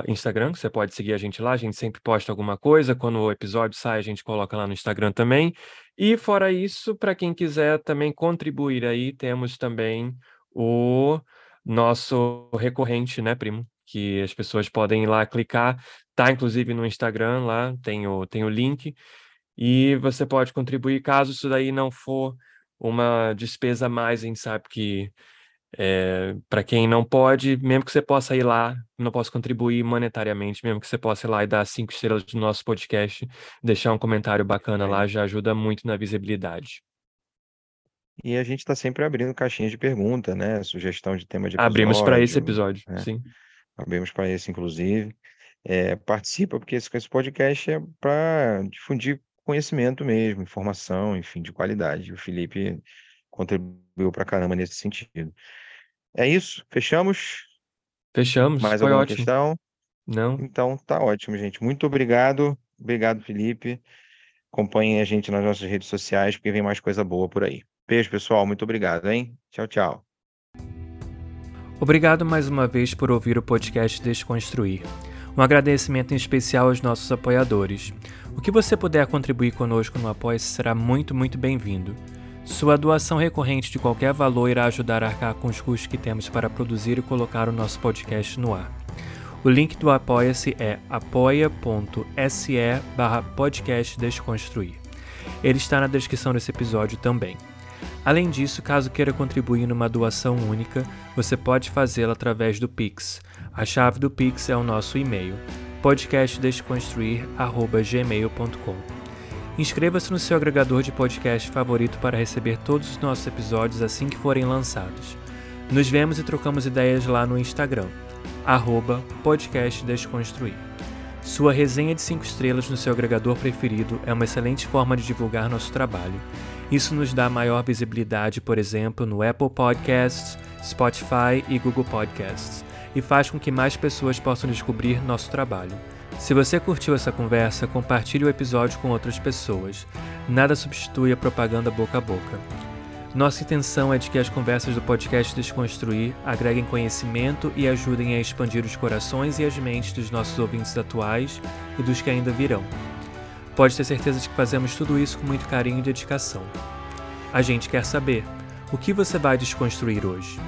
Instagram, você pode seguir a gente lá, a gente sempre posta alguma coisa, quando o episódio sai a gente coloca lá no Instagram também. E fora isso, para quem quiser também contribuir aí, temos também o nosso recorrente, né, primo? Que as pessoas podem ir lá clicar, tá inclusive no Instagram lá, tem o, tem o link, e você pode contribuir caso isso daí não for uma despesa a mais, a gente sabe que é, eh, para quem não pode, mesmo que você possa ir lá, não possa contribuir monetariamente, mesmo que você possa ir lá e dar cinco estrelas no nosso podcast, deixar um comentário bacana é. lá, já ajuda muito na visibilidade. E a gente está sempre abrindo caixinhas de pergunta, né? Sugestão de tema de episódio. Abrimos para esse episódio, né? sim. Abrimos para esse, inclusive. É, participa, porque esse, esse podcast é para difundir conhecimento mesmo, informação, enfim, de qualidade. O Felipe contribuiu para caramba nesse sentido. É isso, fechamos? Fechamos, Mais foi alguma ótimo. questão? Não. Então tá ótimo, gente. Muito obrigado. Obrigado, Felipe. Acompanhem a gente nas nossas redes sociais, porque vem mais coisa boa por aí. Beijo, pessoal. Muito obrigado, hein? Tchau, tchau. Obrigado mais uma vez por ouvir o podcast Desconstruir. Um agradecimento em especial aos nossos apoiadores. O que você puder contribuir conosco no apoia será muito, muito bem-vindo. Sua doação recorrente de qualquer valor irá ajudar a arcar com os custos que temos para produzir e colocar o nosso podcast no ar. O link do Apoia-se é apoia.se barra podcast Desconstruir. Ele está na descrição desse episódio também. Além disso, caso queira contribuir numa doação única, você pode fazê-la através do Pix. A chave do Pix é o nosso e-mail, podcastdesconstruir.gmail.com. Inscreva-se no seu agregador de podcast favorito para receber todos os nossos episódios assim que forem lançados. Nos vemos e trocamos ideias lá no Instagram, arroba podcastdesconstruir. Sua resenha de 5 estrelas no seu agregador preferido é uma excelente forma de divulgar nosso trabalho. Isso nos dá maior visibilidade, por exemplo, no Apple Podcasts, Spotify e Google Podcasts, e faz com que mais pessoas possam descobrir nosso trabalho. Se você curtiu essa conversa, compartilhe o episódio com outras pessoas. Nada substitui a propaganda boca a boca. Nossa intenção é de que as conversas do podcast Desconstruir agreguem conhecimento e ajudem a expandir os corações e as mentes dos nossos ouvintes atuais e dos que ainda virão. Pode ter certeza de que fazemos tudo isso com muito carinho e dedicação. A gente quer saber: o que você vai desconstruir hoje?